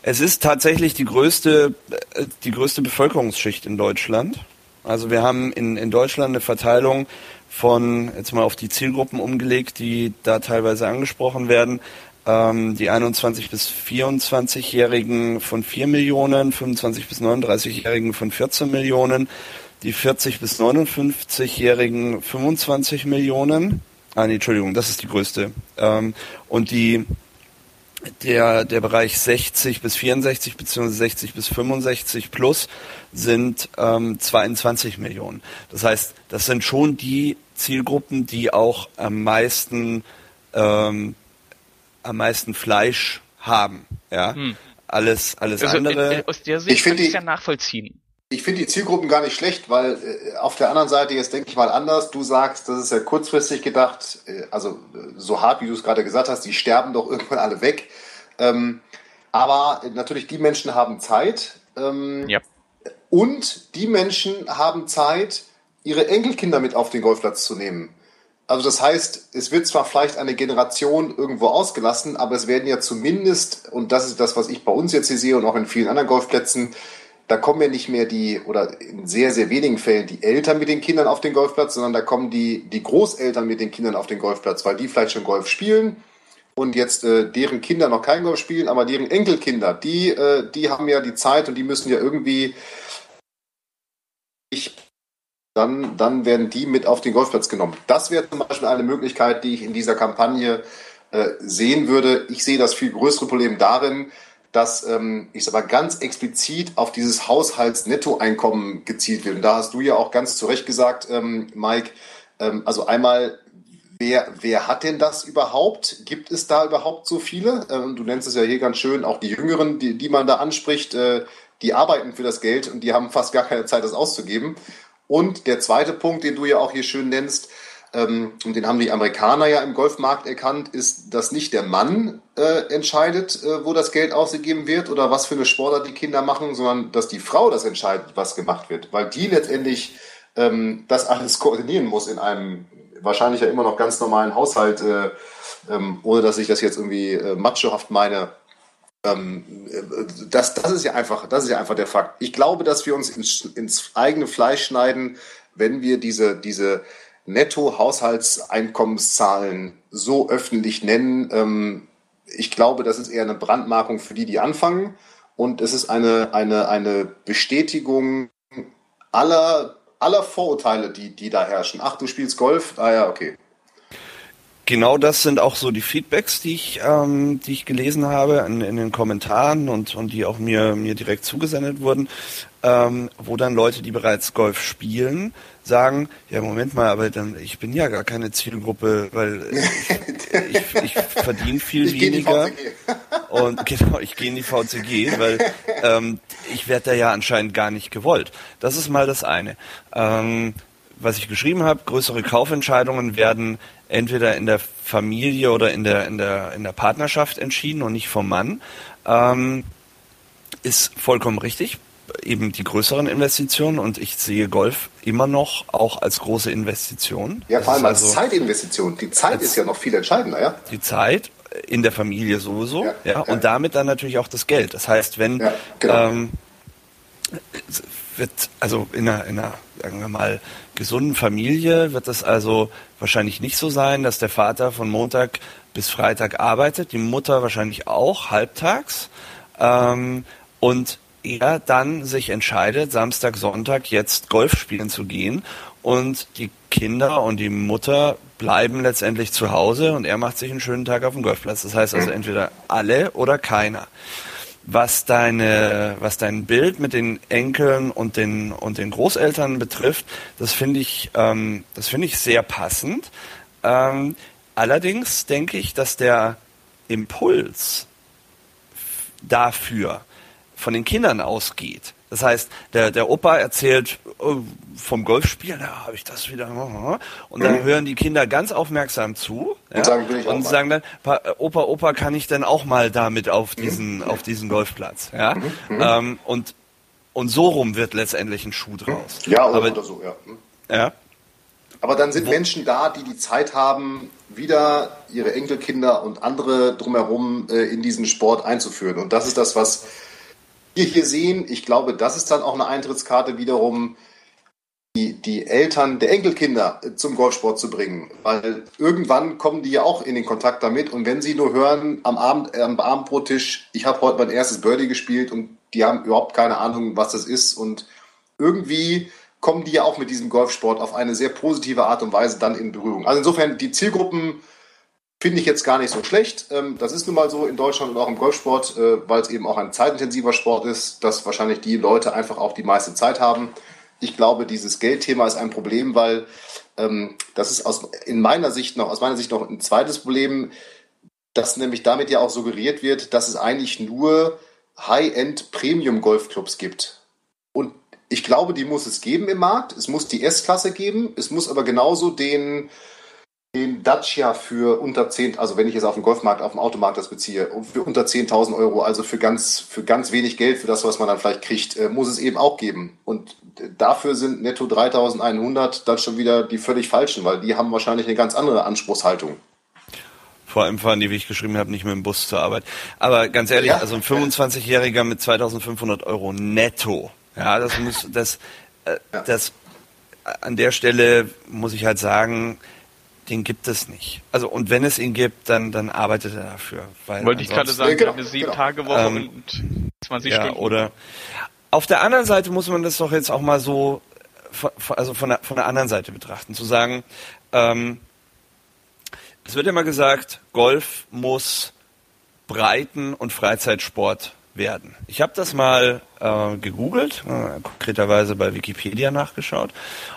Speaker 3: Es ist tatsächlich die größte, äh, die größte Bevölkerungsschicht in Deutschland. Also wir haben in, in Deutschland eine Verteilung von, jetzt mal auf die Zielgruppen umgelegt, die da teilweise angesprochen werden, ähm, die 21 bis 24-Jährigen von 4 Millionen, 25 bis 39-Jährigen von 14 Millionen, die 40 bis 59-Jährigen 25 Millionen. Ah, nee, Entschuldigung, das ist die größte. Ähm, und die der, der Bereich 60 bis 64 bzw. 60 bis 65 plus sind ähm, 22 Millionen. Das heißt, das sind schon die Zielgruppen, die auch am meisten ähm, am meisten Fleisch haben. Ja, hm. alles alles also, andere. Äh,
Speaker 1: aus der Sicht ich kann ich ja nachvollziehen.
Speaker 2: Ich finde die Zielgruppen gar nicht schlecht, weil äh, auf der anderen Seite, jetzt denke ich mal anders, du sagst, das ist ja kurzfristig gedacht, äh, also äh, so hart, wie du es gerade gesagt hast, die sterben doch irgendwann alle weg. Ähm, aber natürlich, die Menschen haben Zeit. Ähm, ja. Und die Menschen haben Zeit, ihre Enkelkinder mit auf den Golfplatz zu nehmen. Also das heißt, es wird zwar vielleicht eine Generation irgendwo ausgelassen, aber es werden ja zumindest, und das ist das, was ich bei uns jetzt hier sehe und auch in vielen anderen Golfplätzen, da kommen ja nicht mehr die, oder in sehr, sehr wenigen Fällen die Eltern mit den Kindern auf den Golfplatz, sondern da kommen die, die Großeltern mit den Kindern auf den Golfplatz, weil die vielleicht schon Golf spielen und jetzt äh, deren Kinder noch kein Golf spielen, aber deren Enkelkinder, die, äh, die haben ja die Zeit und die müssen ja irgendwie ich, dann, dann werden die mit auf den Golfplatz genommen. Das wäre zum Beispiel eine Möglichkeit, die ich in dieser Kampagne äh, sehen würde. Ich sehe das viel größere Problem darin, dass ähm, ich sag mal ganz explizit auf dieses Haushaltsnettoeinkommen gezielt wird. Und da hast du ja auch ganz zu Recht gesagt, ähm, Mike, ähm, also einmal, wer, wer hat denn das überhaupt? Gibt es da überhaupt so viele? Ähm, du nennst es ja hier ganz schön, auch die Jüngeren, die, die man da anspricht, äh, die arbeiten für das Geld und die haben fast gar keine Zeit, das auszugeben. Und der zweite Punkt, den du ja auch hier schön nennst, ähm, und den haben die Amerikaner ja im Golfmarkt erkannt, ist, dass nicht der Mann äh, entscheidet, äh, wo das Geld ausgegeben wird oder was für eine Sportart die Kinder machen, sondern dass die Frau das entscheidet, was gemacht wird, weil die letztendlich ähm, das alles koordinieren muss in einem wahrscheinlich ja immer noch ganz normalen Haushalt, äh, ähm, ohne dass ich das jetzt irgendwie äh, machohaft meine. Ähm, äh, das, das, ist ja einfach, das ist ja einfach der Fakt. Ich glaube, dass wir uns ins, ins eigene Fleisch schneiden, wenn wir diese, diese Netto-Haushaltseinkommenszahlen so öffentlich nennen. Ähm, ich glaube, das ist eher eine Brandmarkung für die, die anfangen. Und es ist eine, eine, eine Bestätigung aller, aller Vorurteile, die, die da herrschen. Ach, du spielst Golf? Ah ja, okay.
Speaker 3: Genau das sind auch so die Feedbacks, die ich, ähm, die ich gelesen habe in, in den Kommentaren und, und die auch mir, mir direkt zugesendet wurden, ähm, wo dann Leute, die bereits Golf spielen, sagen, ja Moment mal, aber dann ich bin ja gar keine Zielgruppe, weil ich, ich, ich verdiene viel ich weniger und genau, ich gehe in die VCG, weil ähm, ich werde da ja anscheinend gar nicht gewollt. Das ist mal das eine. Ähm, was ich geschrieben habe, größere Kaufentscheidungen werden entweder in der Familie oder in der, in der, in der Partnerschaft entschieden und nicht vom Mann. Ähm, ist vollkommen richtig. Eben die größeren Investitionen und ich sehe Golf immer noch auch als große Investition.
Speaker 2: Ja, vor allem als also, Zeitinvestition. Die Zeit ist ja noch viel entscheidender, ja?
Speaker 3: Die Zeit in der Familie sowieso, ja, ja, ja, und damit dann natürlich auch das Geld. Das heißt, wenn ja, genau. ähm, wird also in einer, in einer, sagen wir mal, gesunden Familie wird es also wahrscheinlich nicht so sein, dass der Vater von Montag bis Freitag arbeitet, die Mutter wahrscheinlich auch halbtags ähm, und er dann sich entscheidet, Samstag, Sonntag jetzt Golf spielen zu gehen und die Kinder und die Mutter bleiben letztendlich zu Hause und er macht sich einen schönen Tag auf dem Golfplatz. Das heißt also entweder alle oder keiner was deine, was dein Bild mit den Enkeln und den und den Großeltern betrifft, das finde ich, ähm, das finde ich sehr passend. Ähm, allerdings denke ich, dass der Impuls dafür von den Kindern ausgeht. Das heißt, der, der Opa erzählt oh, vom Golfspielen, da habe ich das wieder. Und dann mhm. hören die Kinder ganz aufmerksam zu ja, und sagen, will ich und sagen dann, Opa, Opa, kann ich denn auch mal damit auf mhm. diesen, mhm. auf diesen Golfplatz? Ja? Mhm. mhm. Ähm, und, und so rum wird letztendlich ein Schuh draus.
Speaker 2: Ja, oder, Aber, oder so, ja.
Speaker 3: Ja.
Speaker 2: Aber dann sind Wo, Menschen da, die die Zeit haben, wieder ihre Enkelkinder und andere drumherum äh, in diesen Sport einzuführen. Und das ist das, was wir hier sehen. Ich glaube, das ist dann auch eine Eintrittskarte wiederum, die, die Eltern der Enkelkinder zum Golfsport zu bringen. Weil irgendwann kommen die ja auch in den Kontakt damit. Und wenn sie nur hören am, Abend, äh, am Abendbrottisch, ich habe heute mein erstes Birdie gespielt und die haben überhaupt keine Ahnung, was das ist. Und irgendwie kommen die ja auch mit diesem Golfsport auf eine sehr positive Art und Weise dann in Berührung. Also insofern, die Zielgruppen Finde ich jetzt gar nicht so schlecht. Ähm, das ist nun mal so in Deutschland und auch im Golfsport, äh, weil es eben auch ein zeitintensiver Sport ist, dass wahrscheinlich die Leute einfach auch die meiste Zeit haben. Ich glaube, dieses Geldthema ist ein Problem, weil ähm, das ist aus, in meiner Sicht noch, aus meiner Sicht noch ein zweites Problem, dass nämlich damit ja auch suggeriert wird, dass es eigentlich nur High-End Premium-Golfclubs gibt. Und ich glaube, die muss es geben im Markt. Es muss die S-Klasse geben. Es muss aber genauso den den Dacia für unter 10, also wenn ich es auf dem Golfmarkt, auf dem Automarkt das beziehe, für unter 10.000 Euro, also für ganz, für ganz wenig Geld, für das, was man dann vielleicht kriegt, äh, muss es eben auch geben. Und dafür sind netto 3.100 dann schon wieder die völlig falschen, weil die haben wahrscheinlich eine ganz andere Anspruchshaltung.
Speaker 3: Vor allem fahren die, wie ich geschrieben habe, nicht mit dem Bus zur Arbeit. Aber ganz ehrlich, ja. also ein 25-Jähriger mit 2.500 Euro netto, ja, das muss, das, äh, ja. das, an der Stelle muss ich halt sagen, den gibt es nicht. Also und wenn es ihn gibt, dann dann arbeitet er dafür.
Speaker 1: Weil Wollte ich gerade sagen, genau, eine sieben genau. Tage Woche ähm, und 20
Speaker 3: ja,
Speaker 1: Stunden.
Speaker 3: Oder auf der anderen Seite muss man das doch jetzt auch mal so, also von der, von der anderen Seite betrachten, zu sagen, ähm, es wird immer gesagt, Golf muss Breiten- und Freizeitsport werden. Ich habe das mal äh, gegoogelt, äh, konkreterweise bei Wikipedia nachgeschaut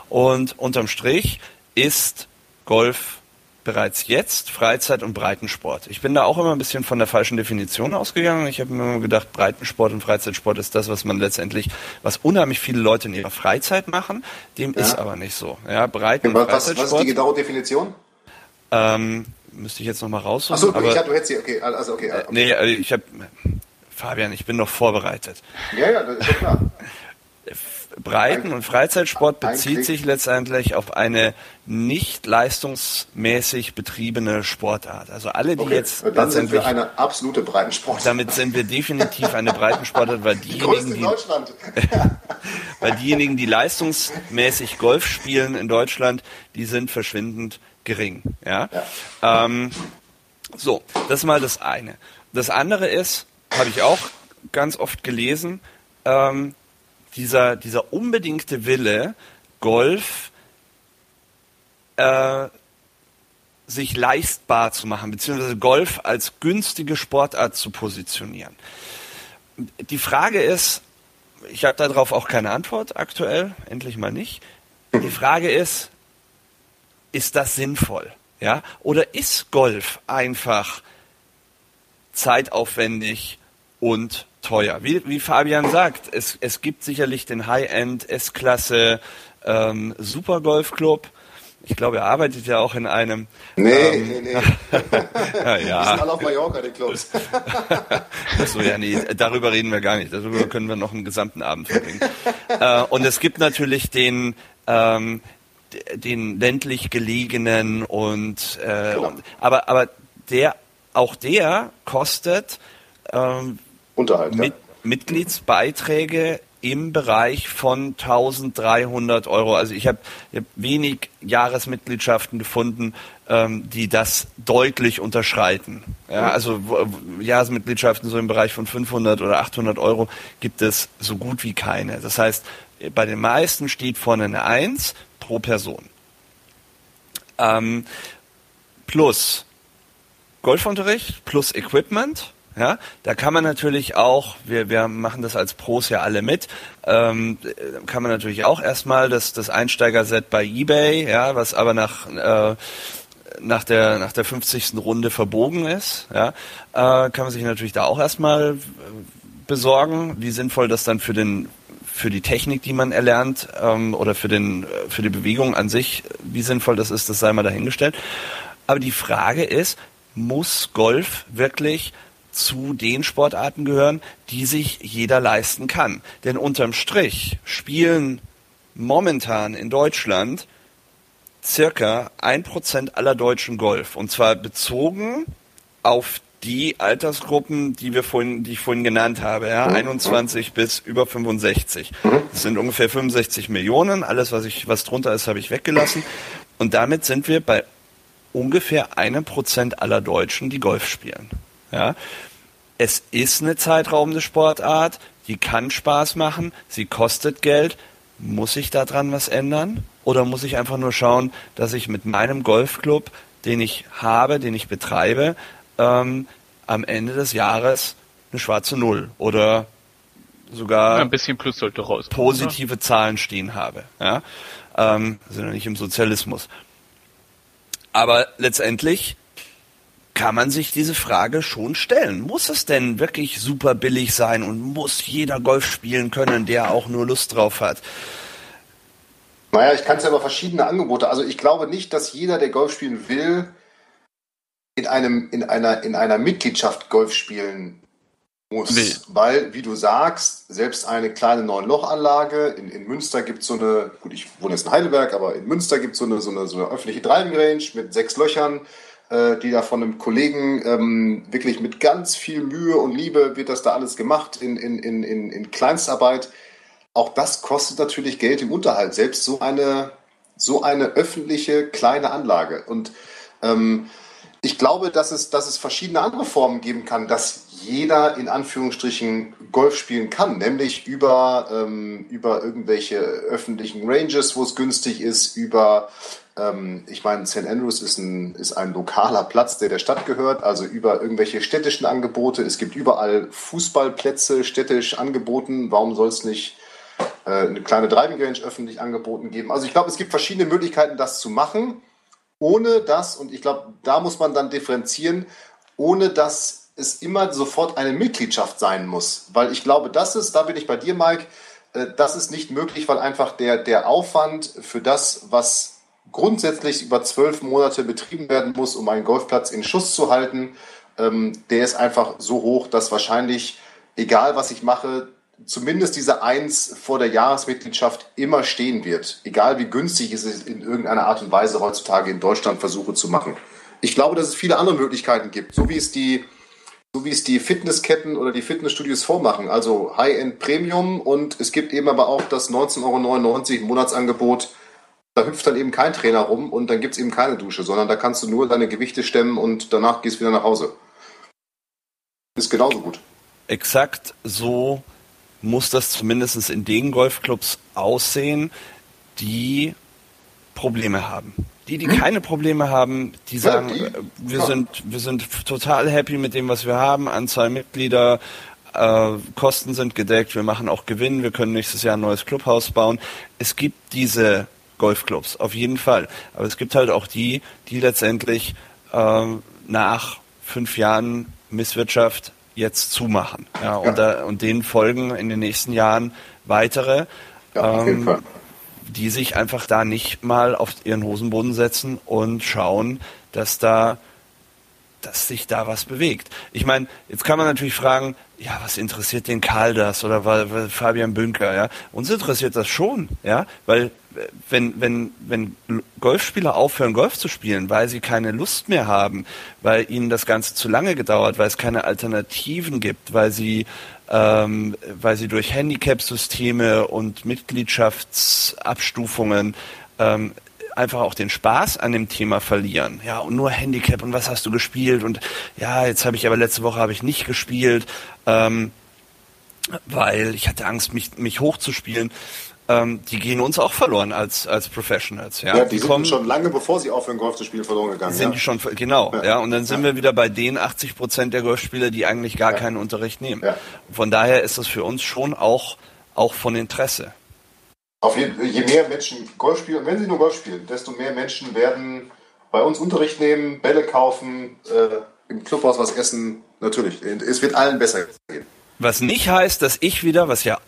Speaker 3: und unterm Strich ist Golf bereits jetzt Freizeit- und Breitensport. Ich bin da auch immer ein bisschen von der falschen Definition ausgegangen. Ich habe mir immer gedacht, Breitensport und Freizeitsport ist das, was man letztendlich, was unheimlich viele Leute in ihrer Freizeit machen. Dem ja. ist aber nicht so. Ja, Breiten-
Speaker 2: was, Freizeitsport. Was ist die genaue Definition?
Speaker 3: Ähm, müsste ich jetzt nochmal raussuchen.
Speaker 2: Achso, ich du hättest sie, okay, also okay. okay. Äh,
Speaker 3: nee, äh, ich habe, Fabian, ich bin noch vorbereitet.
Speaker 2: Ja, ja, das ist schon klar.
Speaker 3: Breiten- und Freizeitsport bezieht sich letztendlich auf eine nicht leistungsmäßig betriebene Sportart. Also alle, die okay. jetzt
Speaker 2: dann sind wir eine absolute Breitensportart.
Speaker 3: Damit sind wir definitiv eine Breitensportart, weil diejenigen, die, weil diejenigen, die leistungsmäßig Golf spielen in Deutschland, die sind verschwindend gering. Ja. ja. Ähm, so, das ist mal das eine. Das andere ist, habe ich auch ganz oft gelesen, ähm, dieser, dieser unbedingte Wille, Golf äh, sich leistbar zu machen, beziehungsweise Golf als günstige Sportart zu positionieren. Die Frage ist, ich habe darauf auch keine Antwort aktuell, endlich mal nicht. Die Frage ist, ist das sinnvoll? Ja? Oder ist Golf einfach zeitaufwendig und teuer. Wie, wie Fabian sagt, es, es gibt sicherlich den High-End S-Klasse ähm, Super Golf Club. Ich glaube, er arbeitet ja auch in einem.
Speaker 2: Nee, ähm, nee, nee. ja, ja. Die sind alle auf Mallorca, die Clubs.
Speaker 3: Achso, ja, nee, darüber reden wir gar nicht. Darüber können wir noch einen gesamten Abend verbringen. äh, und es gibt natürlich den, ähm, den ländlich gelegenen und, äh, genau. und aber, aber der, auch der kostet ähm,
Speaker 2: Unterhalt.
Speaker 3: Mit, ja. Mitgliedsbeiträge im Bereich von 1300 Euro. Also ich habe hab wenig Jahresmitgliedschaften gefunden, ähm, die das deutlich unterschreiten. Ja, also Jahresmitgliedschaften so im Bereich von 500 oder 800 Euro gibt es so gut wie keine. Das heißt, bei den meisten steht vorne eine 1 pro Person. Ähm, plus Golfunterricht, plus Equipment, ja, da kann man natürlich auch, wir, wir machen das als Pros ja alle mit, ähm, kann man natürlich auch erstmal das, das Einsteigerset bei eBay, ja, was aber nach, äh, nach der, nach der 50. Runde verbogen ist, ja, äh, kann man sich natürlich da auch erstmal besorgen, wie sinnvoll das dann für den, für die Technik, die man erlernt, ähm, oder für den, für die Bewegung an sich, wie sinnvoll das ist, das sei mal dahingestellt. Aber die Frage ist, muss Golf wirklich zu den Sportarten gehören, die sich jeder leisten kann. Denn unterm Strich spielen momentan in Deutschland circa ein Prozent aller Deutschen Golf. Und zwar bezogen auf die Altersgruppen, die wir vorhin, die ich vorhin genannt habe, ja, 21 bis über 65. Das sind ungefähr 65 Millionen. Alles, was ich, was drunter ist, habe ich weggelassen. Und damit sind wir bei ungefähr einem Prozent aller Deutschen, die Golf spielen. Ja? Es ist eine zeitraubende Sportart, die kann Spaß machen, sie kostet Geld. Muss ich daran was ändern? Oder muss ich einfach nur schauen, dass ich mit meinem Golfclub, den ich habe, den ich betreibe, ähm, am Ende des Jahres eine schwarze Null oder sogar
Speaker 1: ein bisschen Plus sollte raus.
Speaker 3: Positive oder? Zahlen stehen habe. Ja? Ähm, sind ja nicht im Sozialismus. Aber letztendlich kann man sich diese Frage schon stellen. Muss es denn wirklich super billig sein und muss jeder Golf spielen können, der auch nur Lust drauf hat?
Speaker 2: Naja, ich kann es ja über verschiedene Angebote. Also ich glaube nicht, dass jeder, der Golf spielen will, in, einem, in, einer, in einer Mitgliedschaft Golf spielen muss. Nee. Weil, wie du sagst, selbst eine kleine Neun-Loch-Anlage, in, in Münster gibt es so eine, gut, ich wohne jetzt in Heidelberg, aber in Münster gibt so es so eine, so eine öffentliche Driving Range mit sechs Löchern äh, die da von einem Kollegen ähm, wirklich mit ganz viel Mühe und Liebe wird das da alles gemacht in, in, in, in Kleinstarbeit. Auch das kostet natürlich Geld im Unterhalt, selbst so eine, so eine öffentliche kleine Anlage. Und ähm, ich glaube, dass es, dass es verschiedene andere Formen geben kann, dass jeder in Anführungsstrichen Golf spielen kann, nämlich über, ähm, über irgendwelche öffentlichen Ranges, wo es günstig ist, über ähm, ich meine, St. Andrews ist ein, ist ein lokaler Platz, der der Stadt gehört, also über irgendwelche städtischen Angebote. Es gibt überall Fußballplätze städtisch angeboten. Warum soll es nicht äh, eine kleine Driving Range öffentlich angeboten geben? Also ich glaube, es gibt verschiedene Möglichkeiten, das zu machen, ohne dass, und ich glaube, da muss man dann differenzieren, ohne dass es immer sofort eine Mitgliedschaft sein muss. Weil ich glaube, das ist, da bin ich bei dir, Mike, äh, das ist nicht möglich, weil einfach der, der Aufwand für das, was grundsätzlich über zwölf Monate betrieben werden muss, um einen Golfplatz in Schuss zu halten, ähm, der ist einfach so hoch, dass wahrscheinlich, egal was ich mache, zumindest diese Eins vor der Jahresmitgliedschaft immer stehen wird. Egal wie günstig es ist, in irgendeiner Art und Weise heutzutage in Deutschland Versuche zu machen. Ich glaube, dass es viele andere Möglichkeiten gibt, so wie es die, so wie es die Fitnessketten oder die Fitnessstudios vormachen. Also High-End Premium und es gibt eben aber auch das 19,99 Euro Monatsangebot. Da hüpft dann eben kein Trainer rum und dann gibt es eben keine Dusche, sondern da kannst du nur deine Gewichte stemmen und danach gehst du wieder nach Hause. Ist genauso gut.
Speaker 3: Exakt so muss das zumindest in den Golfclubs aussehen, die Probleme haben. Die, die keine Probleme haben, die sagen, ja, die, äh, wir ja. sind, wir sind total happy mit dem, was wir haben, Anzahl Mitglieder, äh, Kosten sind gedeckt, wir machen auch Gewinn, wir können nächstes Jahr ein neues Clubhaus bauen. Es gibt diese Golfclubs, auf jeden Fall. Aber es gibt halt auch die, die letztendlich äh, nach fünf Jahren Misswirtschaft jetzt zumachen. Ja, und, Da, und denen folgen in den nächsten Jahren weitere, ja, ähm, die sich einfach da nicht mal auf ihren Hosenboden setzen und schauen, dass da dass sich da was bewegt. Ich meine, jetzt kann man natürlich fragen, ja, was interessiert den Karl das oder Fabian Bünker, ja? Uns interessiert das schon, ja, weil wenn wenn wenn Golfspieler aufhören Golf zu spielen, weil sie keine Lust mehr haben, weil ihnen das Ganze zu lange gedauert, weil es keine Alternativen gibt, weil sie ähm, weil sie durch Handicap-Systeme und Mitgliedschaftsabstufungen ähm, einfach auch den Spaß an dem Thema verlieren. Ja, und nur Handicap und was hast du gespielt und ja, jetzt habe ich aber letzte Woche habe ich nicht gespielt, ähm, weil ich hatte Angst, mich, mich hochzuspielen. Ähm, die gehen uns auch verloren als, als Professionals. Ja,
Speaker 2: ja die, die sind kommen, schon lange bevor sie aufhören, Golf zu spielen, verloren gegangen.
Speaker 3: Sind ja. die schon, genau, ja. ja. Und dann sind wir wieder bei den 80 Prozent der Golfspieler, die eigentlich gar keinen Unterricht nehmen. Von daher ist das für uns schon auch, auch von Interesse.
Speaker 2: Auf jeden, je mehr Menschen Golf spielen, wenn sie nur Golf spielen, desto mehr Menschen werden bei uns Unterricht nehmen, Bälle kaufen, äh, im Clubhaus was essen. Natürlich, es wird allen besser gehen.
Speaker 3: Was nicht heißt, dass ich wieder, was ja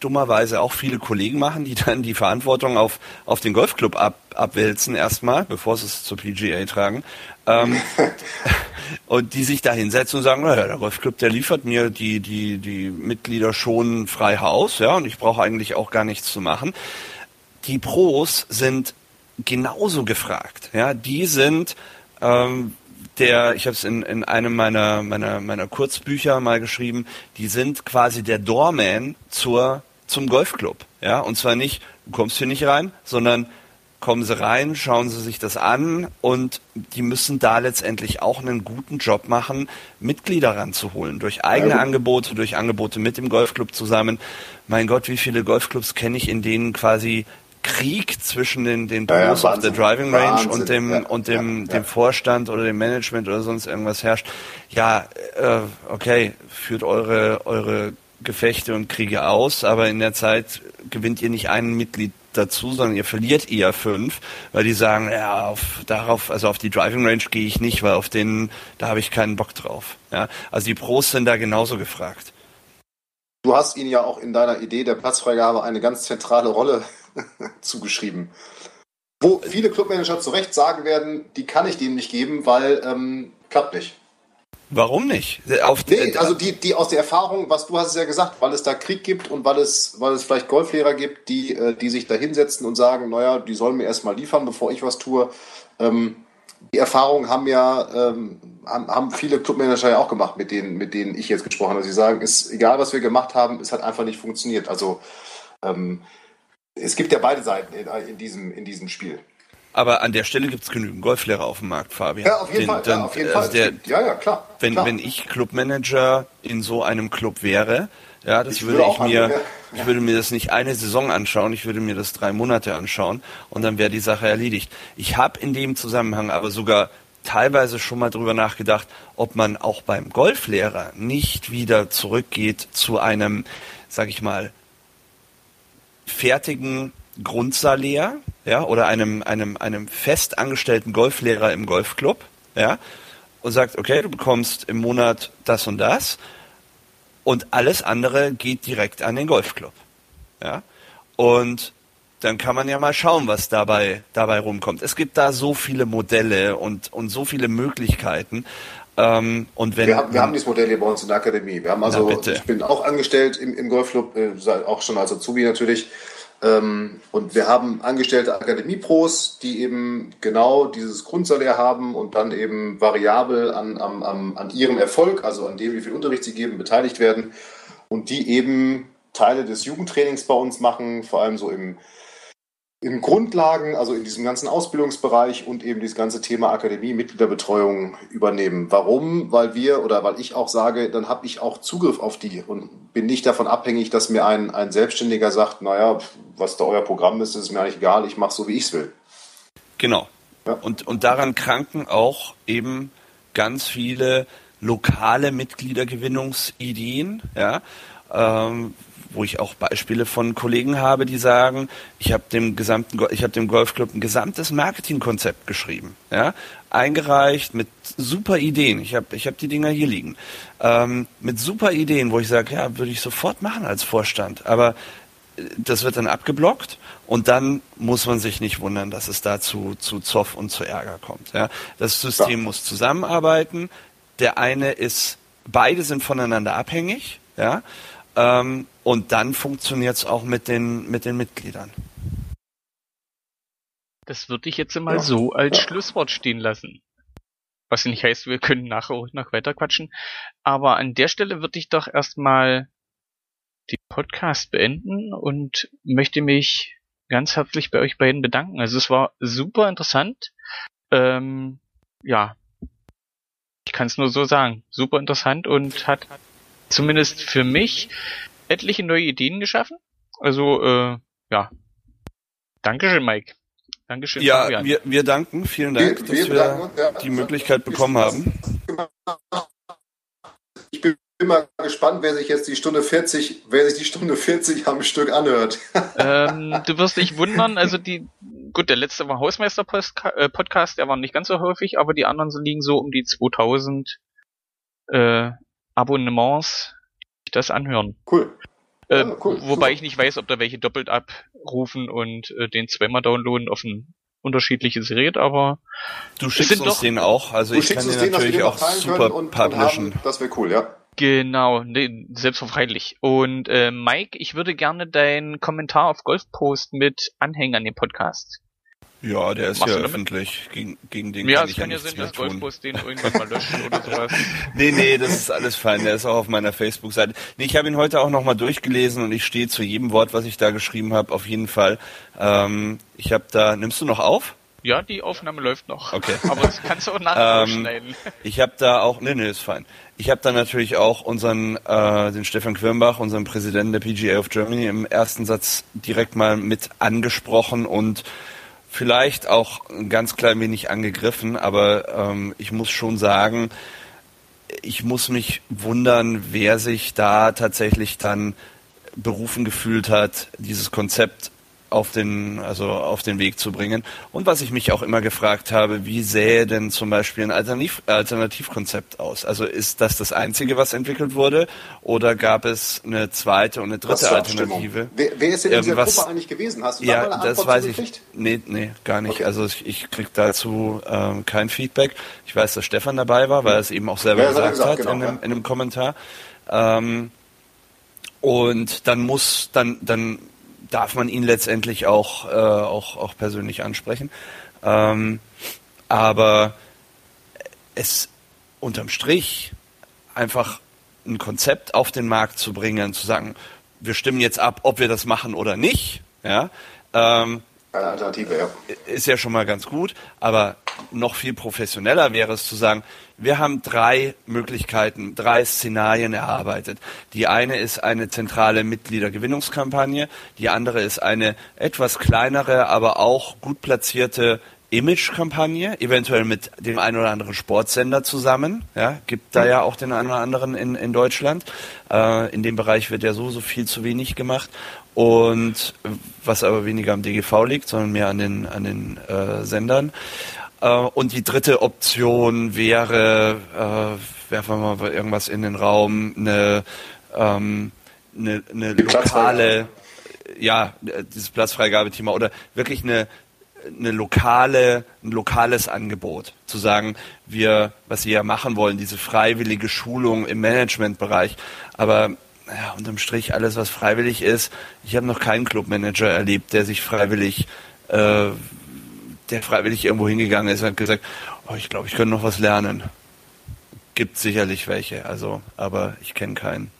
Speaker 3: dummerweise auch viele Kollegen machen, die dann die Verantwortung auf, auf den Golfclub ab, abwälzen erstmal, bevor sie es zur PGA tragen. Ähm, und die sich da hinsetzen und sagen, naja, der Golfclub, der liefert mir die, die, die Mitglieder schon frei Haus, ja, und ich brauche eigentlich auch gar nichts zu machen. Die Pros sind genauso gefragt, ja, die sind ähm, der, ich habe es in, in einem meiner, meiner, meiner Kurzbücher mal geschrieben, die sind quasi der Doorman zur, zum Golfclub. Ja, und zwar nicht, du kommst hier nicht rein, sondern kommen sie rein, schauen sie sich das an und die müssen da letztendlich auch einen guten Job machen, Mitglieder ranzuholen. Durch eigene ja. Angebote, durch Angebote mit dem Golfclub zusammen. Mein Gott, wie viele Golfclubs kenne ich, in denen quasi Krieg zwischen den, den Pros ja, auf der Driving Range Wahnsinn. und dem, ja, und dem, ja, dem Vorstand oder dem Management oder sonst irgendwas herrscht. Ja, äh, okay, führt eure, eure Gefechte und Kriege aus, aber in der Zeit gewinnt ihr nicht einen Mitglied dazu, sondern ihr verliert eher fünf, weil die sagen, ja, auf, darauf, also auf die Driving Range gehe ich nicht, weil auf den, da habe ich keinen Bock drauf. Ja, also die Pros sind da genauso gefragt.
Speaker 2: Du hast ihnen ja auch in deiner Idee der Platzfreigabe eine ganz zentrale Rolle zugeschrieben. Wo viele Clubmanager zu Recht sagen werden, die kann ich denen nicht geben, weil ähm, klappt nicht.
Speaker 3: Warum nicht?
Speaker 2: Auf nee, also die, die aus der Erfahrung, was du hast es ja gesagt, weil es da Krieg gibt und weil es, weil es vielleicht Golflehrer gibt, die, äh, die sich da hinsetzen und sagen, naja, die sollen mir erstmal liefern, bevor ich was tue. Ähm, die Erfahrung haben ja ähm, haben, haben viele Clubmanager ja auch gemacht, mit denen, mit denen ich jetzt gesprochen habe. Sie sagen, ist egal, was wir gemacht haben, es hat einfach nicht funktioniert. Also ähm, es gibt ja beide Seiten in, in, diesem, in diesem Spiel.
Speaker 3: Aber an der Stelle gibt es genügend Golflehrer auf dem Markt, Fabian.
Speaker 2: Ja, auf jeden Den, Fall. Dann, ja, auf jeden also
Speaker 3: der, ja, ja, klar. Wenn, klar. wenn ich Clubmanager in so einem Club wäre, ja, das ich würde, würde ich mir, ja. ich würde mir das nicht eine Saison anschauen, ich würde mir das drei Monate anschauen und dann wäre die Sache erledigt. Ich habe in dem Zusammenhang aber sogar teilweise schon mal drüber nachgedacht, ob man auch beim Golflehrer nicht wieder zurückgeht zu einem, sag ich mal, fertigen Grundsalär, ja, oder einem, einem, einem fest angestellten Golflehrer im Golfclub, ja, und sagt, okay, du bekommst im Monat das und das und alles andere geht direkt an den Golfclub, ja, und dann kann man ja mal schauen, was dabei, dabei rumkommt. Es gibt da so viele Modelle und, und so viele Möglichkeiten. Ähm, und wenn,
Speaker 2: wir, haben, wir haben dieses Modell hier bei uns in der Akademie. Wir haben also, ich bin auch angestellt im, im Golfclub, äh, auch schon als Azubi natürlich. Ähm, und wir haben angestellte Akademie-Pros, die eben genau dieses Grundsalär haben und dann eben variabel an, an, an ihrem Erfolg, also an dem, wie viel Unterricht sie geben, beteiligt werden und die eben Teile des Jugendtrainings bei uns machen, vor allem so im, im Grundlagen, also in diesem ganzen Ausbildungsbereich und eben dieses ganze Thema Akademie, Mitgliederbetreuung übernehmen. Warum? Weil wir oder weil ich auch sage, dann habe ich auch Zugriff auf die und bin nicht davon abhängig, dass mir ein, ein Selbstständiger sagt, naja, was da euer Programm ist, ist mir eigentlich egal, ich mache so, wie ich es will.
Speaker 3: Genau. Ja. Und, und daran kranken auch eben ganz viele lokale Mitgliedergewinnungsideen, ja, ähm, wo ich auch Beispiele von Kollegen habe, die sagen, ich habe dem gesamten, ich habe dem Golfclub ein gesamtes Marketingkonzept geschrieben, ja, eingereicht mit super Ideen. Ich habe, ich habe die Dinger hier liegen, ähm, mit super Ideen, wo ich sage, ja, würde ich sofort machen als Vorstand, aber äh, das wird dann abgeblockt und dann muss man sich nicht wundern, dass es dazu zu Zoff und zu Ärger kommt. Ja. Das System ja. muss zusammenarbeiten. Der eine ist, beide sind voneinander abhängig, ja. Ähm, und dann funktioniert es auch mit den, mit den Mitgliedern.
Speaker 1: Das würde ich jetzt mal ja. so als Schlusswort stehen lassen. Was nicht heißt, wir können nachher auch noch weiter quatschen. Aber an der Stelle würde ich doch erstmal den Podcast beenden und möchte mich ganz herzlich bei euch beiden bedanken. Also es war super interessant. Ähm, ja, ich kann es nur so sagen. Super interessant und hat zumindest für mich etliche neue Ideen geschaffen. Also, äh, ja. Dankeschön, Mike. Dankeschön,
Speaker 3: Ja, Fabian. wir, wir danken. Vielen Dank, wir, dass wir, wir ja, die Möglichkeit bekommen haben.
Speaker 2: Ich bin mal gespannt, wer sich jetzt die Stunde 40, wer sich die Stunde 40 am Stück anhört.
Speaker 1: ähm, du wirst dich wundern, also die, gut, der letzte war Hausmeister-Podcast, äh, der war nicht ganz so häufig, aber die anderen liegen so um die 2000 äh, Abonnements, das anhören.
Speaker 2: Cool.
Speaker 1: Äh, ja, cool. Wobei ich nicht weiß, ob da welche doppelt abrufen und äh, den zweimal downloaden auf ein unterschiedliches Gerät, aber
Speaker 3: du schickst uns den auch, also ich kann den natürlich auch super und, publishen. Und
Speaker 2: haben, das wäre cool, ja.
Speaker 1: Genau, nee, selbstverständlich. Und äh, Mike, ich würde gerne deinen Kommentar auf Golfpost mit anhängen an den Podcast.
Speaker 3: Ja, der ist Machst ja öffentlich. Gegen, gegen den
Speaker 1: ja,
Speaker 3: kann ich
Speaker 1: kann ja sein, dass Golfbus den irgendwann mal löscht oder sowas.
Speaker 3: nee, nee, das ist alles fein. Der ist auch auf meiner Facebook-Seite. Nee, ich habe ihn heute auch nochmal durchgelesen und ich stehe zu jedem Wort, was ich da geschrieben habe, auf jeden Fall. Ähm, ich habe da, nimmst du noch auf?
Speaker 1: Ja, die Aufnahme läuft noch.
Speaker 3: Okay.
Speaker 1: Aber das kannst du auch nachher ähm, schneiden.
Speaker 3: Ich habe da auch, nee, nee, ist fein. Ich habe da natürlich auch unseren, äh, den Stefan Quirnbach, unseren Präsidenten der PGA of Germany, im ersten Satz direkt mal mit angesprochen und vielleicht auch ein ganz klein wenig angegriffen, aber ähm, ich muss schon sagen, ich muss mich wundern, wer sich da tatsächlich dann berufen gefühlt hat, dieses Konzept auf den, also auf den Weg zu bringen. Und was ich mich auch immer gefragt habe, wie sähe denn zum Beispiel ein Alternativ Alternativkonzept aus? Also ist das das einzige, was entwickelt wurde, oder gab es eine zweite und eine dritte Alternative?
Speaker 2: Wer, wer, ist denn in dieser Gruppe eigentlich gewesen?
Speaker 3: Hast du ja, da mal eine das weiß ich. Nee, nee, gar nicht. Okay. Also ich, ich krieg dazu ähm, kein Feedback. Ich weiß, dass Stefan dabei war, weil er es eben auch selber ja, gesagt, gesagt, hat genau, in, einem, in einem Kommentar. Ähm, und dann muss, dann, dann darf man ihn letztendlich auch, äh, auch, auch persönlich ansprechen. Ähm, aber es unterm Strich einfach ein Konzept auf den Markt zu bringen, zu sagen, wir stimmen jetzt ab, ob wir das machen oder nicht, ja, ähm,
Speaker 2: eine Alternative, ja.
Speaker 3: Ist ja schon mal ganz gut, aber noch viel professioneller wäre es zu sagen, wir haben drei Möglichkeiten, drei Szenarien erarbeitet. Die eine ist eine zentrale Mitgliedergewinnungskampagne, die andere ist eine etwas kleinere, aber auch gut platzierte Image-Kampagne, eventuell mit dem einen oder anderen Sportsender zusammen. Ja, gibt da ja auch den einen oder anderen in, in Deutschland. Äh, in dem Bereich wird ja so, so viel zu wenig gemacht. Und was aber weniger am DGV liegt, sondern mehr an den, an den äh, Sendern. Äh, und die dritte Option wäre, äh, werfen wir mal irgendwas in den Raum, eine, ähm, eine, eine lokale, ja, dieses Platzfreigabethema oder wirklich eine eine lokale, ein lokales Angebot. Zu sagen, wir, was sie ja machen wollen, diese freiwillige Schulung im Managementbereich. Aber ja, unterm Strich alles, was freiwillig ist. Ich habe noch keinen Clubmanager erlebt, der sich freiwillig, äh, der freiwillig irgendwo hingegangen ist und hat gesagt, oh, ich glaube, ich könnte noch was lernen. Gibt sicherlich welche, also, aber ich kenne keinen.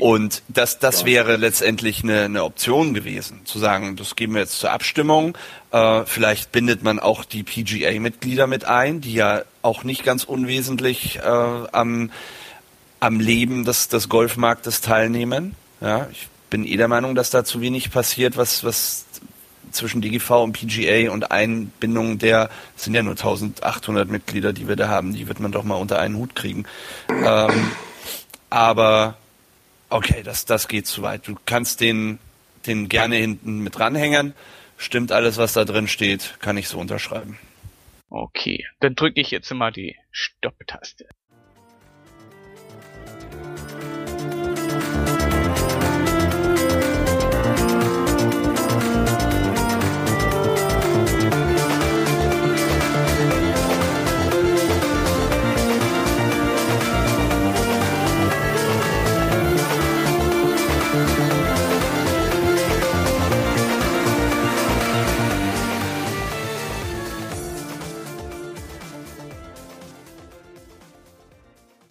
Speaker 3: Und das, das wäre letztendlich eine, eine Option gewesen, zu sagen, das geben wir jetzt zur Abstimmung. Äh, vielleicht bindet man auch die PGA-Mitglieder mit ein, die ja auch nicht ganz unwesentlich äh, am, am Leben des, des Golfmarktes teilnehmen. Ja, ich bin eh der Meinung, dass da zu wenig passiert, was, was zwischen DGV und PGA und Einbindung der, sind ja nur 1800 Mitglieder, die wir da haben, die wird man doch mal unter einen Hut kriegen. Ähm, aber okay, das, das geht zu weit. Du kannst den, den gerne hinten mit ranhängen. Stimmt alles, was da drin steht, kann ich so unterschreiben.
Speaker 1: Okay, dann drücke ich jetzt immer die Stopp-Taste.